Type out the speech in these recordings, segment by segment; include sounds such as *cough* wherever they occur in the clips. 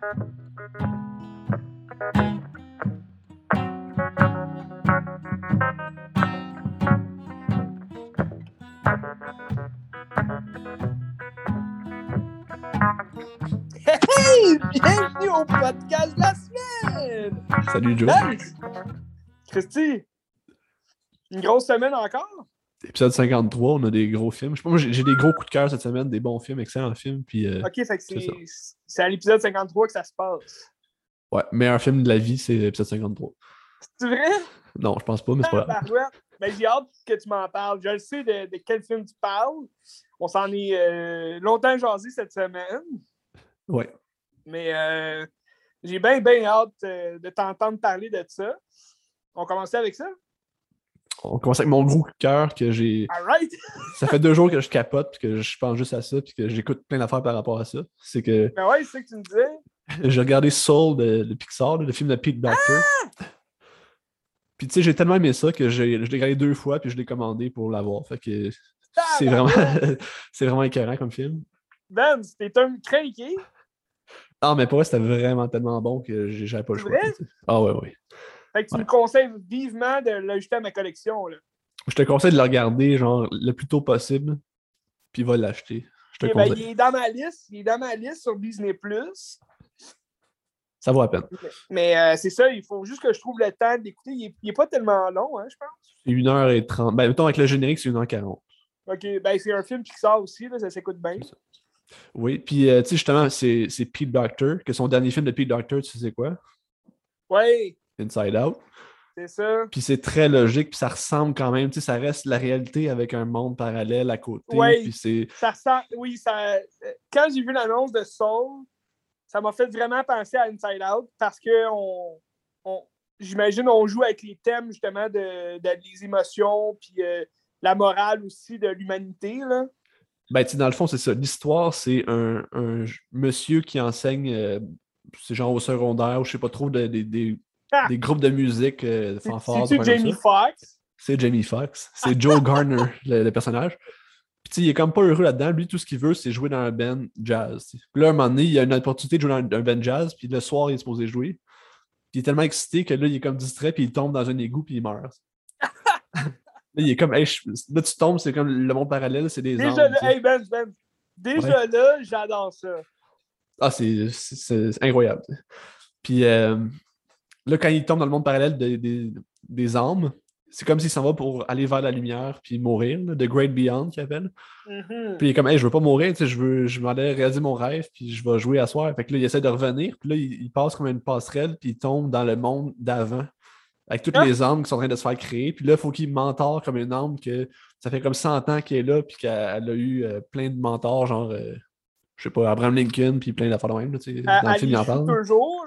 Hey! Bienvenue au podcast de la semaine! Salut Joe. Nice! Christy, une grosse semaine encore? Épisode 53, on a des gros films. Je sais pas, moi j'ai des gros coups de cœur cette semaine, des bons films, excellents films. Puis, euh, Ok, fait que c'est à l'épisode 53 que ça se passe. ouais, meilleur film de la vie, c'est l'épisode 53. C'est vrai? Non, je pense pas, mais c'est pas grave. Ben, j'ai hâte que tu m'en parles. Je le sais de, de quel film tu parles. On s'en est euh, longtemps jasé cette semaine. Ouais. Mais euh, j'ai bien, bien hâte de t'entendre parler de ça. On commence avec ça? On commence avec mon gros coup de cœur que j'ai. Right! *laughs* Ça fait deux jours que je capote, puis que je pense juste à ça, puis que j'écoute plein d'affaires par rapport à ça. C'est que Ben ouais, c'est ce que tu me disais. *laughs* j'ai regardé Soul de, de Pixar, le film de Pete Docter. Puis tu sais, j'ai tellement aimé ça que j'ai- je l'ai regardé deux fois, puis je l'ai commandé pour l'avoir. Fait que c'est vraiment, *laughs* c'est vraiment écœurant comme film. Ben, c'était un craqué. Ah, mais pour vrai, c'était vraiment tellement bon que j'ai- j'avais pas le choix. Ah ouais, ouais. Fait que tu Ouais. me conseilles vivement de l'ajouter à ma collection. Là. Je te conseille de le regarder genre le plus tôt possible, puis va l'acheter. Je te Eh ben, conseille. il est dans ma liste. Il est dans ma liste sur Disney. Ça vaut la peine. Mais euh, c'est ça, il faut juste que je trouve le temps d'écouter. Il, est- il est pas tellement long, hein, je pense. C'est 1h30. Ben, mettons avec le générique, c'est 1h40. Ok, ben c'est un film Pixar aussi, là, ça s'écoute bien. Oui, puis euh, tu sais, justement, c'est Pete Docter, que son dernier film de Pete Docter, tu sais quoi? Ouais, Inside Out. c'est ça. Puis c'est très logique, puis ça ressemble quand même, tu sais, ça reste la réalité avec un monde parallèle à côté. Ouais. Puis c'est. Ça ressent. Oui, ça. Quand j'ai vu l'annonce de Soul, ça m'a fait vraiment penser à Inside Out parce que on, on- j'imagine on joue avec les thèmes justement de, de- des émotions puis euh, la morale aussi de l'humanité. là. Ben, tu sais, dans le fond, c'est ça. L'histoire, c'est un, un monsieur qui enseigne, euh, c'est genre au secondaire, ou je sais pas trop, de- des-! Des *laughs* groupes de musique, euh, de C'est- affaires comme Jamie. Foxx? C'est Jamie Foxx. C'est Joe Garner, *laughs* le, le personnage. Puis, il est comme pas heureux là-dedans. Lui, tout ce qu'il veut, c'est jouer dans un band jazz. Puis là, un moment donné, il a une opportunité de jouer dans un, band jazz, puis le soir, il est supposé jouer. Puis il est tellement excité que là, il est comme distrait, puis il tombe dans un égout, puis il meurt. *laughs* là, il est comme, Hey, je- là, tu tombes, c'est comme le monde parallèle, c'est des Déjà anges. là, hey Ben, Ben, déjà là, j'adore ça. Ah, c'est c'est- c'est- c'est incroyable. Puis euh, là, quand il tombe dans le monde parallèle de- des- des âmes, c'est comme s'il s'en va pour aller vers la lumière puis mourir, là, The Great Beyond qu'il appelle. Mhm. Puis il est comme, hey, je veux pas mourir, tu sais, je veux, je m'en aller réaliser mon rêve, puis je vais jouer à soir. Fait que là, il essaie de revenir, puis là, il, il passe comme une passerelle, puis il tombe dans le monde d'avant, avec toutes Ah! les âmes qui sont en train de se faire créer. Puis là, il faut qu'il mentore comme une âme que ça fait comme 100 ans qu'elle est là, puis qu'elle elle a eu euh, plein de mentors, genre, euh, je sais pas, Abraham Lincoln, puis plein d'affaires de même, là, tu sais, dans le Elle, film, elle il en parle. toujours.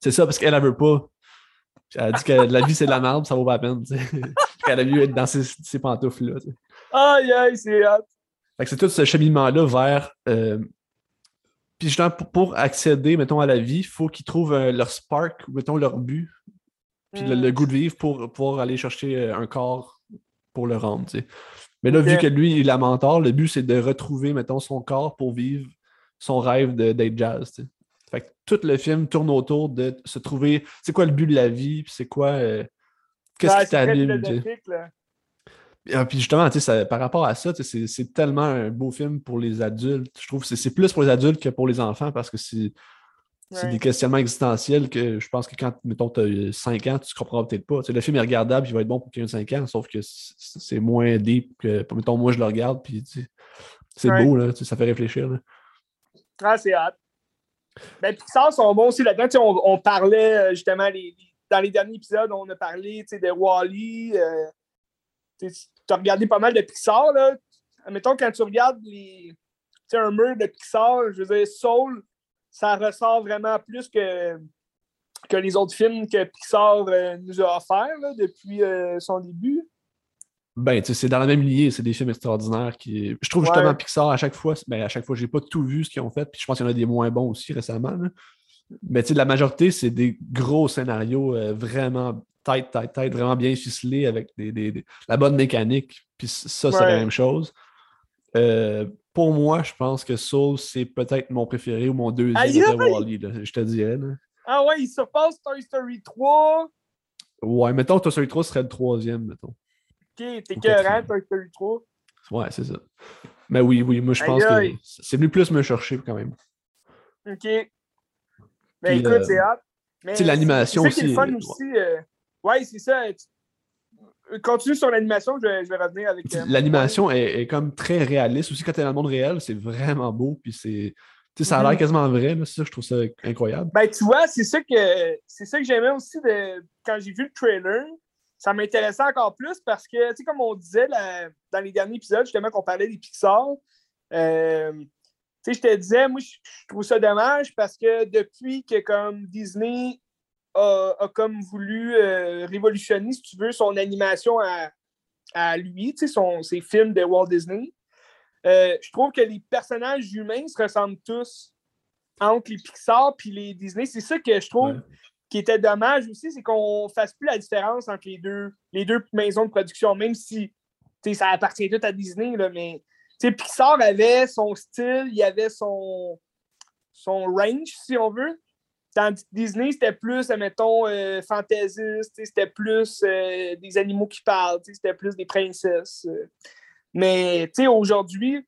C'est ça, parce qu'elle, elle veut pas. Elle dit que la vie, c'est de la merde, ça vaut pas la peine, elle a mieux être dans ces, ces pantoufles-là. Aïe, aïe, c'est que c'est tout ce cheminement-là vers. euh, Puis justement, pour, pour accéder, mettons, à la vie, il faut qu'ils trouvent euh, leur spark, mettons, leur but, puis le, Mm. le goût de vivre pour pouvoir aller chercher euh, un corps pour le rendre. Mais là, vu que lui, il est la mentor, le but, c'est de retrouver, mettons, son corps pour vivre son rêve de- d'être jazz. Fait que tout le film tourne autour de se trouver, c'est quoi le but de la vie, puis c'est quoi, euh, qu'est-ce Ouais, qui t'anime. Ah, Puis justement, tu sais, ça- par rapport à ça, c'est tellement un beau film pour les adultes. Je trouve que c'est- plus pour les adultes que pour les enfants parce que c'est Ouais. des questionnements existentiels que je pense que quand, mettons, tu as 5 ans, tu ne comprendras peut-être pas. Le film est regardable, il va être bon pour quelqu'un de 5 ans, sauf que c'est moins deep que, mettons, moi, je le regarde, puis c'est Ouais. beau, là, ça fait réfléchir. là. Ah, c'est hot. Ben, Pixar sont bons aussi là-dedans. On, parlait euh, justement dans les derniers épisodes, on a parlé de Wally. tu as regardé pas mal de Pixar. Là. Mettons, quand tu regardes les, un mur de Pixar, je veux dire, Soul, ça ressort vraiment plus que, que les autres films que Pixar euh, nous a offerts depuis euh, son début. Ben, c'est dans la même lignée, c'est des films extraordinaires qui. Je trouve Ouais. justement Pixar à chaque fois, ben, à chaque fois, j'ai pas tout vu ce qu'ils ont fait, puis je pense qu'il y en a des moins bons aussi récemment. là. Mais tu sais, la majorité, c'est des gros scénarios euh, vraiment tight, tight, tight, vraiment bien ficelés avec des, des- des- la bonne mécanique. Puis ça, c'est Ouais. la même chose. Euh, pour moi, je pense que Soul, c'est peut-être mon préféré ou mon deuxième Aïe, après là, je te dirais. là. Ah ouais, il surpasse Toy Story 3. Ouais, mettons que Toy Story 3 serait le troisième, mettons. Ok, t'es cohérent. Toy Story 3. Ouais, c'est ça. Mais oui, oui, moi je pense que c'est venu plus me chercher quand même. Ok. Ben Puis, écoute, euh, c'est hot. Mais l'animation c'est le aussi, fun euh, aussi. euh, Ouais, c'est ça. Tu- Continue sur l'animation, je, vais- je vais revenir avec. euh, L'animation est, est comme très réaliste. Aussi, quand t'es dans le monde réel, c'est vraiment beau. Puis c'est. tu sais, ça a l'air quasiment vrai. là, C'est ça, je trouve ça incroyable. Ben, tu vois, c'est ça que c'est ça que j'aimais aussi de quand j'ai vu le trailer. Ça m'intéressait encore plus parce que, tu sais, comme on disait dans les derniers épisodes, justement, qu'on parlait des Pixar, euh, tu sais, je te disais, moi, je trouve ça dommage parce que depuis que, comme Disney a, comme voulu euh, révolutionner, si tu veux, son animation à, lui, tu sais, ses films de Walt Disney, euh, je trouve que les personnages humains se ressemblent tous entre les Pixar et les Disney. C'est ça que je trouve. Qui était dommage aussi, c'est qu'on ne fasse plus la différence entre les deux, les deux maisons de production, même si ça appartient tout à Disney, là, mais Pixar avait son style, il avait son, son range, si on veut. Tandis que Disney, c'était plus, admettons, euh, fantaisiste, c'était plus euh, des animaux qui parlent, c'était plus des princesses. euh. Mais aujourd'hui,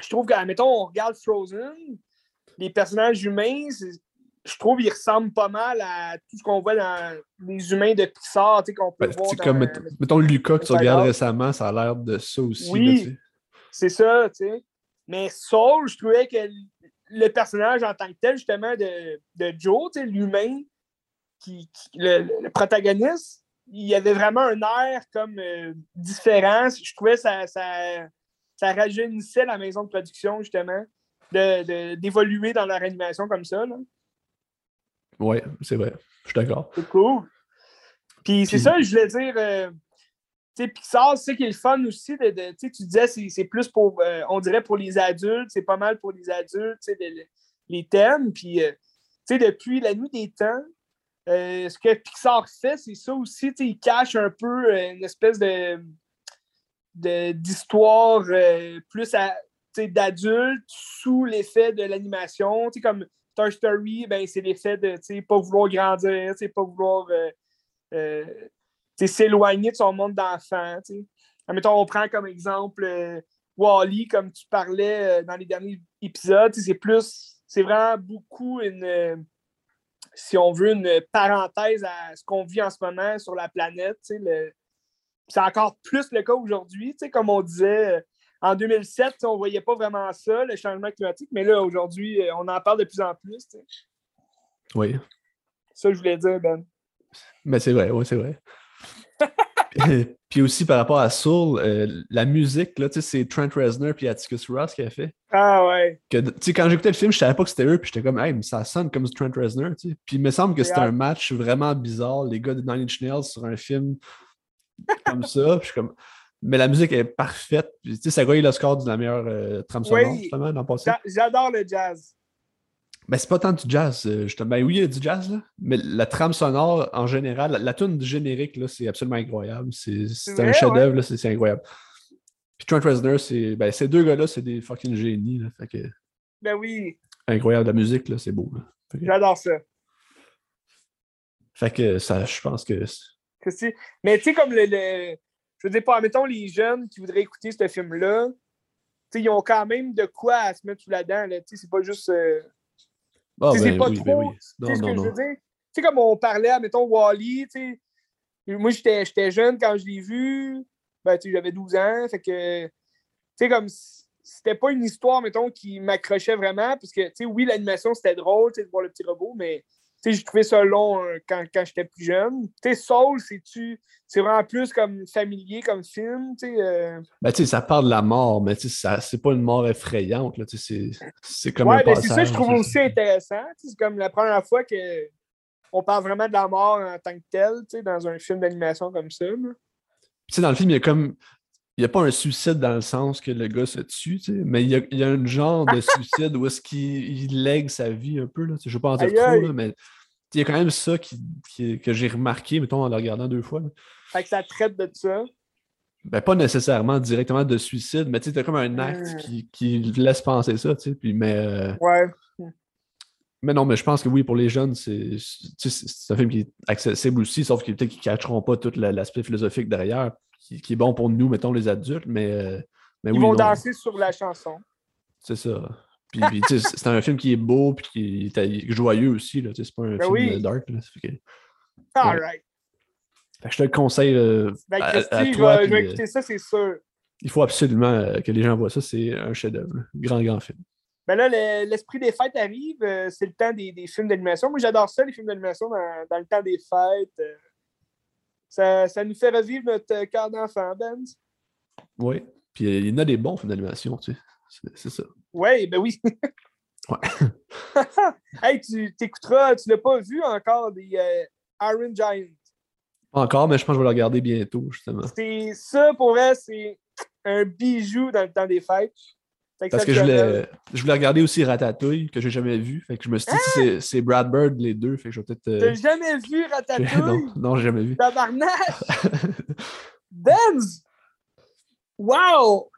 je trouve que, on regarde Frozen, les personnages humains, je trouve qu'ils ressemblent pas mal à tout ce qu'on voit dans les humains de Pixar, tu sais, qu'on peut Ben, voir dans, comme, euh, mettons, mettons Lucas que tu regardes récemment, ça a l'air de ça aussi. Oui. C'est ça, tu sais. Mais Soul, je trouvais que le personnage en tant que tel, justement, de, de Joe, tu sais, l'humain, qui, qui- le, le protagoniste, il avait vraiment un air comme euh, différent. Je trouvais que ça, ça, ça rajeunissait la maison de production, justement, de- de- d'évoluer dans leur animation comme ça. là. Ouais, c'est vrai. Je suis d'accord. C'est cool. Puis c'est Puis- ça, je voulais dire. euh, tu sais, Pixar, c'est ça qui est le fun aussi. De, de- tu sais, tu disais, c'est plus pour, euh, on dirait pour les adultes, c'est pas mal pour les adultes, tu sais, le- le- les thèmes. Puis, euh, tu sais, depuis la nuit des temps, ce que Pixar fait, c'est ça aussi, tu sais, il cache un peu une espèce de de- d'histoire plus à- d'adultes sous l'effet de l'animation. Tu sais, comme Toy Story, ben, c'est l'effet de sais, pas vouloir grandir, pas vouloir euh, euh, s'éloigner de son monde d'enfant. Admettons, on prend comme exemple euh, Wall-E, comme tu parlais dans les derniers épisodes. C'est plus, c'est vraiment beaucoup une, si on veut, une parenthèse à ce qu'on vit en ce moment sur la planète. C'est encore plus le cas aujourd'hui. Comme on disait, en 2007, tu sais, on ne voyait pas vraiment ça, le changement climatique, mais là, aujourd'hui, euh, on en parle de plus en plus. tu sais. Oui. Ça, je voulais dire, Ben. Mais c'est vrai, oui, c'est vrai. *laughs* puis aussi par rapport à Soul, euh, la musique, là, c'est Trent Reznor puis Atticus Ross qui a fait. Ah ouais. Que, tu sais, quand j'écoutais le film, je savais pas que c'était eux, puis j'étais comme, hey, mais ça sonne comme Trent Reznor. Puis il me semble que c'était un match vraiment bizarre, les gars de Nine Inch Nails sur un film comme ça. Puis je suis comme, mais la musique est parfaite. Puis, tu sais, ça a gagné le score de la meilleure euh, trame sonore, Oui. justement, l'an passé. J'a- J'adore le jazz. Ben, c'est pas tant du jazz, euh, justement. Ben oui, il y a du jazz, là. Mais la trame sonore, en général, la, la tune du générique, là, c'est absolument incroyable. C'est un chef-d'œuvre, là, c'est incroyable. Puis Trent Reznor, c'est. Ben, ces deux gars-là, c'est des fucking génies, là. Fait que, Ben oui, incroyable, la musique, là, c'est beau, que, j'adore ça. fait que ça, je pense que. Mais tu sais, comme le, le- Je veux dire, pas, mettons, les jeunes qui voudraient écouter ce film-là, ils ont quand même de quoi à se mettre sous la dent. là. C'est pas juste. euh, Ah, c'est ben pas oui, trop. ben oui. Non, ce que non, je veux dire? Comme on parlait, mettons, Wally, tu sais. Moi, j'étais jeune quand je l'ai vu. Ben, tu sais, j'avais 12 ans. Fait que. Tu sais, comme. C'était pas une histoire, mettons, qui m'accrochait vraiment. Parce que, tu sais, oui, l'animation, c'était drôle, tu sais, de voir le petit robot, mais. Sais, j'ai trouvé ça long euh, quand, quand j'étais plus jeune. Tu sais, Soul, c'est-tu. C'est vraiment plus comme familier, comme film, tu sais. euh, Ben, tu sais, ça parle de la mort, mais tu sais, c'est pas une mort effrayante, là. Tu sais, c'est- comme Ouais, un ben c'est ça, je trouve aussi intéressant. Tu sais, C'est comme la première fois que on parle vraiment de la mort en tant que telle, tu sais, dans un film d'animation comme ça. là. Tu sais, dans le film, il y a comme. Il n'y a pas un suicide dans le sens que le gars se tue, tu sais, mais il y a, il y a un genre de *laughs* suicide où est-ce qu'il il lègue sa vie un peu. Là, tu sais, je ne veux pas en dire trop, là, mais il y a quand même ça qui, qui- que j'ai remarqué, mettons, en le regardant deux fois. là. Fait que ça traite de ça? Ben, pas nécessairement directement de suicide, mais tu sais, t'as comme un acte Hmm. qui, qui laisse penser ça, tu sais. Puis, mais, euh, Ouais. Mais non, mais je pense que oui, pour les jeunes, c'est un film qui est accessible aussi, sauf que peut-être qu'ils ne catcheront pas tout la- l'aspect philosophique derrière, qui, qui est bon pour nous, mettons, les adultes, mais, euh, mais Ils oui, vont non, danser sur la chanson. c'est ça. Puis, c'est un film qui est beau, puis qui est, joyeux aussi, là, c'est pas un Ben film oui. dark. Là, que- All right. fait que je te le conseille euh, Ben, à, toi. je vais écouter ça, c'est sûr. il faut absolument euh, que les gens voient ça, c'est un chef-d'œuvre. Grand, grand film. Ben là, le- l'esprit des fêtes arrive. euh, c'est le temps des, des films d'animation. Moi, j'adore ça, les films d'animation, dans, dans le temps des fêtes. euh. ça, ça nous fait revivre notre euh, cœur d'enfant, Ben. Oui. Puis il y en a des bons films d'animation, tu sais. C'est- C'est ça. Oui, ben oui. Ouais. *laughs* hey, tu t'écouteras, tu l'as pas vu encore, des euh, Iron Giant. Pas encore, mais je pense que je vais le regarder bientôt, justement. C'est ça, pour vrai, c'est un bijou dans le temps des fêtes. Parce que je voulais, je voulais regarder aussi Ratatouille, que j'ai jamais vu. Fait que je me suis dit, Ah! c'est- c'est Brad Bird, les deux. Fait que je vais peut-être. euh, T'as jamais vu Ratatouille? *laughs* non, non, j'ai jamais vu. Tabarnak! *laughs* Benz! Wow!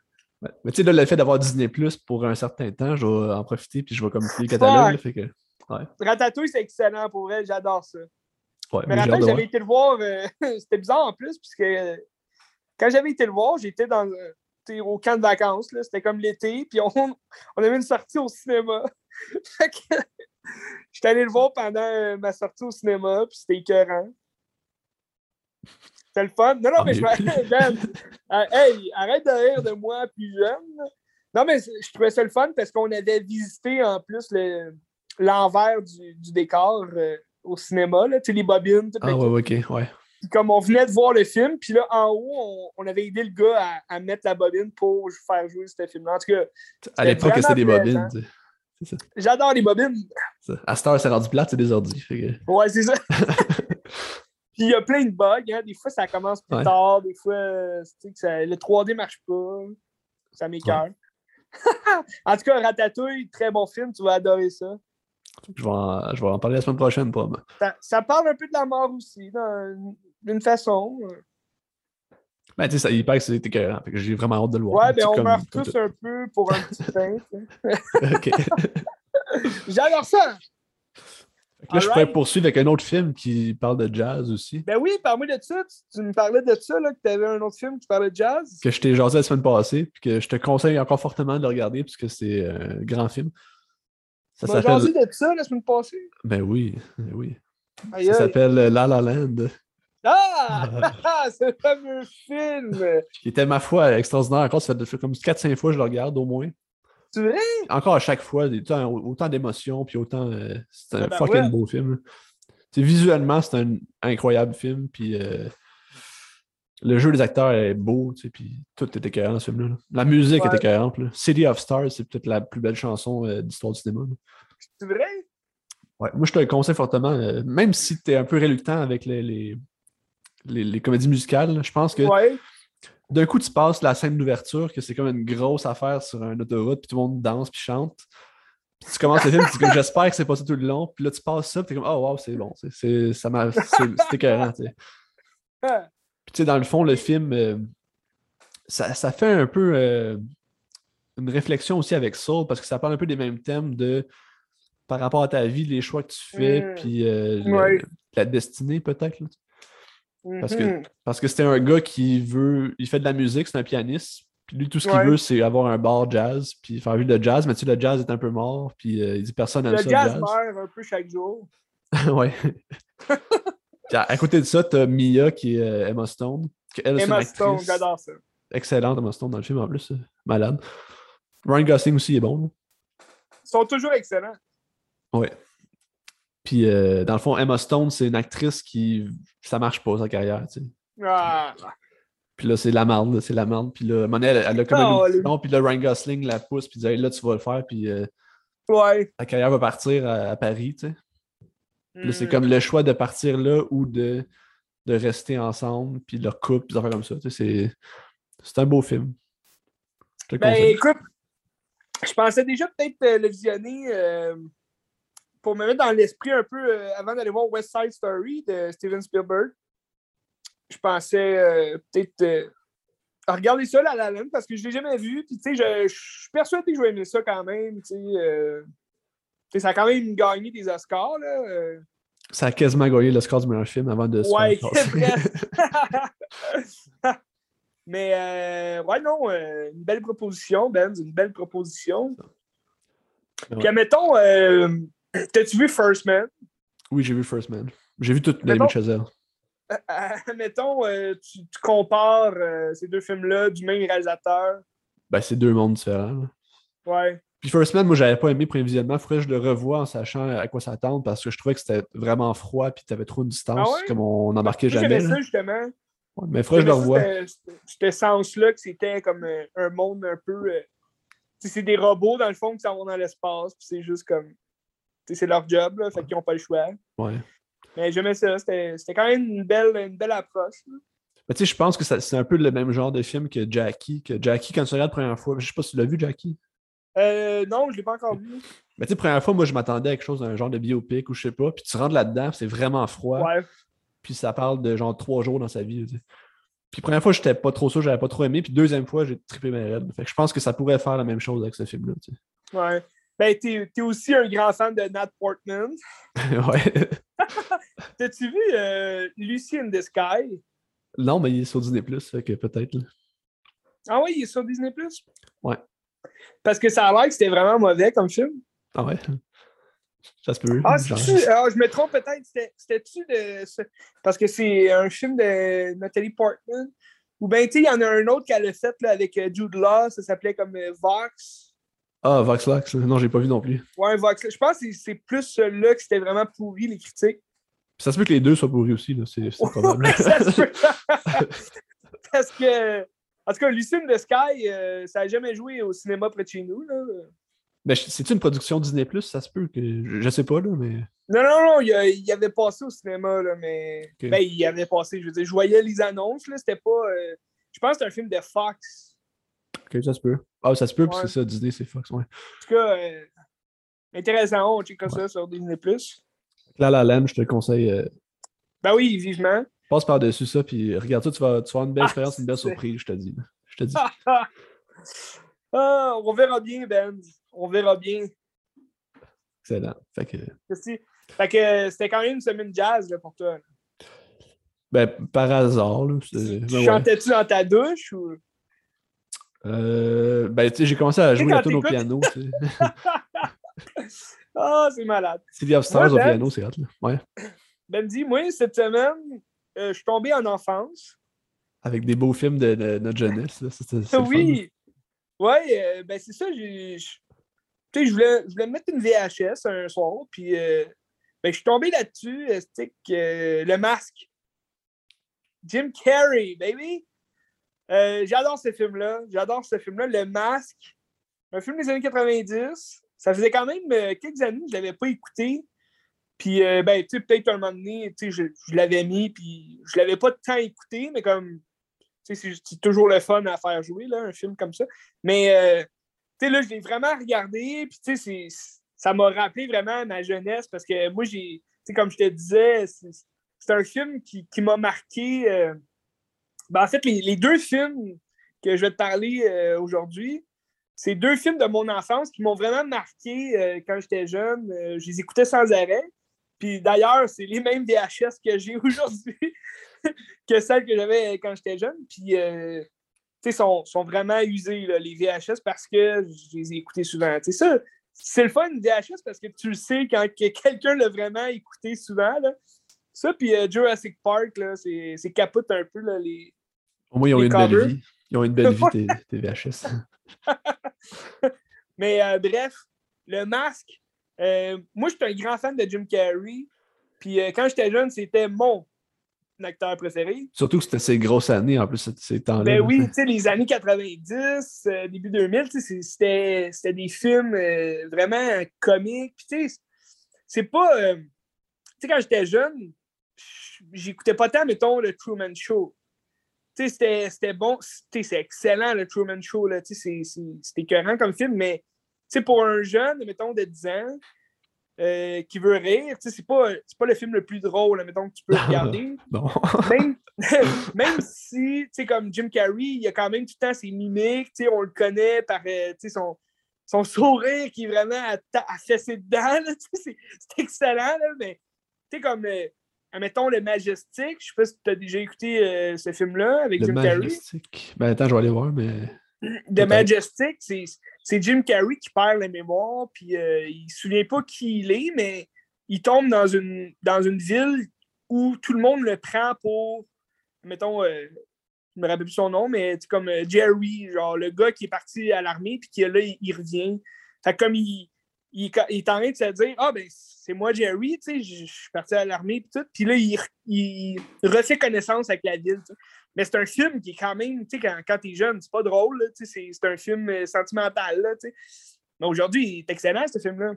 Ouais. Mais tu sais, là, le fait d'avoir Disney Plus pour un certain temps, je vais en profiter puis je vais comme le catalogue. là, fait que, Ratatouille, c'est excellent pour vrai, j'adore ça. ouais, Mais voir. j'avais été le voir, euh, *laughs* c'était bizarre en plus, puisque quand j'avais été le voir, j'étais dans euh, au camp de vacances, là, c'était comme l'été, puis on, *laughs* on avait une sortie au cinéma. *laughs* fait que *laughs* j'étais allé le voir pendant euh, ma sortie au cinéma, puis c'était écœurant. C'était le fun. Non, non, Ah, mais je me- Ben, euh, hey, arrête de rire de moi plus jeune. Non, mais je trouvais ça le fun parce qu'on avait visité en plus le- l'envers du, du décor euh, au cinéma, là, tu sais, les bobines, Ah ouais, ok, ouais. Puis comme on venait de voir le film, puis là, en haut, on, on avait aidé le gars à, à mettre la bobine pour faire jouer ce film-là. En tout cas, À l'époque, c'était des bobines. j'adore les bobines. Ça. À cette heure, c'est rendu plate, c'est des ordi. que- *laughs* Ouais, c'est ça. *laughs* puis il y a plein de bugs. hein. Des fois, ça commence plus Ouais. tard. Des fois, euh, que ça- le 3D marche pas. Ça m'écoeure. *laughs* en tout cas, Ratatouille, très bon film. Tu vas adorer ça. Je vais, en, je vais en parler la semaine prochaine, probablement. Ça, ça parle un peu de la mort aussi, d'une façon. Ben, tu sais, il paraît que c'est écœurant. J'ai vraiment hâte de le voir. Ouais, Tu sais, ben on comme- meurt comme tous tout. un peu pour un petit *laughs* pain. Ok. *laughs* J'adore ça! Là, je pourrais poursuivre avec un autre film qui parle de jazz aussi. Ben oui, parle-moi de ça. Tu, tu me parlais de ça, là, que tu avais un autre film qui parlait de jazz. Que je t'ai jasé la semaine passée, puis que je te conseille encore fortement de le regarder, puisque c'est un grand film. Ça s'appelle. de ça la semaine passée. Ben oui, ben oui. Aïe, Ça aïe. s'appelle La La Land, Ah! *laughs* C'est le fameux film! qui était, ma foi, extraordinaire. Encore, ça fait comme 4-5 fois que je le regarde, au moins. Tu vrai? Encore à chaque fois, autant, autant d'émotions, puis autant. euh, c'est un Ah ben fucking ouais. beau film. visuellement, c'est un incroyable film, puis euh, le jeu des acteurs est beau, tu sais, puis tout est écœurant dans ce film-là. là. La musique Ouais. est écœurante. là. City of Stars, c'est peut-être la plus belle chanson euh, d'histoire du cinéma. Tu vrai? Ouais, moi, je te le conseille fortement, euh, même si tu es un peu réluctant avec les, les, les- les comédies musicales, là, je pense que Ouais. d'un coup, tu passes la scène d'ouverture, que c'est comme une grosse affaire sur une autoroute, puis tout le monde danse, puis chante. Puis tu commences le film, tu dis comme j'espère que c'est pas ça tout le long, puis là, tu passes ça, puis t'es comme oh wow, c'est bon, c'est, c'est, ça m'a, c'est, c'est écœurant, tu sais. *laughs* Puis tu sais, dans le fond, le film, euh, ça, ça fait un peu euh, une réflexion aussi avec Soul, parce que ça parle un peu des mêmes thèmes de par rapport à ta vie, les choix que tu fais, Mm. puis euh, le- Ouais. la destinée peut-être. Parce que- mhm. Parce que c'était un gars qui veut. Il fait de la musique, c'est un pianiste. Puis lui, tout ce qu'il Ouais. veut, c'est avoir un bar jazz, puis faire vivre le jazz. Mais tu sais, le jazz est un peu mort, puis euh, il dit personne n'aime Le ça, le jazz jazz. meurt un peu chaque jour. *laughs* ouais. *laughs* À, côté de ça, t'as Mia qui est euh, Emma Stone. elle, Emma Stone, j'adore ça. Excellente, Emma Stone, dans le film en plus. euh, Malade. Ryan Gosling aussi est bon. là. Ils sont toujours excellents. Ouais. Puis euh, dans le fond, Emma Stone, c'est une actrice qui. Ça marche pas, sa carrière, tu sais. Ah, Puis là, c'est la merde, c'est la merde. Puis là, donné, elle, elle a comme un Oh, audition, puis là, Ryan Gosling la pousse, puis dit Hey, là, tu vas le faire, puis euh, ouais. ta carrière va partir à, à Paris, tu sais. C'est Mm. comme le choix de partir là ou de, de rester ensemble, puis leur couple, puis des affaires comme ça. Tu sais, c'est, c'est un beau film. Je Ben écoute, je pensais déjà peut-être euh, le visionner euh, pour me mettre dans l'esprit un peu euh, avant d'aller voir West Side Story de Steven Spielberg. Je pensais euh, peut-être regarder ça, La La Land, parce que je l'ai jamais vu. Puis, tu sais, je, je suis persuadé que je vais aimer ça quand même. Tu sais, ça a quand même gagné des Oscars, là. euh. Ça a quasiment gagné le score du meilleur film avant de se Ouais. *laughs* Mais, euh, ouais, non, euh, une belle proposition, Ben, une belle proposition. Ouais. Puis, admettons, t'as-tu vu First Man? Oui, j'ai vu First Man. J'ai vu toute de Chazelle. Admettons, tu, tu compares ces deux films-là du même réalisateur. Ben, c'est deux mondes différents. là. Ouais. Puis First Man, moi, j'avais pas aimé prévisionnellement. Faudrait que je le revoie en sachant à quoi s'attendre parce que je trouvais que c'était vraiment froid puis t'avais trop de distance, Ah ouais? comme on n'embarquait jamais. ça, justement. Ouais, mais faudrait que je le revoie. c'était- sens-là, que c'était comme euh, un monde un peu. euh, tu c'est des robots, dans le fond, qui s'en vont dans l'espace, puis c'est juste comme. tu C'est leur job, là, fait qu'ils n'ont pas le choix. Ouais. Mais j'aimais ça, c'était quand même une belle, une belle approche. là. Mais tu sais, je pense que c'est un peu le même genre de film que Jackie. Que Jackie, quand tu regardes la première fois, je sais pas si tu l'as vu, Jackie? Euh, non, je ne l'ai pas encore vu. Mais tu sais, première fois, moi, je m'attendais à quelque chose d'un genre de biopic ou je sais pas. Puis tu rentres là-dedans, c'est vraiment froid. Ouais. Puis ça parle de genre trois jours dans sa vie. tu sais. Puis première fois, j'étais pas trop sûr, j'avais pas trop aimé. Puis deuxième fois, j'ai trippé mes raids. Fait que je pense que ça pourrait faire la même chose avec ce film-là. tu ouais. Ben, t'es es aussi un grand fan de Nat Portman. *laughs* *laughs* ouais. T'as-tu vu euh, Lucy in the Sky? Non, mais il est sur Disney Plus, fait que peut-être. Ah ouais, il est sur Disney Plus? Ouais. Parce que ça a l'air que c'était vraiment mauvais comme film. Ah ouais. Ça se peut. Ah, ah, je me trompe peut-être. C'était- C'était-tu de. ce- Parce que c'est un film de Nathalie Portman. Ou bien, tu sais, il y en a un autre qu'elle a fait là, avec euh, Jude Law. Ça s'appelait comme euh, Vox. Ah, Vox Lux. Non, j'ai pas vu non plus. Ouais, Vox. Je pense que c'est- plus celui-là que c'était vraiment pourri, les critiques. Puis ça se peut que les deux soient pourris aussi, là. C'est c'est *laughs* probable. Ça se peut. *laughs* Parce que. En tout cas, Lucy in the Sky, euh, ça n'a jamais joué au cinéma près de chez nous. Là. Mais c'est une production Disney Plus, ça se peut que. Je, je sais pas, là, mais. Non, non, non, il, il avait passé au cinéma, là, mais. Ben, il avait passé, je veux dire, je voyais les annonces, là, c'était pas. euh, Je pense que c'est un film de Fox. Ok, ça se peut. Ah, ça se peut, Ouais. c'est ça, Disney, c'est Fox, ouais. En tout cas, euh, intéressant, on check ça sur Disney. La La Land, je te le conseille. euh, Ben oui, vivement. Passe par-dessus ça, puis regarde ça, tu vas, tu vas avoir une belle Ah, expérience, une belle surprise, je te dis. Je te dis. *laughs* Ah, on verra bien, Ben. On verra bien. Excellent. Fait que. Fait que euh, c'était quand même une semaine jazz là, pour toi. Ben, par hasard, là. Tu ben ouais. chantais-tu dans ta douche ou? Euh, ben, tu sais, j'ai commencé à jouer la tune au piano. *laughs* Ah, c'est malade. Of Stars Ouais, au Ben. piano, c'est hot, là. Ouais. Ben dis, moi, cette semaine, euh, je suis tombé en enfance. Avec des beaux films de, de notre jeunesse, là. Là. Oui. Euh, ben c'est ça. je- voulais, voulais mettre une VHS un soir, puis euh, ben, je suis tombé là-dessus, le masque. Jim Carrey, baby. J'adore ce film-là. J'adore ce film-là. Le masque. Un film des années 90. Ça faisait quand même quelques années que je ne l'avais pas écouté. Puis, euh, ben, tu sais, peut-être un moment donné, tu sais, je, l'avais mis, puis je l'avais pas tant écouté, mais comme, tu sais, c'est- toujours le fun à faire jouer, là, un film comme ça. Mais, euh, tu sais, là, je l'ai vraiment regardé, puis, tu sais, ça m'a rappelé vraiment ma jeunesse, parce que moi, j'ai, tu sais, comme je te disais, c'est un film qui, qui m'a marqué. euh, ben, en fait, les, deux films que je vais te parler aujourd'hui, c'est deux films de mon enfance qui m'ont vraiment marqué quand j'étais jeune. Je les écoutais sans arrêt. Puis d'ailleurs, c'est les mêmes VHS que j'ai *laughs* aujourd'hui que celles que j'avais quand j'étais jeune. Puis, euh, tu sais, sont, sont vraiment usés, là, les VHS, parce que je les ai écoutés souvent. Tu sais, ça, c'est le fun, VHS, parce que tu le sais quand que quelqu'un l'a vraiment écouté souvent. Là. Ça, puis euh, Jurassic Park, là, c'est c'est capote un peu, là, les... Au moins, ils ont une belle covers. vie. Ils ont une belle vie, *laughs* tes, tes VHS. *laughs* Mais euh, bref, le masque, euh, moi, je suis un grand fan de Jim Carrey. Puis euh, quand j'étais jeune, c'était mon acteur préféré. Surtout que c'était ces grosses années, en plus, ces- temps-là. Ben oui, tu sais, les années 90, euh, début 2000, tu sais, c'est- c'était c'était des films vraiment comiques. Puis tu sais, c'est pas... tu sais, quand j'étais jeune, j'écoutais pas tant, mettons, le Truman Show. Tu sais, c'était- c'était bon. Tu sais, c'est excellent, le Truman Show. Tu sais, c'est écœurant comme film, mais sais, pour un jeune, mettons, de 10 ans, euh, qui veut rire. Tu sais, c'est pas, pas le film le plus drôle, mettons, que tu peux *laughs* regarder. Même, *laughs* même si, tu sais, comme Jim Carrey, il a quand même tout le temps ses mimiques, tu sais, on le connaît par, euh, tu sais, son, son sourire qui est vraiment à, à fesser dedans, là, *laughs* tu sais, c'est, excellent, là, mais, tu sais, comme, euh, admettons, Le Majestic, je sais pas si tu as déjà écouté euh, ce film-là avec Le Jim Carrey. Majestic. Ben attends, je vais aller voir, mais. The. Majestic, c'est c'est Jim Carrey qui perd la mémoire, puis euh, il se souvient pas qui il est, mais il tombe dans une, dans une ville où tout le monde le prend pour, mettons, euh, je me rappelle plus son nom, mais c'est comme euh, Jerry, genre le gars qui est parti à l'armée, puis qui là, il, revient. Fait comme il, il, est en train de se dire Ah, ben, c'est moi, Jerry, tu sais, je suis parti à l'armée, puis tout. Puis là, il, refait connaissance avec la ville. Mais c'est un film qui est quand même, tu sais, quand, quand t'es jeune, c'est pas drôle, tu sais, c'est un film euh, sentimental. Mais aujourd'hui, il est excellent, ce film-là.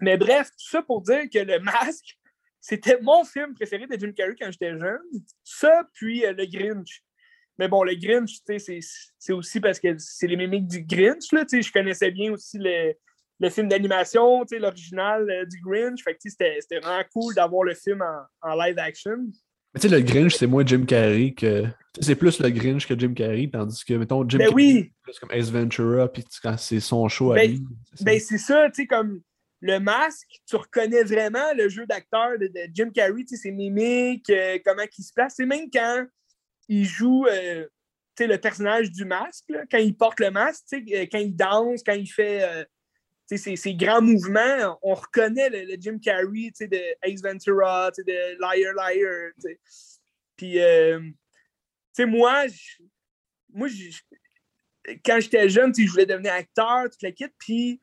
Mais bref, tout ça pour dire que Le *laughs* Masque, c'était mon film préféré de Jim Carrey quand j'étais jeune. Ça, puis euh, Le Grinch. Mais bon, Le Grinch, c'est- aussi parce que c'est les mimiques du Grinch, là. Je connaissais bien aussi le, le film d'animation, l'original euh, du Grinch. Fait que, c'était vraiment cool d'avoir le film en live action. Mais tu sais, le Grinch, c'est moins Jim Carrey que. C'est plus le Grinch que Jim Carrey, tandis que, mettons, Jim Ben Carrey, oui, c'est plus comme Ace Ventura, puis quand c'est son show à Ben, lui. c'est ça. Ben, c'est ça, tu sais, comme le masque, tu reconnais vraiment le jeu d'acteur de, de Jim Carrey, tu sais, ses mimiques, euh, comment il se place. C'est même quand il joue euh, tu sais, le personnage du masque, là, quand il porte le masque, tu sais, euh, quand il danse, quand il fait ses, ses grands mouvements, on reconnaît le, le Jim Carrey de Ace Ventura, de Liar Liar. tu sais. Puis, euh, moi, moi quand j'étais jeune, je voulais devenir acteur, toute la kit, puis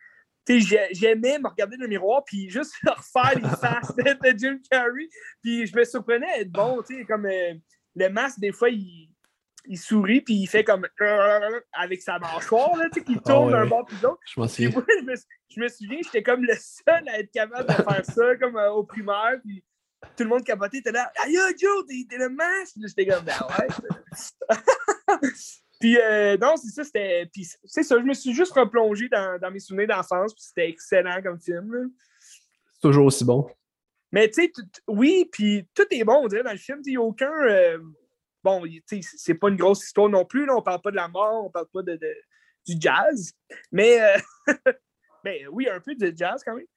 j'aimais me regarder dans le miroir, puis juste *laughs* refaire les *laughs* faces de, Jim Carrey, puis je me surprenais à être bon, tu sais, comme euh, le masque, des fois, il, il sourit, puis il fait comme avec sa mâchoire, là, tu sais, qui Ah tourne d'un bord puis l'autre. Je m'en Puis souviens. moi, je me, souviens, j'étais comme le seul à être capable de faire ça, comme euh, au primaire, puis tout le monde capotait, était là, Aïe, Joe, t'es le masque! J'étais comme, ben ouais. *laughs* puis euh, non, c'est ça, c'était. Puis c'est ça, je me suis juste replongé dans, dans mes souvenirs d'enfance, puis c'était excellent comme film. là. C'est toujours aussi bon. Mais tu sais, oui, puis tout est bon, on dirait, dans le film. Il n'y a aucun. Bon, c'est pas une grosse histoire non plus. Là, on parle pas de la mort, on parle pas de, du jazz. Mais, euh, *laughs* ben, oui, un peu de jazz quand même.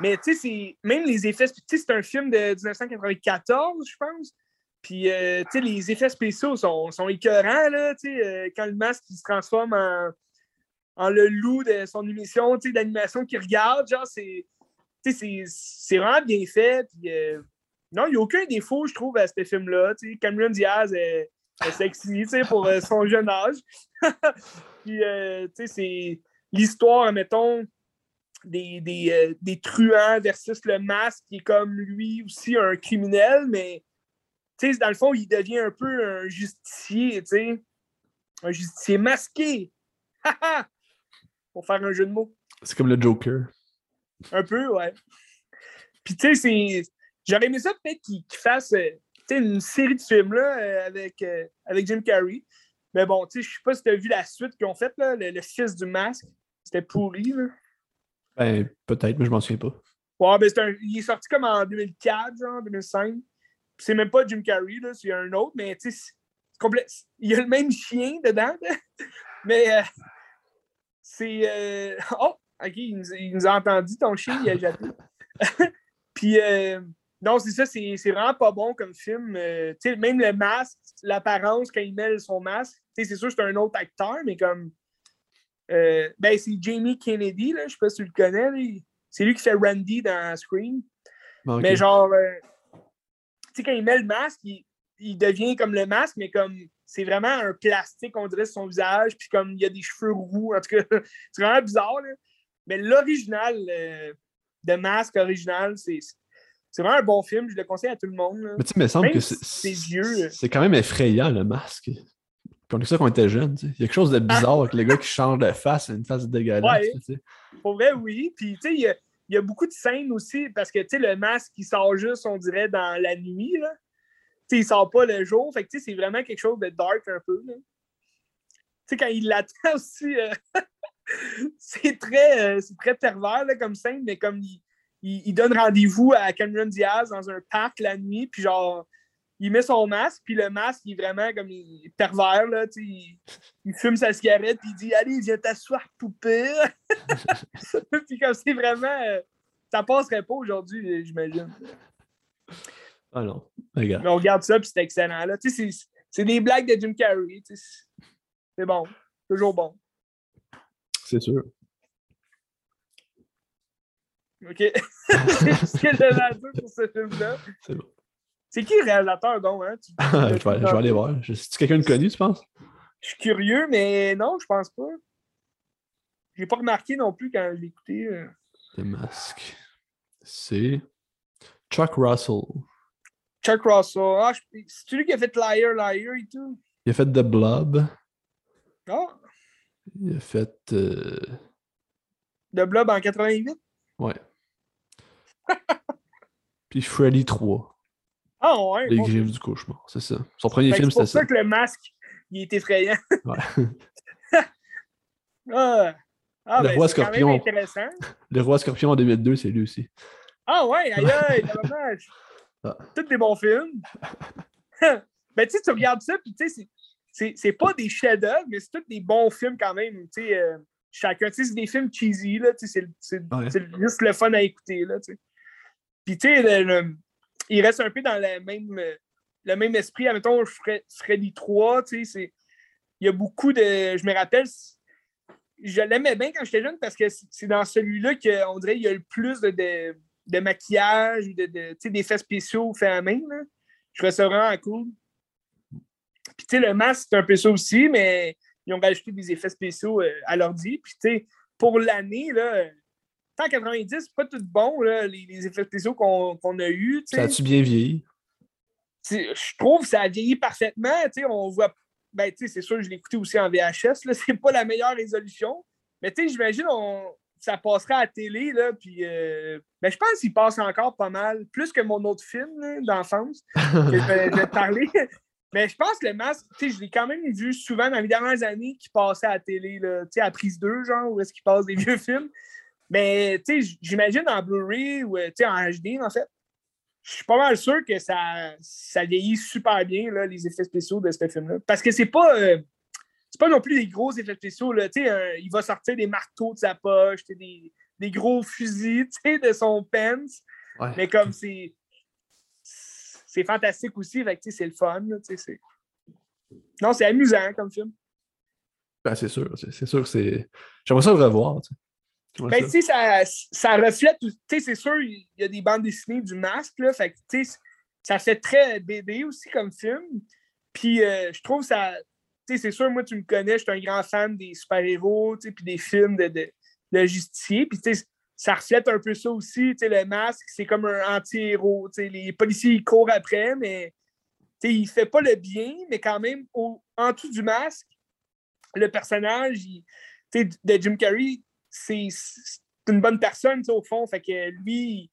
Mais tu sais, même les effets. C'est un film de 1994, je pense. Puis, euh, tu sais, les effets spéciaux sont, sont écœurants, là. Tu sais, euh, quand le masque se transforme en, en le loup de son émission tu sais, d'animation qu'il regarde, genre, c'est c'est vraiment bien fait. Non, il n'y a aucun défaut, je trouve, à ce film-là. Cameron Diaz est, est sexy tu sais, pour euh, son jeune âge. *laughs* puis, euh, tu sais, c'est l'histoire, mettons, des, des, euh, des truands versus le masque qui est comme lui aussi un criminel, mais tu sais, dans le fond, il devient un peu un justicier, tu sais. Un justicier masqué. *laughs* pour faire un jeu de mots. C'est comme le Joker. Un peu, ouais. Puis, tu sais, c'est. J'aurais aimé ça peut-être qu'il fasse euh, une série de films là, euh, avec, euh, avec Jim Carrey. Mais bon, je sais pas si tu as vu la suite qu'ils ont faite, le, le fils du masque. C'était pourri, là. Ben, peut-être, mais je m'en souviens pas. Ouais, ben un- il est sorti comme en 2004, genre, 2005. Puis c'est même pas Jim Carrey, là, c'est un autre, mais tu sais. Il y a le même chien dedans, là. *laughs* mais euh, c'est. euh, *laughs* Oh, ok, il nous, il nous a entendu, ton chien, il a jappé. *laughs* Puis, euh, non, c'est ça, c'est vraiment pas bon comme film. Euh, même le masque, l'apparence, quand il met son masque, c'est sûr que c'est un autre acteur, mais comme. euh, ben, c'est Jamie Kennedy, là, je sais pas si tu le connais. C'est lui qui fait Randy dans Scream. Bon. Mais genre, euh, tu sais, quand il met le masque, il, il devient comme le masque, mais comme c'est vraiment un plastique, on dirait, sur son visage, puis comme il y a des cheveux roux. En tout cas, *laughs* c'est vraiment bizarre. là. Mais l'original euh, de masque original, c'est c'est vraiment un bon film. Je le conseille à tout le monde. là. Mais tu sais, il me semble Même que c'est euh. c'est quand même effrayant, le masque. Puis on dit ça quand on était jeune. tu sais. Il y a quelque chose de bizarre avec le gars qui change de face, une face dégueulasse. Ouais. tu sais. Pour vrai, oui. Puis, tu sais, il y a, il y a beaucoup de scènes aussi, parce que, tu sais, le masque, il sort juste, on dirait, dans la nuit, là. Tu sais, il sort pas le jour. Fait que, tu sais, c'est vraiment quelque chose de dark un peu, là. Tu sais, quand il l'attend aussi, euh, *laughs* c'est très, euh, c'est très pervers, là, comme scène, mais comme il, il, il donne rendez-vous à Cameron Diaz dans un parc la nuit, puis genre, il met son masque, puis le masque, il est vraiment comme il est pervers, là, tu sais, il, il fume sa cigarette, puis il dit Allez, viens t'asseoir, poupée. *laughs* puis comme c'est vraiment. euh, ça passerait pas aujourd'hui, j'imagine. Ah non, regarde. Mais on regarde ça, puis c'est excellent, là. Tu sais, c'est- des blagues de Jim Carrey, tu sais, c'est- c'est bon, toujours bon. C'est sûr. OK? *laughs* c'est ce que j'avais à dire pour ce film-là? C'est bon. C'est qui le réalisateur, donc? Hein? Tu- *laughs* je, vais, je vais aller voir. C'est-tu quelqu'un de connu, tu penses? Je suis curieux, mais non, je pense pas. J'ai pas remarqué non plus quand je l'ai écouté. euh. Le masque. C'est Chuck Russell. Chuck Russell. Ah, je- c'est lui qui a fait Liar, Liar et tout? Il a fait The Blob. Ah, Il a fait. euh, The Blob en 88. Ouais. *laughs* Puis Freddy 3. Ah, ouais. Les bon. griffes du cauchemar. C'est ça. Son premier Fait que film, C'est pour c'était ça ça. que le masque, il est effrayant. *laughs* Ouais. ah, ah Le ben, roi scorpion. intéressant. *laughs* Le Roi Scorpion en 2002, c'est lui aussi. Ah ouais, aïe aïe, dommage. Ah. Tous des bons films. ben tu sais, tu regardes ça, puis tu sais, c'est- pas des chefs-d'œuvre, mais c'est tous des bons films quand même. Tu sais, euh, chacun, tu sais, c'est des films cheesy, là, tu sais, c'est- Ouais. juste le fun à écouter, là, tu sais. Puis tu sais, il reste un peu dans le même, euh, le même esprit. Admettons, Fre- Freddy 3, tu sais, il y a beaucoup de... Je me rappelle, je l'aimais bien quand j'étais jeune parce que c'est dans celui-là qu'on dirait qu'il y a le plus de, de, de maquillage, sais, d'effets spéciaux faits à main. Là. Je trouvais ça vraiment cool. Puis, tu sais, le masque, c'est un peu ça aussi, mais ils ont rajouté des effets spéciaux euh, à l'ordi. Puis, tu sais, pour l'année, là, en 90, c'est pas tout bon, là, les, les effets spéciaux qu'on qu'on a eus. Ça a-tu bien vieilli? Je trouve que ça a vieilli parfaitement. On voit. Ben, c'est sûr, je l'ai écouté aussi en VHS. *laughs* C'est pas la meilleure résolution. Mais j'imagine on... ça passerait à la télé. Là, puis, euh, ben, je pense qu'il passe encore pas mal. Plus que mon autre film d'enfance *laughs* que je vais, parler. *laughs* Mais je pense que le masque, tu sais, je l'ai quand même vu souvent dans les dernières années qui passait à la télé, là, tu sais, à prise 2, genre, où est-ce qu'il passe des vieux films. Mais, tu sais, j'imagine en Blu-ray ou, euh, en HD, en fait. Je suis pas mal sûr que ça, ça vieillit super bien, là, les effets spéciaux de ce film-là. Parce que c'est pas... euh, c'est pas non plus des gros effets spéciaux, là. Tu sais, un- il va sortir des marteaux de sa poche, des, des gros fusils, *laughs* tu sais, de son. Ouais. Mais comme c'est. C'est fantastique aussi, c'est le fun. là, tu sais, c'est- Non, c'est amusant comme film. Ben, c'est sûr. C'est sûr que c'est. J'aimerais ça le revoir. tu Ben, ça. tu sais, ça, ça reflète. Tu sais, c'est sûr, il y a des bandes dessinées du masque, là. Fait que, tu sais, ça fait très BD aussi comme film. Puis, euh, je trouve ça. Tu sais, c'est sûr, moi, tu me connais, je suis un grand fan des super-héros, tu sais, puis des films de, de, de justiciers. Puis, tu sais, ça reflète un peu ça aussi. Tu sais, le masque, c'est comme un anti-héros. Tu sais, les policiers, ils courent après, mais tu sais, il fait pas le bien, mais quand même, au, en dessous du masque, le personnage il- tu sais, de Jim Carrey, c'est une bonne personne, au fond. Fait que lui,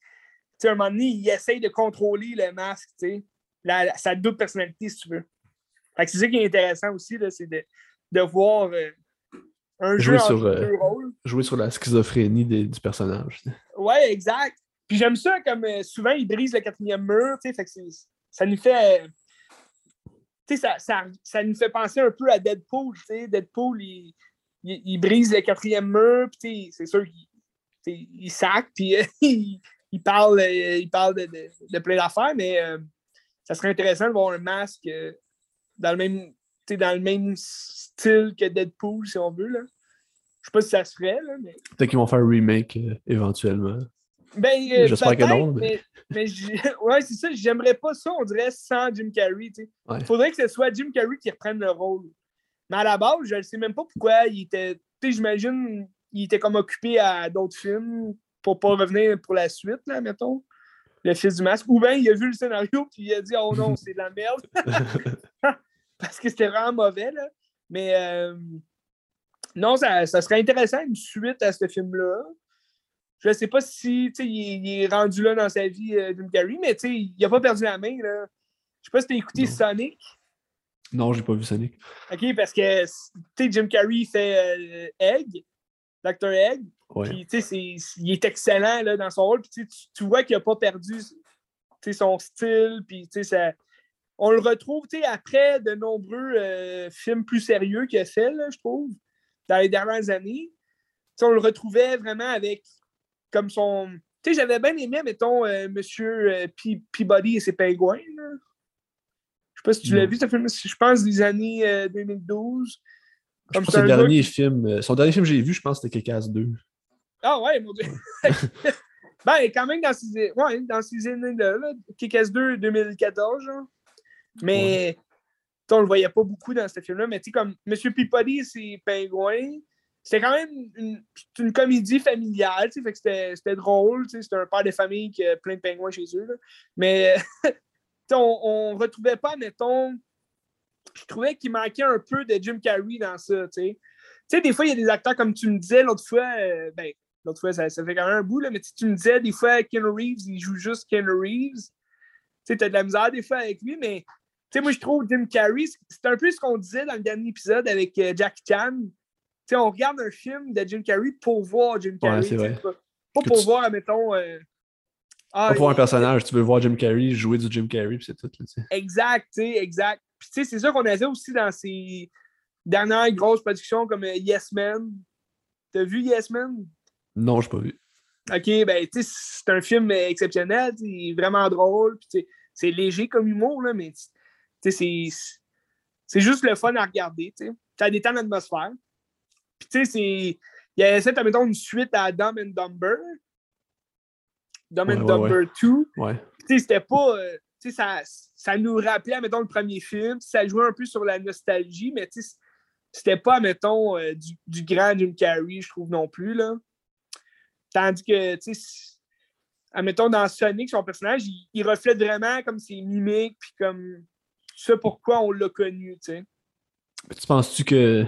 à un moment donné, il essaye de contrôler le masque, tu sais, la- sa double personnalité, si tu veux. Fait que c'est ça qui est intéressant aussi, c'est de, de voir euh, un jeu Jouer sur, euh, deux rôles. Jouer sur la schizophrénie des- du personnage. Ouais, exact. Puis j'aime ça comme euh, souvent, il brise le quatrième mur, tu sais, fait que ça nous fait. euh, tu sais, ça, ça, ça nous fait penser un peu à Deadpool. Deadpool, il, il, il brise le quatrième mur, puis c'est sûr qu'il il sac, puis euh, *laughs* il, il parle, euh, il parle de, de, de plein d'affaires, mais euh, ça serait intéressant de voir un masque dans le même tu sais, dans le même style que Deadpool, si on veut. Là. Je sais pas si ça se ferait, là, mais. Peut-être qu'ils vont faire un remake éventuellement. Ben, J'espère que non, mais- Mais, *laughs* ouais, c'est ça. J'aimerais pas ça, on dirait, sans Jim Carrey. Ouais. Il faudrait que ce soit Jim Carrey qui reprenne le rôle. Mais à la base, je ne sais même pas pourquoi il était. Tu sais, j'imagine il était comme occupé à d'autres films pour pas revenir pour la suite, là, mettons. Le fils du masque. Ou bien il a vu le scénario puis il a dit Oh non, c'est de la merde. *laughs* Parce que c'était vraiment mauvais, là. Mais euh, non, ça, ça serait intéressant une suite à ce film-là. Je sais pas si il, est- il est rendu là dans sa vie, euh, Jim Carrey, mais il n'a pas perdu la main. Là. Je sais pas si tu as écouté. Sonic. Non, j'ai pas vu Sonic. OK, parce que tu sais, Jim Carrey fait euh, Egg, Dr. Egg. Ouais. Puis, tu sais, il est excellent là, dans son rôle. Puis, tu, vois qu'il n'a pas perdu son style. Puis, tu sais, on le retrouve tu sais, après de nombreux euh, films plus sérieux qu'il a fait, là, je trouve, dans les dernières années. On le retrouvait vraiment avec comme son. Tu sais, j'avais bien aimé, mettons, euh, Monsieur euh, Pe- Peabody et ses pingouins. là. Je sais pas si tu l'as vu, ce film, je pense des années euh, 2012. Je Comme pense c'est que dernier film, euh, son dernier film que j'ai vu, je pense c'était Kekas 2. Ah ouais, mon Dieu. *laughs* ben, quand même dans ces, ouais, dans ces années-là, là, Kick-Ass 2 2014, genre. Mais tu sais, on le voyait pas beaucoup dans ce film-là. Mais tu sais, comme Monsieur Peabody et ses pingouins, c'était quand même une, c'est une comédie familiale, tu sais, fait que c'était drôle, tu sais, c'était un père de famille qui a plein de pingouins chez eux. là. Mais *laughs* on, on retrouvait pas, mettons, je trouvais qu'il manquait un peu de Jim Carrey dans ça, tu sais. Tu sais, des fois, il y a des acteurs, comme tu me disais l'autre fois, euh, ben, l'autre fois, ça, ça fait quand même un bout, là, mais tu tu me disais, des fois, Ken Reeves, il joue juste Ken Reeves. Tu sais, t'as de la misère des fois avec lui, mais tu sais, moi, je trouve Jim Carrey, c'est- un peu ce qu'on disait dans le dernier épisode avec euh, Jack Chan. Tu sais, on regarde un film de Jim Carrey pour voir Jim Carrey. Pas, pas pour tu- voir, mettons. euh, ah, Pas pour un personnage, tu veux voir Jim Carrey jouer du Jim Carrey, puis c'est tout. là. Exact, tu sais, exact. Puis tu sais, c'est ça qu'on avait aussi dans ces dernières grosses productions comme euh, Yes Man. T'as vu Yes Man? Non, je pas vu. OK, ben, tu sais, c'est un film exceptionnel, il est vraiment drôle, puis c'est léger comme humour, là, mais tu sais, c'est, c'est juste le fun à regarder, tu sais. Ça détend l'atmosphère. Puis tu sais, c'est... Il y a cette, mettons, une suite à Dumb and Dumber. Dumb and Dumber 2 Ouais. tu sais, c'était pas. euh, ça, ça nous rappelait, mettons, le premier film. Ça jouait un peu sur la nostalgie, mais c'était pas, mettons, euh, du, du grand Jim Carrey, je trouve non plus. Là. Tandis que, tu sais, admettons, dans Sonic, son personnage, il, il reflète vraiment comme ses mimiques, puis comme ce pourquoi on l'a connu, tu sais. Tu penses-tu que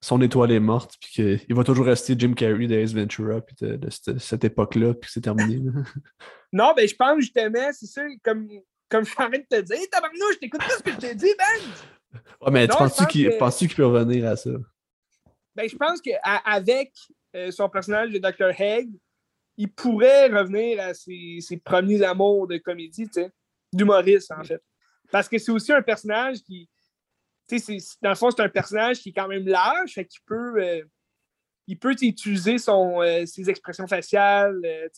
son étoile est morte, puis qu'il va toujours rester Jim Carrey de Ace Ventura, puis de, de cette, cette époque-là, puis que c'est terminé? *laughs* Non, ben, je pense justement, c'est ça, comme, comme je suis en train de te dire, hey, tabarnouche, t'écoutes pas ce que je te dis, Ben! Ouais, mais Non, tu je penses-tu pense qu'il que- peut revenir à ça? Ben, je pense qu'avec son personnage de Dr. Haig, il pourrait revenir à ses, ses premiers amours de comédie, tu sais, d'humoriste, en fait. Parce que c'est aussi un personnage qui, dans le fond, c'est un personnage qui est quand même large, fait qu'il peut, euh, il peut utiliser son, euh, ses expressions faciales, euh,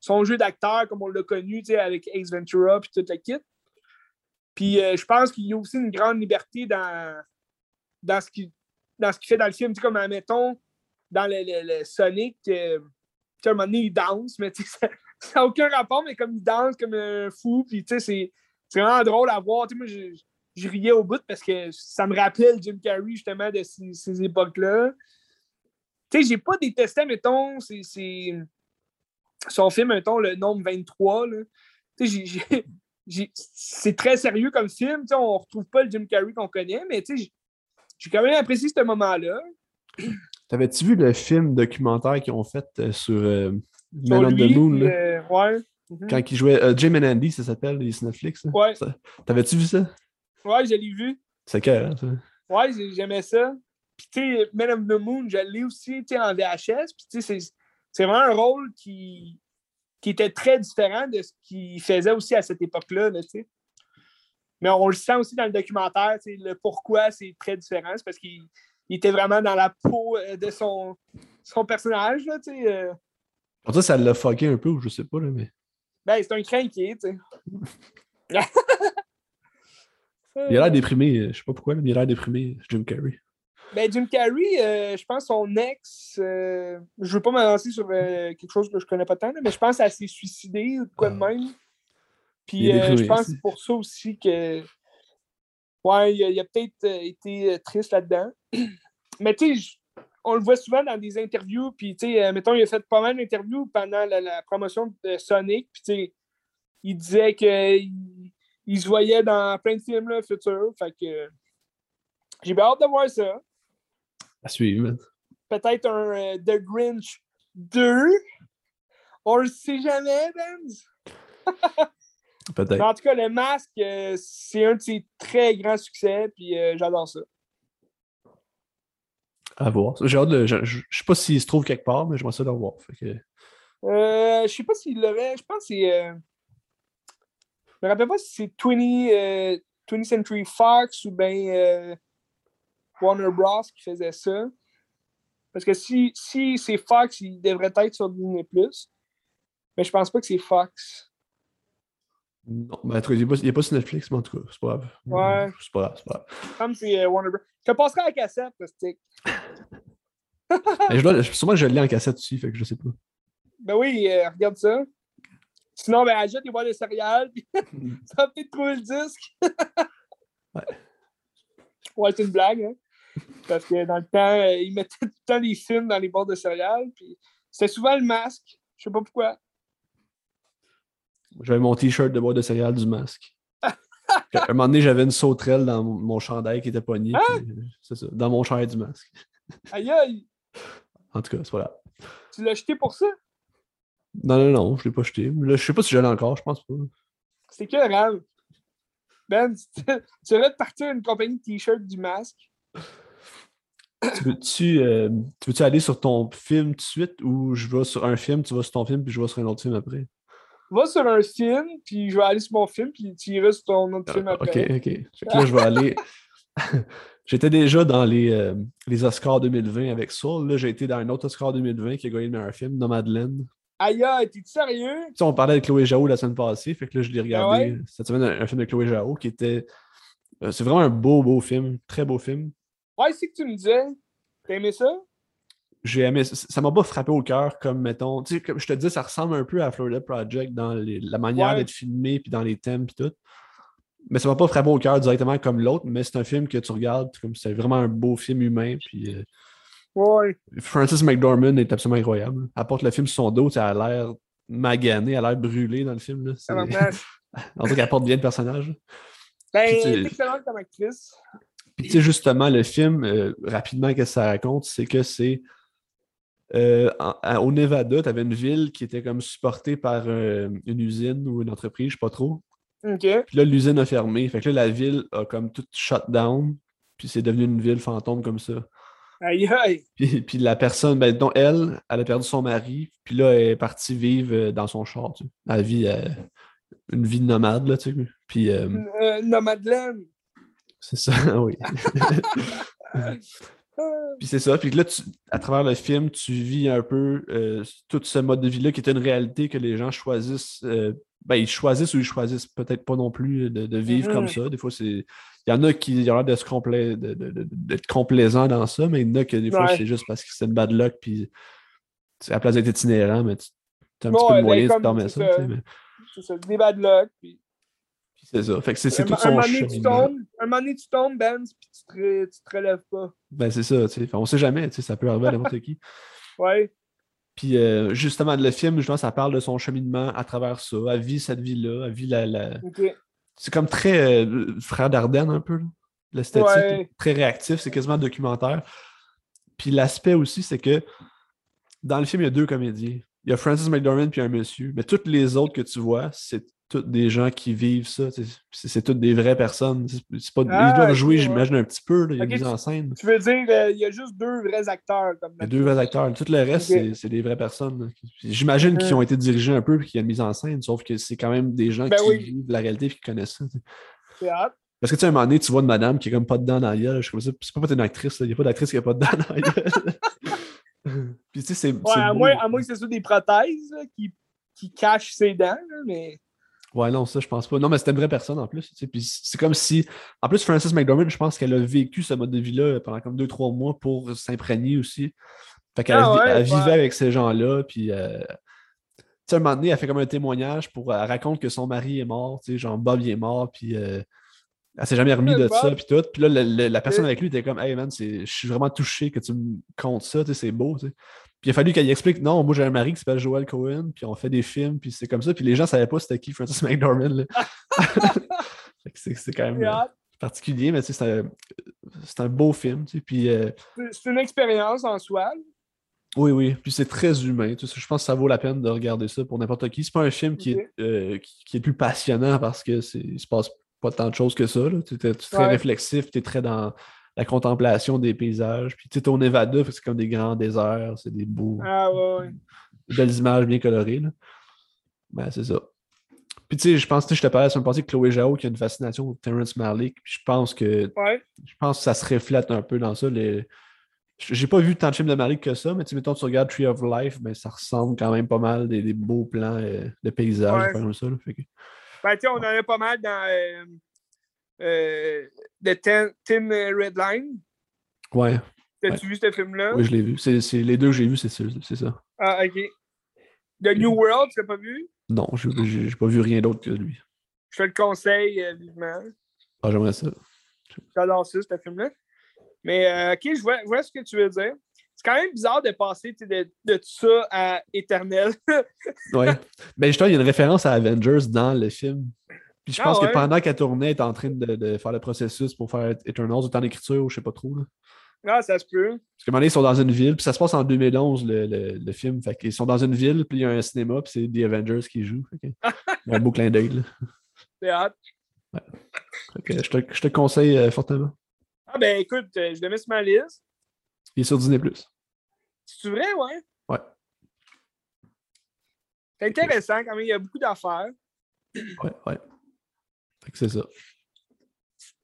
son jeu d'acteur, comme on l'a connu, avec Ace Ventura, puis toute la kit. Puis je pense qu'il y a aussi une grande liberté dans, dans ce qu'il fait dans le film. Comme, admettons, dans le, le- Sonic, à un moment donné, il danse, mais *laughs* ça n'a aucun rapport, mais comme il danse comme un fou, puis c'est vraiment drôle à voir. Je riais au bout parce que ça me rappelle Jim Carrey, justement, de ces, ces époques-là. Tu sais, j'ai pas détesté, mettons, c'est- c'est son film, mettons, le nombre 23, là. Tu sais, j'ai- j'ai- j'ai- c'est très sérieux comme film. Tu sais, on retrouve pas le Jim Carrey qu'on connaît, mais tu sais, j'ai- quand même apprécié ce moment-là. T'avais-tu vu le film documentaire qu'ils ont fait euh, sur euh, Man on the Moon? là? euh, ouais. Mhm. Quand il jouait euh, Jim and Andy, ça s'appelle, les Netflix. là? Ouais. Ça- T'avais-tu vu ça? Ouais, je l'ai vu. C'est clair, hein, ça? Ouais, j'ai- j'aimais ça. Puis, tu sais, Man of the Moon, je l'ai aussi, tu en VHS. Puis, tu sais, c'est- vraiment un rôle qui, qui était très différent de ce qu'il faisait aussi à cette époque-là, là, tu sais. Mais on le sent aussi dans le documentaire, tu sais, le pourquoi c'est très différent. C'est parce qu'il il était vraiment dans la peau euh, de son, son personnage, là, tu sais. euh. Pour ça, ça l'a fucké un peu, ou je sais pas, là, mais. Ben, c'est un crinqué, tu sais. *laughs* Il a l'air déprimé, euh, je sais pas pourquoi, mais il a l'air déprimé, Jim Carrey. Ben, Jim Carrey, euh, je pense son ex, euh, je veux pas m'avancer sur euh, quelque chose que je connais pas tant, là, mais je pense qu'elle s'est suicidée ou quoi de Ah. même. Puis je pense que c'est pour ça aussi que. Ouais, il a, peut-être été triste là-dedans. *clears throat* Mais tu sais, on le voit souvent dans des interviews, puis tu sais, mettons, il a fait pas mal d'interviews pendant la, la promotion de Sonic, puis tu sais, il disait qu'il il se voyait dans plein de films là, futurs. Fait que j'ai bien hâte de voir ça. À suivre. Peut-être un euh, The Grinch 2. On le sait jamais. *laughs* Mais Peut-être. en tout cas, le masque, euh, c'est un de ses très grands succès, puis euh, j'adore ça. À voir. J'ai hâte de- Je, je, je sais pas s'il se trouve quelque part, mais j'aimerais ça le revoir. Fait que- Euh, je sais pas s'il l'aurait. Je pense que c'est. Je me rappelle pas si c'est 20, euh, 20th Century Fox ou bien euh, Warner Bros. qui faisait ça. Parce que si, si c'est Fox, il devrait être sur Disney. Mais je pense pas que c'est Fox. Non, ben, en tout cas, il est pas, pas sur Netflix, mais en tout cas, c'est pas grave. Ouais. C'est pas grave, c'est pas grave. Comme c'est euh, Warner Bros. Je te passerai la cassette, le stick. Mais *laughs* je dois, sûrement que je l'ai en cassette aussi, fait que je sais pas. Ben oui, euh, regarde ça. Sinon, ben, achète des boîtes de céréales, puis *laughs* ça va peut-être trouver le disque. *laughs* Ouais. Ouais, c'est une blague, hein. Parce que dans le temps, euh, ils mettaient tout le temps des films dans les boîtes de céréales, puis c'était souvent le masque. Je sais pas pourquoi. J'avais mon t-shirt de bois de céréales du masque. À un moment donné, j'avais une sauterelle dans mon, chandail qui était poignée. Hein? euh, C'est ça, dans mon chandail du masque. Aïe aïe, En tout cas, c'est pas grave. tu l'as jeté pour ça? Non, non, non, je l'ai pas jeté. Là, je sais pas si je l'ai encore, je pense pas. C'est que grave. Ben, *laughs* tu tu aurais de partir une compagnie de t-shirts du masque? Tu veux-tu euh, tu veux-tu aller sur ton film tout de suite ou je vais sur un film, tu vas sur ton film, puis je vais sur un autre film après? Va sur un film, puis je vais aller sur mon film, puis tu iras sur ton autre film Ah, ok, après. ok. Que là, je vais aller. *laughs* J'étais déjà dans les, euh, les Oscars 2020 avec Soul. Là, j'ai été dans un autre Oscar 2020 qui a gagné le meilleur film, Nomadland. Aïe t'es sérieux? Tu sais, on parlait de Chloé Zhao la semaine passée, fait que là, je l'ai regardé Ah ouais? cette semaine, un, un film de Chloé Zhao qui était. euh, c'est vraiment un beau, beau film, très beau film. Ouais, c'est que tu me disais. T'as aimé ça? J'ai aimé, ça ça m'a pas frappé au cœur comme, mettons, tu sais, comme je te dis, ça ressemble un peu à Florida Project dans les- la manière Ouais. d'être filmé, puis dans les thèmes, puis tout. Mais ça m'a pas frappé au cœur directement comme l'autre, mais c'est un film que tu regardes, comme c'est vraiment un beau film humain, puis euh, Ouais. Francis McDormand est absolument incroyable. Apporte le film sur son dos, elle a l'air magané, elle a l'air brûlée dans le film. Là. C'est-. *laughs* En tout cas, elle apporte bien le personnage. Ben, Puis tu- t'es excellente comme actrice. Puis tu sais, justement, le film, euh, rapidement, qu'est-ce que ça raconte, c'est que c'est euh, en- en- au Nevada, tu avais une ville qui était comme supportée par euh, une usine ou une entreprise, je sais pas trop. OK. Puis là, l'usine a fermé. Fait que là, la ville a comme tout shut down. Puis c'est devenu une ville fantôme comme ça. Aïe aïe. Puis, puis la personne, ben, dont elle, elle a perdu son mari. Puis là, elle est partie vivre euh, dans son char. Tu sais. Elle vit euh, une vie de nomade, là, tu sais. Puis euh, Euh, Nomadland. c'est ça, *laughs* oui. *laughs* Puis c'est ça. Puis là, tu- à travers le film, tu vis un peu tout ce mode de vie-là qui est une réalité que les gens choisissent. ben, ils choisissent ou ils choisissent peut-être pas non plus de, de vivre Mhm. comme ça. Des fois, c'est. Il y en a qui ont l'air de se complai- de- de- de- d'être complaisants dans ça, mais il y en a que des fois, Ouais. c'est juste parce que c'est une bad luck. Puis tu à la place d'être itinérant, mais tu as un petit peu de comme permettre c'est ça. tu mais- C'est ça, des bad luck. Puis... c'est ça. Fait que c'est tout son tu cheminement. tombes, un moment donné, tu tombes, Ben, puis tu te, tu te relèves pas. Ben, c'est ça. tu sais. On sait jamais. tu sais, Ça peut arriver à n'importe qui. *laughs* Ouais. Puis euh, justement, le film, justement, ça parle de son cheminement à travers ça. Elle vit cette vie-là. Elle vit la. C'est comme très euh, frère d'Ardenne un peu. L'esthétique. Ouais. Très réactif. C'est quasiment documentaire. Puis l'aspect aussi, c'est que dans le film, il y a deux comédiens. Il y a Francis McDormand puis un monsieur. Mais toutes les autres que tu vois, c'est toutes des gens qui vivent ça. C'est c'est toutes des vraies personnes. C'est pas, Ah, ils doivent ok, jouer, j'imagine, un petit peu. là. Il y a Ok, une mise tu- en scène. Tu veux dire, euh, il y a juste deux vrais acteurs. Comme Il y a deux vrais acteurs. Tout le reste, c'est- c'est des vraies personnes. J'imagine qu'ils Mhm. ont été dirigés un peu et qu'il y a une mise en scène, sauf que c'est quand même des gens Ben qui oui. vivent la réalité et qui connaissent ça. C'est hâte. Parce que tu sais, à un moment donné, tu vois une madame qui est comme pas dedans dans la gueule. Je ça. C'est pas une actrice, là. il n'y a pas d'actrice qui est pas dedans dans la gueule. *laughs* Puis tu sais, c'est. Ouais, à moins, à moins que ce soit des prothèses là, qui, qui cachent ses dents, là, mais. Ouais, non, ça, je pense pas. Non, mais c'était une vraie personne en plus. Puis c'est comme si. En plus, Frances McDormand, je pense qu'elle a vécu ce mode de vie-là pendant comme deux, trois mois pour s'imprégner aussi. Fait qu'elle Ah ouais, vivait avec ces gens-là. Puis. euh, Tu sais, un moment donné, elle fait comme un témoignage pour. Elle raconte que son mari est mort. Tu sais, genre Bob, il est mort. Puis. euh, Elle s'est jamais remis de Bob. ça. Puis tout. Puis là, le- le- la personne avec lui était comme, hey man, je suis vraiment touché que tu me comptes ça. Tu sais, c'est beau. tu sais. Puis il a fallu qu'elle explique non, moi j'ai un mari qui s'appelle Joel Cohen, puis on fait des films, puis c'est comme ça. Puis les gens savaient pas c'était qui Francis McDormand. *laughs* c'est quand même euh, particulier, mais tu sais, c'est un, un beau film. tu sais. Puis euh, C'est- une expérience en soi. oui, oui. Puis c'est très humain. tu sais. Je pense que ça vaut la peine de regarder ça pour n'importe qui. C'est pas un film qui, est, euh, qui, qui est plus passionnant parce que c'est il se passe pas tant de choses que ça. Tu es, très Ouais. réflexif, tu es très dans, la contemplation des paysages. Puis tu sais, au Nevada, c'est comme des grands déserts, c'est des beaux. Ah ouais, belles images bien colorées. Là. Ben, c'est ça. Puis tu sais, je pense que je te parlais la semaine passée que Chloé Jao qui a une fascination pour Terrence Malick. Puis je pense que Ouais. je pense que ça se reflète un peu dans ça. Les... J'ai pas vu tant de films de Malick que ça, mais tu sais, mettons, tu regardes Tree of Life, ben, ça ressemble quand même pas mal des, des beaux plans euh, de paysages, Ouais. comme ça. là. Fait que- Ben, tu sais, on en a pas mal dans euh, euh, The Ten- Tim Redline. Ouais, T'as-tu vu ce film-là? oui, je l'ai vu. C'est c'est- les deux que j'ai vus, c'est ça. c'est ça. Ah, ok. The New World, tu l'as pas vu? Non, j'ai pas vu rien d'autre que lui. Je te le conseille euh, vivement. Ah, j'aimerais ça. J'adore ça, ce film-là. Mais, euh, ok, je vois, je vois ce que tu veux dire. C'est quand même bizarre de passer de, de tout ça à éternel. *laughs* Ouais. Ben justement, il y a une référence à Avengers dans le film. Puis je Ah pense ouais? que pendant qu'elle tournait, elle était en train de, de faire le processus pour faire Eternals, temps d'écriture, ou je sais pas trop. Là. ah, ça se peut. Parce moment donné, ils sont dans une ville, puis ça se passe en 2011, le, le, le film. Fait qu'ils sont dans une ville, puis il y a un cinéma, puis c'est The Avengers qui joue. Fait que- il y a un beau clin d'œil. *laughs* C'est hâte. Fait que je, te, je te conseille euh, fortement. Ah, ben écoute, euh, je le mets sur ma liste. Il est sur Disney+. C'est vrai, ouais? Ouais. C'est intéressant quand même. Il y a beaucoup d'affaires. Ouais, ouais. C'est ça.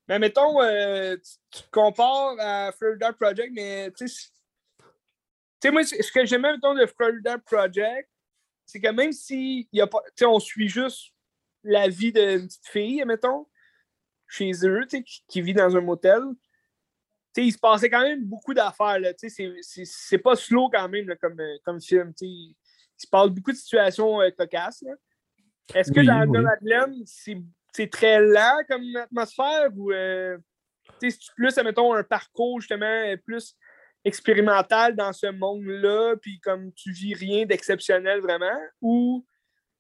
Mais mettons, euh, tu, tu compares à Florida Project, mais tu sais, moi, ce que j'aime, mettons, de Florida Project, c'est que même si y a pas, on suit juste la vie d'une petite fille, mettons, chez eux, qui, qui vit dans un motel, tu sais, il se passait quand même beaucoup d'affaires, là, tu sais, c'est- c'est- c'est pas slow quand même, là, comme, euh, comme film, tu sais. Il se passe beaucoup de situations euh, cocasses, là. Est-ce que Oui, dans oui. Nomadland, c'est c'est très lent comme atmosphère ou euh, c'est plus, admettons, un parcours justement euh, plus expérimental dans ce monde-là, puis comme tu vis rien d'exceptionnel vraiment, ou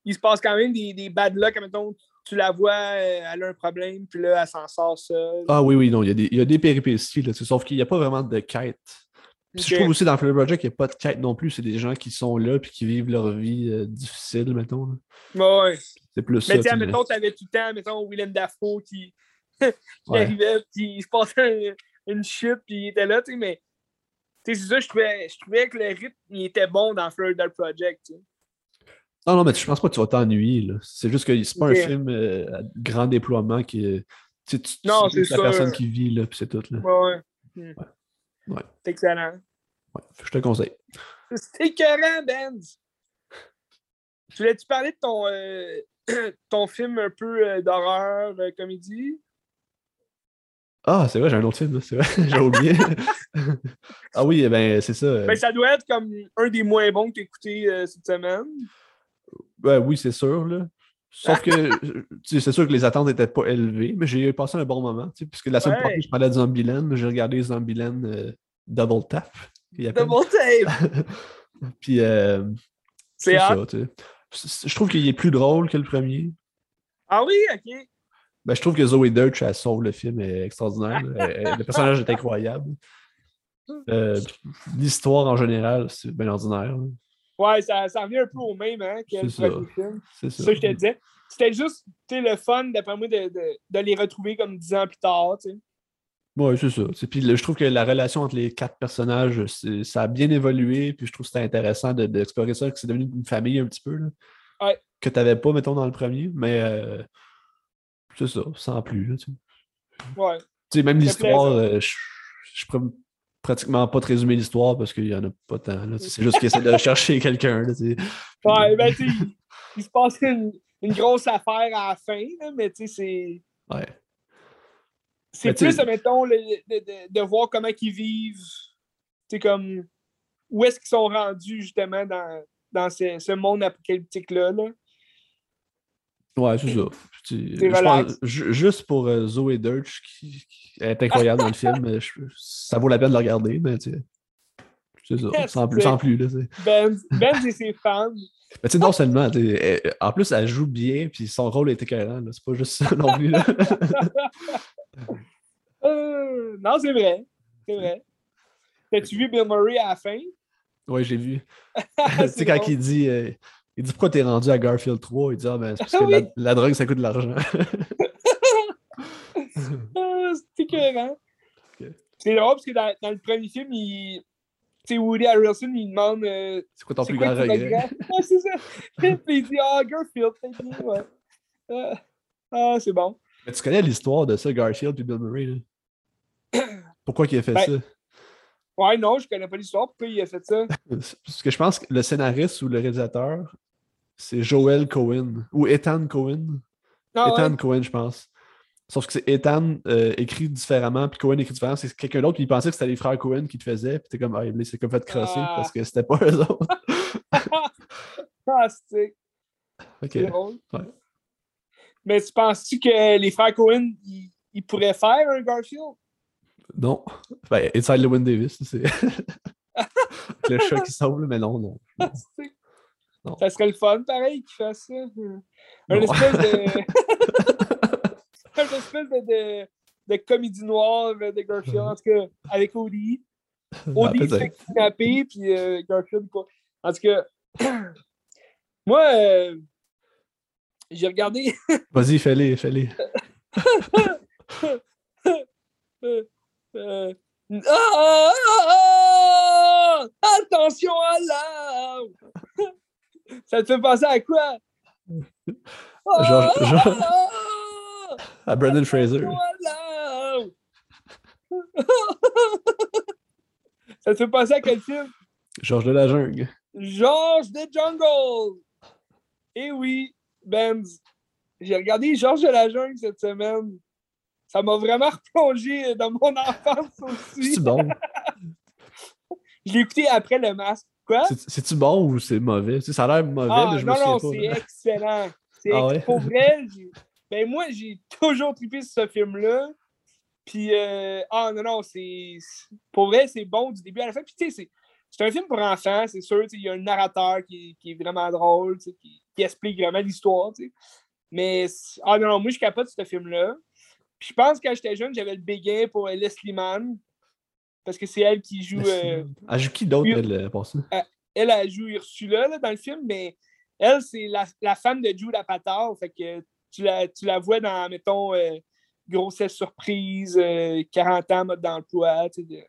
il se passe quand même des, des bad luck, admettons, tu la vois, euh, elle a un problème, puis là, elle s'en sort seule. Ah oui, oui, non, il y a des, il y a des péripéties, là, sauf qu'il n'y a pas vraiment de quête. Puis. Je trouve aussi dans Florida Project qu'il n'y a pas de quête non plus. C'est des gens qui sont là puis qui vivent leur vie euh, difficile, mettons. là. Ouais, ouais. C'est plus ça. Mais tu sais, tu sais. admettons, t'avais tout le temps, mettons, Willem Dafoe qui, *laughs* qui Ouais. arrivait, il se passait un- une chute, puis il était là, tu sais, mais tu c'est ça, je trouvais, je trouvais que le rythme, il était bon dans Florida Project, tu sais. Non, non, mais je pense pas que tu vas t'ennuyer. C'est juste que c'est pas un film euh, à grand déploiement qui. Tu tu, tu Non, c'est la personne qui vit, là, puis c'est tout. Là. Ouais, ouais. Hmm. Ouais. C'est excellent. Ouais, je te conseille. C'est écœurant, Benz! Tu voulais-tu parler de ton, euh, *clears throat* ton film un peu euh, d'horreur, euh, comédie? Ah, c'est vrai, j'ai un autre film, c'est vrai, *laughs* j'ai oublié. *laughs* ah oui, eh ben c'est ça. Ben, ça doit être comme un des moins bons que tu as écouté cette semaine. ben oui, c'est sûr, là. Sauf que tu sais, c'est sûr que les attentes n'étaient pas élevées, mais j'ai passé un bon moment. Puisque la semaine Ouais. passée, je parlais de Zombieland, j'ai regardé Zombieland euh, Double Tap. Double tape! *laughs* Puis euh, C'est ça, tu sais. C- Je trouve qu'il est plus drôle que le premier. Ah oui, ok. Ben, je trouve que Zoe Deutsch, elle sauve le film, est extraordinaire. *laughs* le personnage est incroyable. Euh, L'histoire en général, c'est bien ordinaire. Ouais, ça, ça revient un peu au même hein, que le ça. film. C'est ça. ça que je te disais. C'était juste le fun, d'après moi, de, de, de les retrouver comme dix ans plus tard. tu sais. Oui, c'est ça. Puis je trouve que la relation entre les quatre personnages, ça a bien évolué. Puis je trouve que c'était intéressant de- d'explorer ça, que c'est devenu une famille un petit peu. Là, Ouais. Que tu n'avais pas, mettons, dans le premier. Mais euh, c'est ça, sans plus. là, tu sais. Ouais. Tu sais, même l'histoire, euh, je je pratiquement pas te résumer l'histoire parce qu'il n'y en a pas tant. C'est juste qu'il essaie de chercher *laughs* quelqu'un. Ouais, ben, tu sais, il, se passe une, une grosse affaire à la fin, là, mais tu sais, c'est. Ouais. C'est tu plus, sais- mettons, le- de, de, de voir comment ils vivent. Tu sais, comme. Où est-ce qu'ils sont rendus, justement, dans, dans ce, ce monde apocalyptique-là. Là. Ouais, c'est ça. Je pense- ju- juste pour euh, Zoe Deutsch, qui, qui est incroyable dans le film, je- ça vaut la peine de le regarder, mais tu sais, c'est ça, sans plus, sans plus. Là. Ben, ben et ses fans. mais tu sais, non seulement, elle- en plus, elle joue bien, puis son rôle est écœurant, c'est pas juste ça non plus. Là. *laughs* Euh, non, c'est vrai. C'est vrai. T'as-tu vu Bill Murray à la fin? ouais, j'ai vu. *laughs* tu C'est sais, quand il dit, euh, il dit pourquoi t'es rendu à Garfield 3, il dit, ah ben, c'est parce que Oui. la, la drogue, ça coûte de l'argent. *laughs* *laughs* Ah, c'est écœurant. C'est drôle parce que dans, dans le premier film, il. Tu sais, Woody Harrelson, il demande. euh, C'est quoi ton plus grand regret? *laughs* Ouais, c'est ça. Puis il dit Ah, Garfield. Ouais. Ah, ah, c'est bon. Mais tu connais l'histoire de ça, Garfield et Bill Murray, là? *coughs* Pourquoi il a fait Ben, ça? Ouais, non, je connais pas l'histoire. Pourquoi il a fait ça? Parce que je pense que le scénariste ou le réalisateur, c'est Joel Cohen. Ou Ethan Cohen. Ah, Ethan ouais. Cohen, je pense. Sauf que c'est Ethan euh, écrit différemment, puis Cohen écrit différemment. C'est quelqu'un d'autre, puis il pensait que c'était les frères Cohen qui le faisaient, puis t'es comme, ah, il s'est comme fait crosser Ah. parce que c'était pas eux autres. *laughs* Ah, c'est Ok. c'est drôle. Ouais. Mais tu penses-tu que les frères Cohen, ils, ils pourraient faire un Garfield? Non. Ben, Inside Lewin Davis, c'est. *laughs* *laughs* le chat qui sauve, mais non, non. C'est- Non. Ça serait le fun, pareil, qu'ils fassent ça. Un espèce de. *laughs* un espèce de, de, de comédie noire euh, de Garfield, en tout cas, avec Odie. Odie se fait kidnapper, puis euh, Garfield pas. En tout cas, *clears throat* moi, euh, j'ai regardé. *laughs* Vas-y, fais-les, fais-les. *laughs* euh, euh, ah, ah, ah, ah, attention à l'arme! Ça te fait penser à quoi? *laughs* Genre- genre- ah, À Brendan Fraser. *laughs* Ça te fait penser à quel film? Georges de la Jungle. Georges de Jungle! Eh oui, Benz. J'ai regardé Georges de la Jungle cette semaine. Ça m'a vraiment replongé dans mon *laughs* enfance aussi. C'est-tu bon? Je l'ai écouté après le masque. Quoi? C'est- C'est-tu bon ou c'est mauvais? Ça a l'air mauvais, Ah, mais je non, me non, souviens c'est pas. excellent. C'est Ah ouais? Pour vrai, ben moi, j'ai toujours trippé sur ce film-là. Puis, euh, ah non, non, c'est. c'est- Pour vrai, c'est bon du début à la fin. Puis, tu sais, c'est- c'est un film pour enfants, c'est sûr. Il y a un narrateur qui, qui est vraiment drôle, qui, qui explique vraiment l'histoire. Mais, c'est- ah non, non, moi, je capote ce film-là. Puis, je pense que quand j'étais jeune, j'avais le béguin pour Leslie Mann. Parce que c'est elle qui joue. euh, Elle joue qui d'autre, elle, euh, pour ça? elle, elle joue Ursula là, dans le film, mais elle, c'est la, la femme de Jude Apatow. Fait que tu la, tu la vois dans, mettons, euh, Grossesse surprise, euh, 40 ans mode d'emploi, tu sais,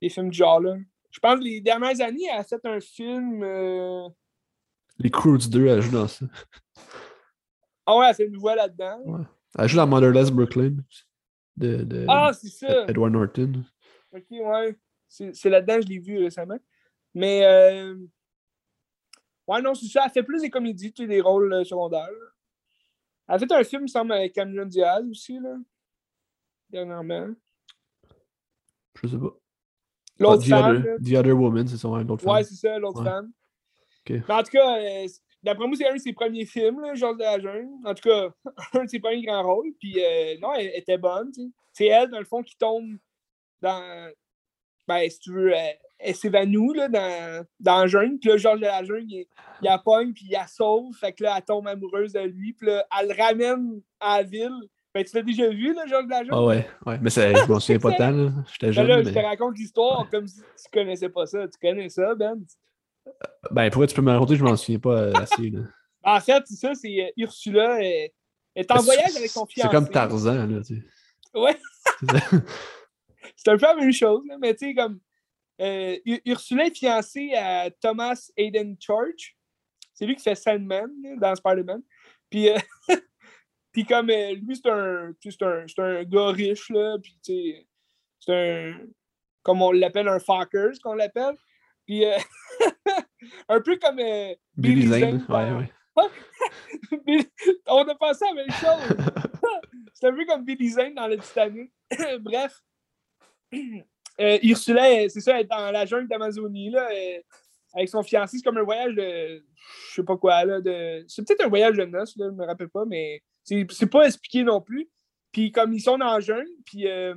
des films du genre là. Je pense que les dernières années, elle a fait un film. euh, Les Croods 2, elle joue dans ça. Ah ouais, elle fait une voix là-dedans. Ouais. Elle joue dans Motherless Brooklyn de, de Ah, c'est ça! Edward Norton. Ok, ouais. C'est là-dedans, je l'ai vu récemment. Mais, euh... ouais, non, c'est ça. Elle fait plus des comédies, tu sais, des rôles euh, secondaires. Elle a fait un film, il me semble, avec Cameron Diaz aussi, là. Dernièrement. Je sais pas. L'autre Ah, The, femme, other. The Other Woman, c'est son l'autre Ouais, femme. c'est ça, l'autre Ouais. femme. Mais en tout cas, euh, d'après moi, c'est un de ses premiers films, là, Georges de la Jungle. En tout cas, *laughs* un de ses premiers grands rôles. Puis, euh, non, elle était bonne, tu sais. C'est elle, dans le fond, qui tombe dans. Ben, si tu veux, elle, elle s'évanouit, là, dans, dans la jungle. Puis là, Georges de la Jungle, il, il la pogne, puis il la sauve. Fait que là, elle tombe amoureuse de lui. Puis là, elle le ramène à la ville. Ben, tu l'as déjà vu, là, Georges de la Jungle? Ah ouais, ouais. Mais c'est- je m'en souviens pas tant, là. J'étais Ben jeune. là, je te mais... raconte l'histoire comme si tu connaissais pas ça. Tu connais ça, Ben? Ben, pourquoi tu peux me raconter, je m'en souviens pas euh, assez. Là. *laughs* En fait, c'est ça, c'est euh, Ursula. Elle, elle est en voyage avec son fiancé. C'est comme Tarzan, là. Tu sais. Ouais, *laughs* C'est un peu la même chose, là, mais tu sais, comme. euh, Ur- Ursula est fiancée à Thomas Hayden Church. C'est lui qui fait Sandman là, dans Spider-Man. Puis, euh, *laughs* puis comme euh, lui, c'est un, un, c'est un gars riche, là. Puis, tu sais, c'est un. Comme on l'appelle, un fucker, ce qu'on l'appelle. Puis, *laughs* un peu comme. euh, Billy Zane, ouais, ouais. *laughs* Billy- On a pensé à la même chose. C'est un peu comme Billy Zane dans le Titanic. Bref. *clears throat* Euh, Ursula, c'est ça, elle est dans la jungle d'Amazonie, là, avec son fiancé. C'est comme un voyage de. Je sais pas quoi, là. C'est peut-être un voyage de noces, là, je me rappelle pas, mais c'est c'est pas expliqué non plus. Puis comme ils sont dans la jungle, puis euh,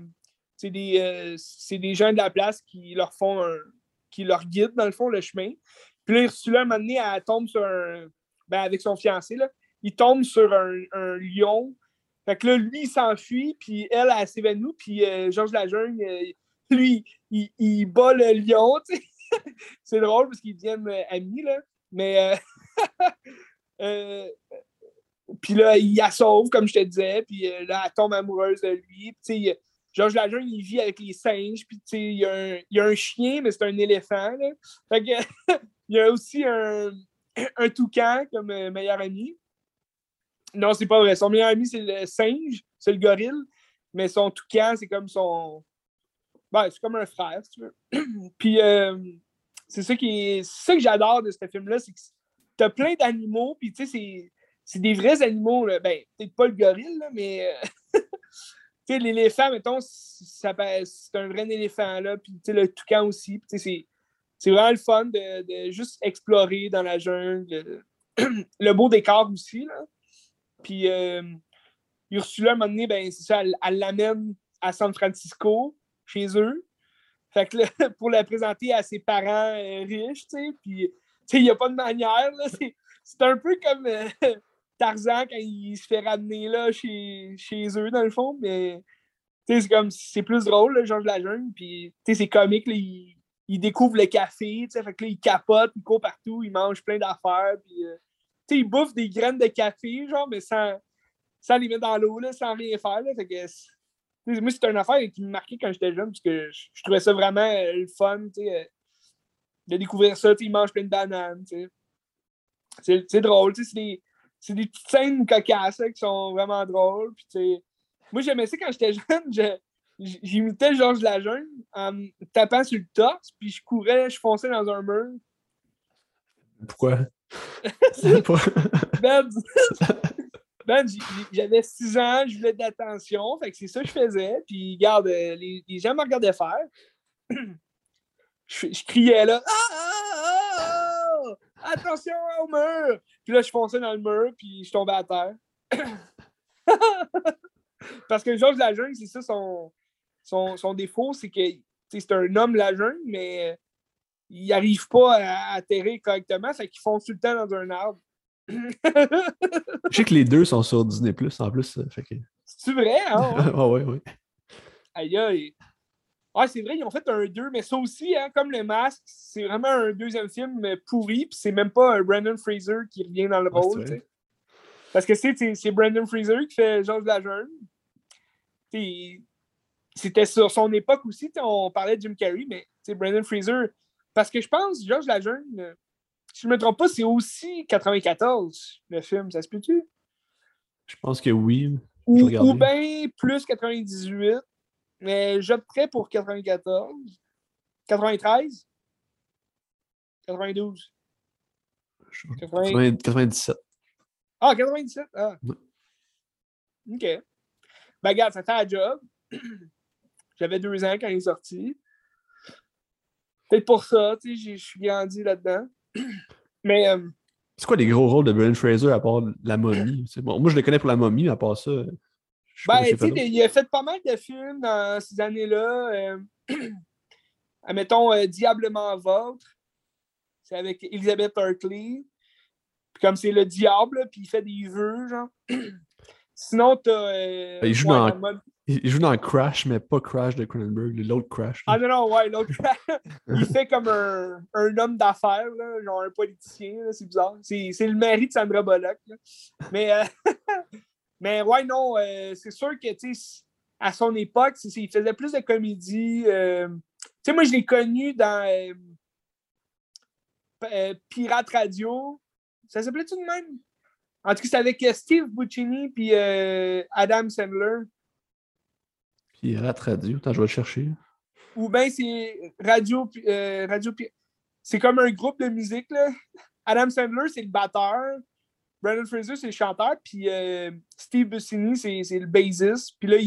c'est des, euh, c'est des gens de la place qui leur font qui leur guident, dans le fond, le chemin. Puis là, Ursula, à un moment donné, elle tombe sur un. Ben, avec son fiancé, là, il tombe sur un lion. Fait que là, lui, il s'enfuit, puis elle, elle, s'évanouit, puis euh, Georges Lajeune, euh, lui, il, bat le lion. *laughs* C'est drôle parce qu'ils deviennent euh, amis, là. Mais. *laughs* euh, puis là, il la sauve, comme je te disais, puis là, elle tombe amoureuse de lui. Puis, Georges Lajeune, il vit avec les singes, puis il y, a un, il y a un chien, mais c'est un éléphant. Là. Fait que, *laughs* il y a aussi un, un toucan comme meilleur ami. Non, c'est pas vrai. Son meilleur ami, c'est le singe, c'est le gorille, mais son toucan, c'est comme son. Ben, c'est comme un frère, si tu veux. *clears throat* puis euh, c'est ça qui est... ça que j'adore de ce film-là, c'est que t'as plein d'animaux, puis tu sais, c'est c'est des vrais animaux. Là. Ben, peut-être pas le gorille, là, mais euh, *laughs* l'éléphant, mettons, c'est un vrai éléphant, là, puis le toucan aussi. C'est vraiment le fun de, juste explorer dans la jungle. *clears throat* Le, beau décor aussi. Là. Puis euh, Ursula, à un moment donné, ben, c'est ça, elle l'amène à San Francisco, chez eux. Fait que *laughs* pour la présenter à ses parents euh, riches, tu sais, puis il n'y a pas de manière, C'est un peu comme euh, *laughs* Tarzan quand il se fait ramener là chez, chez eux, dans le fond, mais c'est comme c'est plus drôle, le Georges Lajeune, puis c'est comique, il, découvre le café, fait que il capote, il court partout, il mange plein d'affaires, puis il bouffe des graines de café, genre, mais sans, sans les mettre dans l'eau, sans rien faire. Là, que, moi, c'était une affaire qui me marquait quand j'étais jeune, parce que je, trouvais ça vraiment euh, le fun, euh, de découvrir ça, il mange plein de bananes, c'est drôle, c'est des, c'est des petites scènes cocasses qui sont vraiment drôles. Puis, moi, j'aimais ça quand j'étais *laughs* jeune. J'imitais Georges Lajeune en me tapant sur le torse, puis je courais, je fonçais dans un mur. Pourquoi? *laughs* *laughs* ben, *laughs* ben j'avais 6 ans, je voulais de l'attention, fait que c'est ça que je faisais. Puis, regarde, euh, les, les gens me regardaient faire. *clears throat* je, criais là. Ah, ah, ah, Attention au mur! Puis là, je fonçais dans le mur, puis je tombais à terre. Parce que Georges Lajeune, c'est ça son, son, défaut, c'est que c'est un homme Lajeune, mais il n'arrive pas à atterrir correctement, fait qu'il fonce tout le temps dans un arbre. Je sais que les deux sont sur Disney Plus en plus. Que... C'est vrai, hein? *laughs* Ah ouais, ouais. Aïe aïe. Ah, c'est vrai, ils ont fait un 2, mais ça aussi, hein, comme le masque, c'est vraiment un deuxième film pourri, puis c'est même pas Brandon Fraser qui revient dans le rôle. Parce que c'est Brandon Fraser qui fait Georges Lajeune. C'était sur son époque aussi, on parlait de Jim Carrey, mais Brandon Fraser. Parce que je pense, Georges Lajeune, si je ne me trompe pas, c'est aussi 94, le film, ça se peut-tu? Je pense que oui. Ou, ou bien plus 98. Mais j'opterais pour 94. 93? 92? 97. Ah, 97? Ah. OK. Ben, regarde, ça fait un job. *clears throat* J'avais deux ans quand il est sorti. Peut-être pour ça, tu sais, je suis grandi là-dedans. *clears throat* Mais. Euh, c'est quoi les gros rôles de Brian Fraser à part la momie? Bon, moi, je le connais pour la momie, mais à part ça. Ben, il a fait pas mal de films dans ces années-là. Euh, *clears throat* admettons, euh, Diablement Vôtre. C'est avec Elizabeth Berkley. Puis comme c'est le diable, puis il fait des vœux, genre. *clears throat* Sinon, t'as. Euh, il, joue dans, il joue dans Crash, mais pas Crash de Cronenberg, l'autre Crash. Ah non, non, ouais, l'autre Crash. il *laughs* fait comme un, un homme d'affaires, genre un politicien, c'est bizarre. C'est le mari de Sandra Bullock. Là. Mais. *laughs* Mais ouais, non, euh, c'est sûr que, tu sais, à son époque, il faisait plus de comédie. Euh, tu sais, moi, je l'ai connu dans euh, Pirate Radio. Ça s'appelait-tu de même? En tout cas, c'était avec Steve Buccini puis Adam Sandler. Pirate Radio, attends, je vais le chercher. Ou bien c'est Radio, Radio C'est comme un groupe de musique, là. Adam Sandler, c'est le batteur. Brandon Fraser, c'est le chanteur, puis euh, Steve Buscini, c'est le bassiste. Puis là,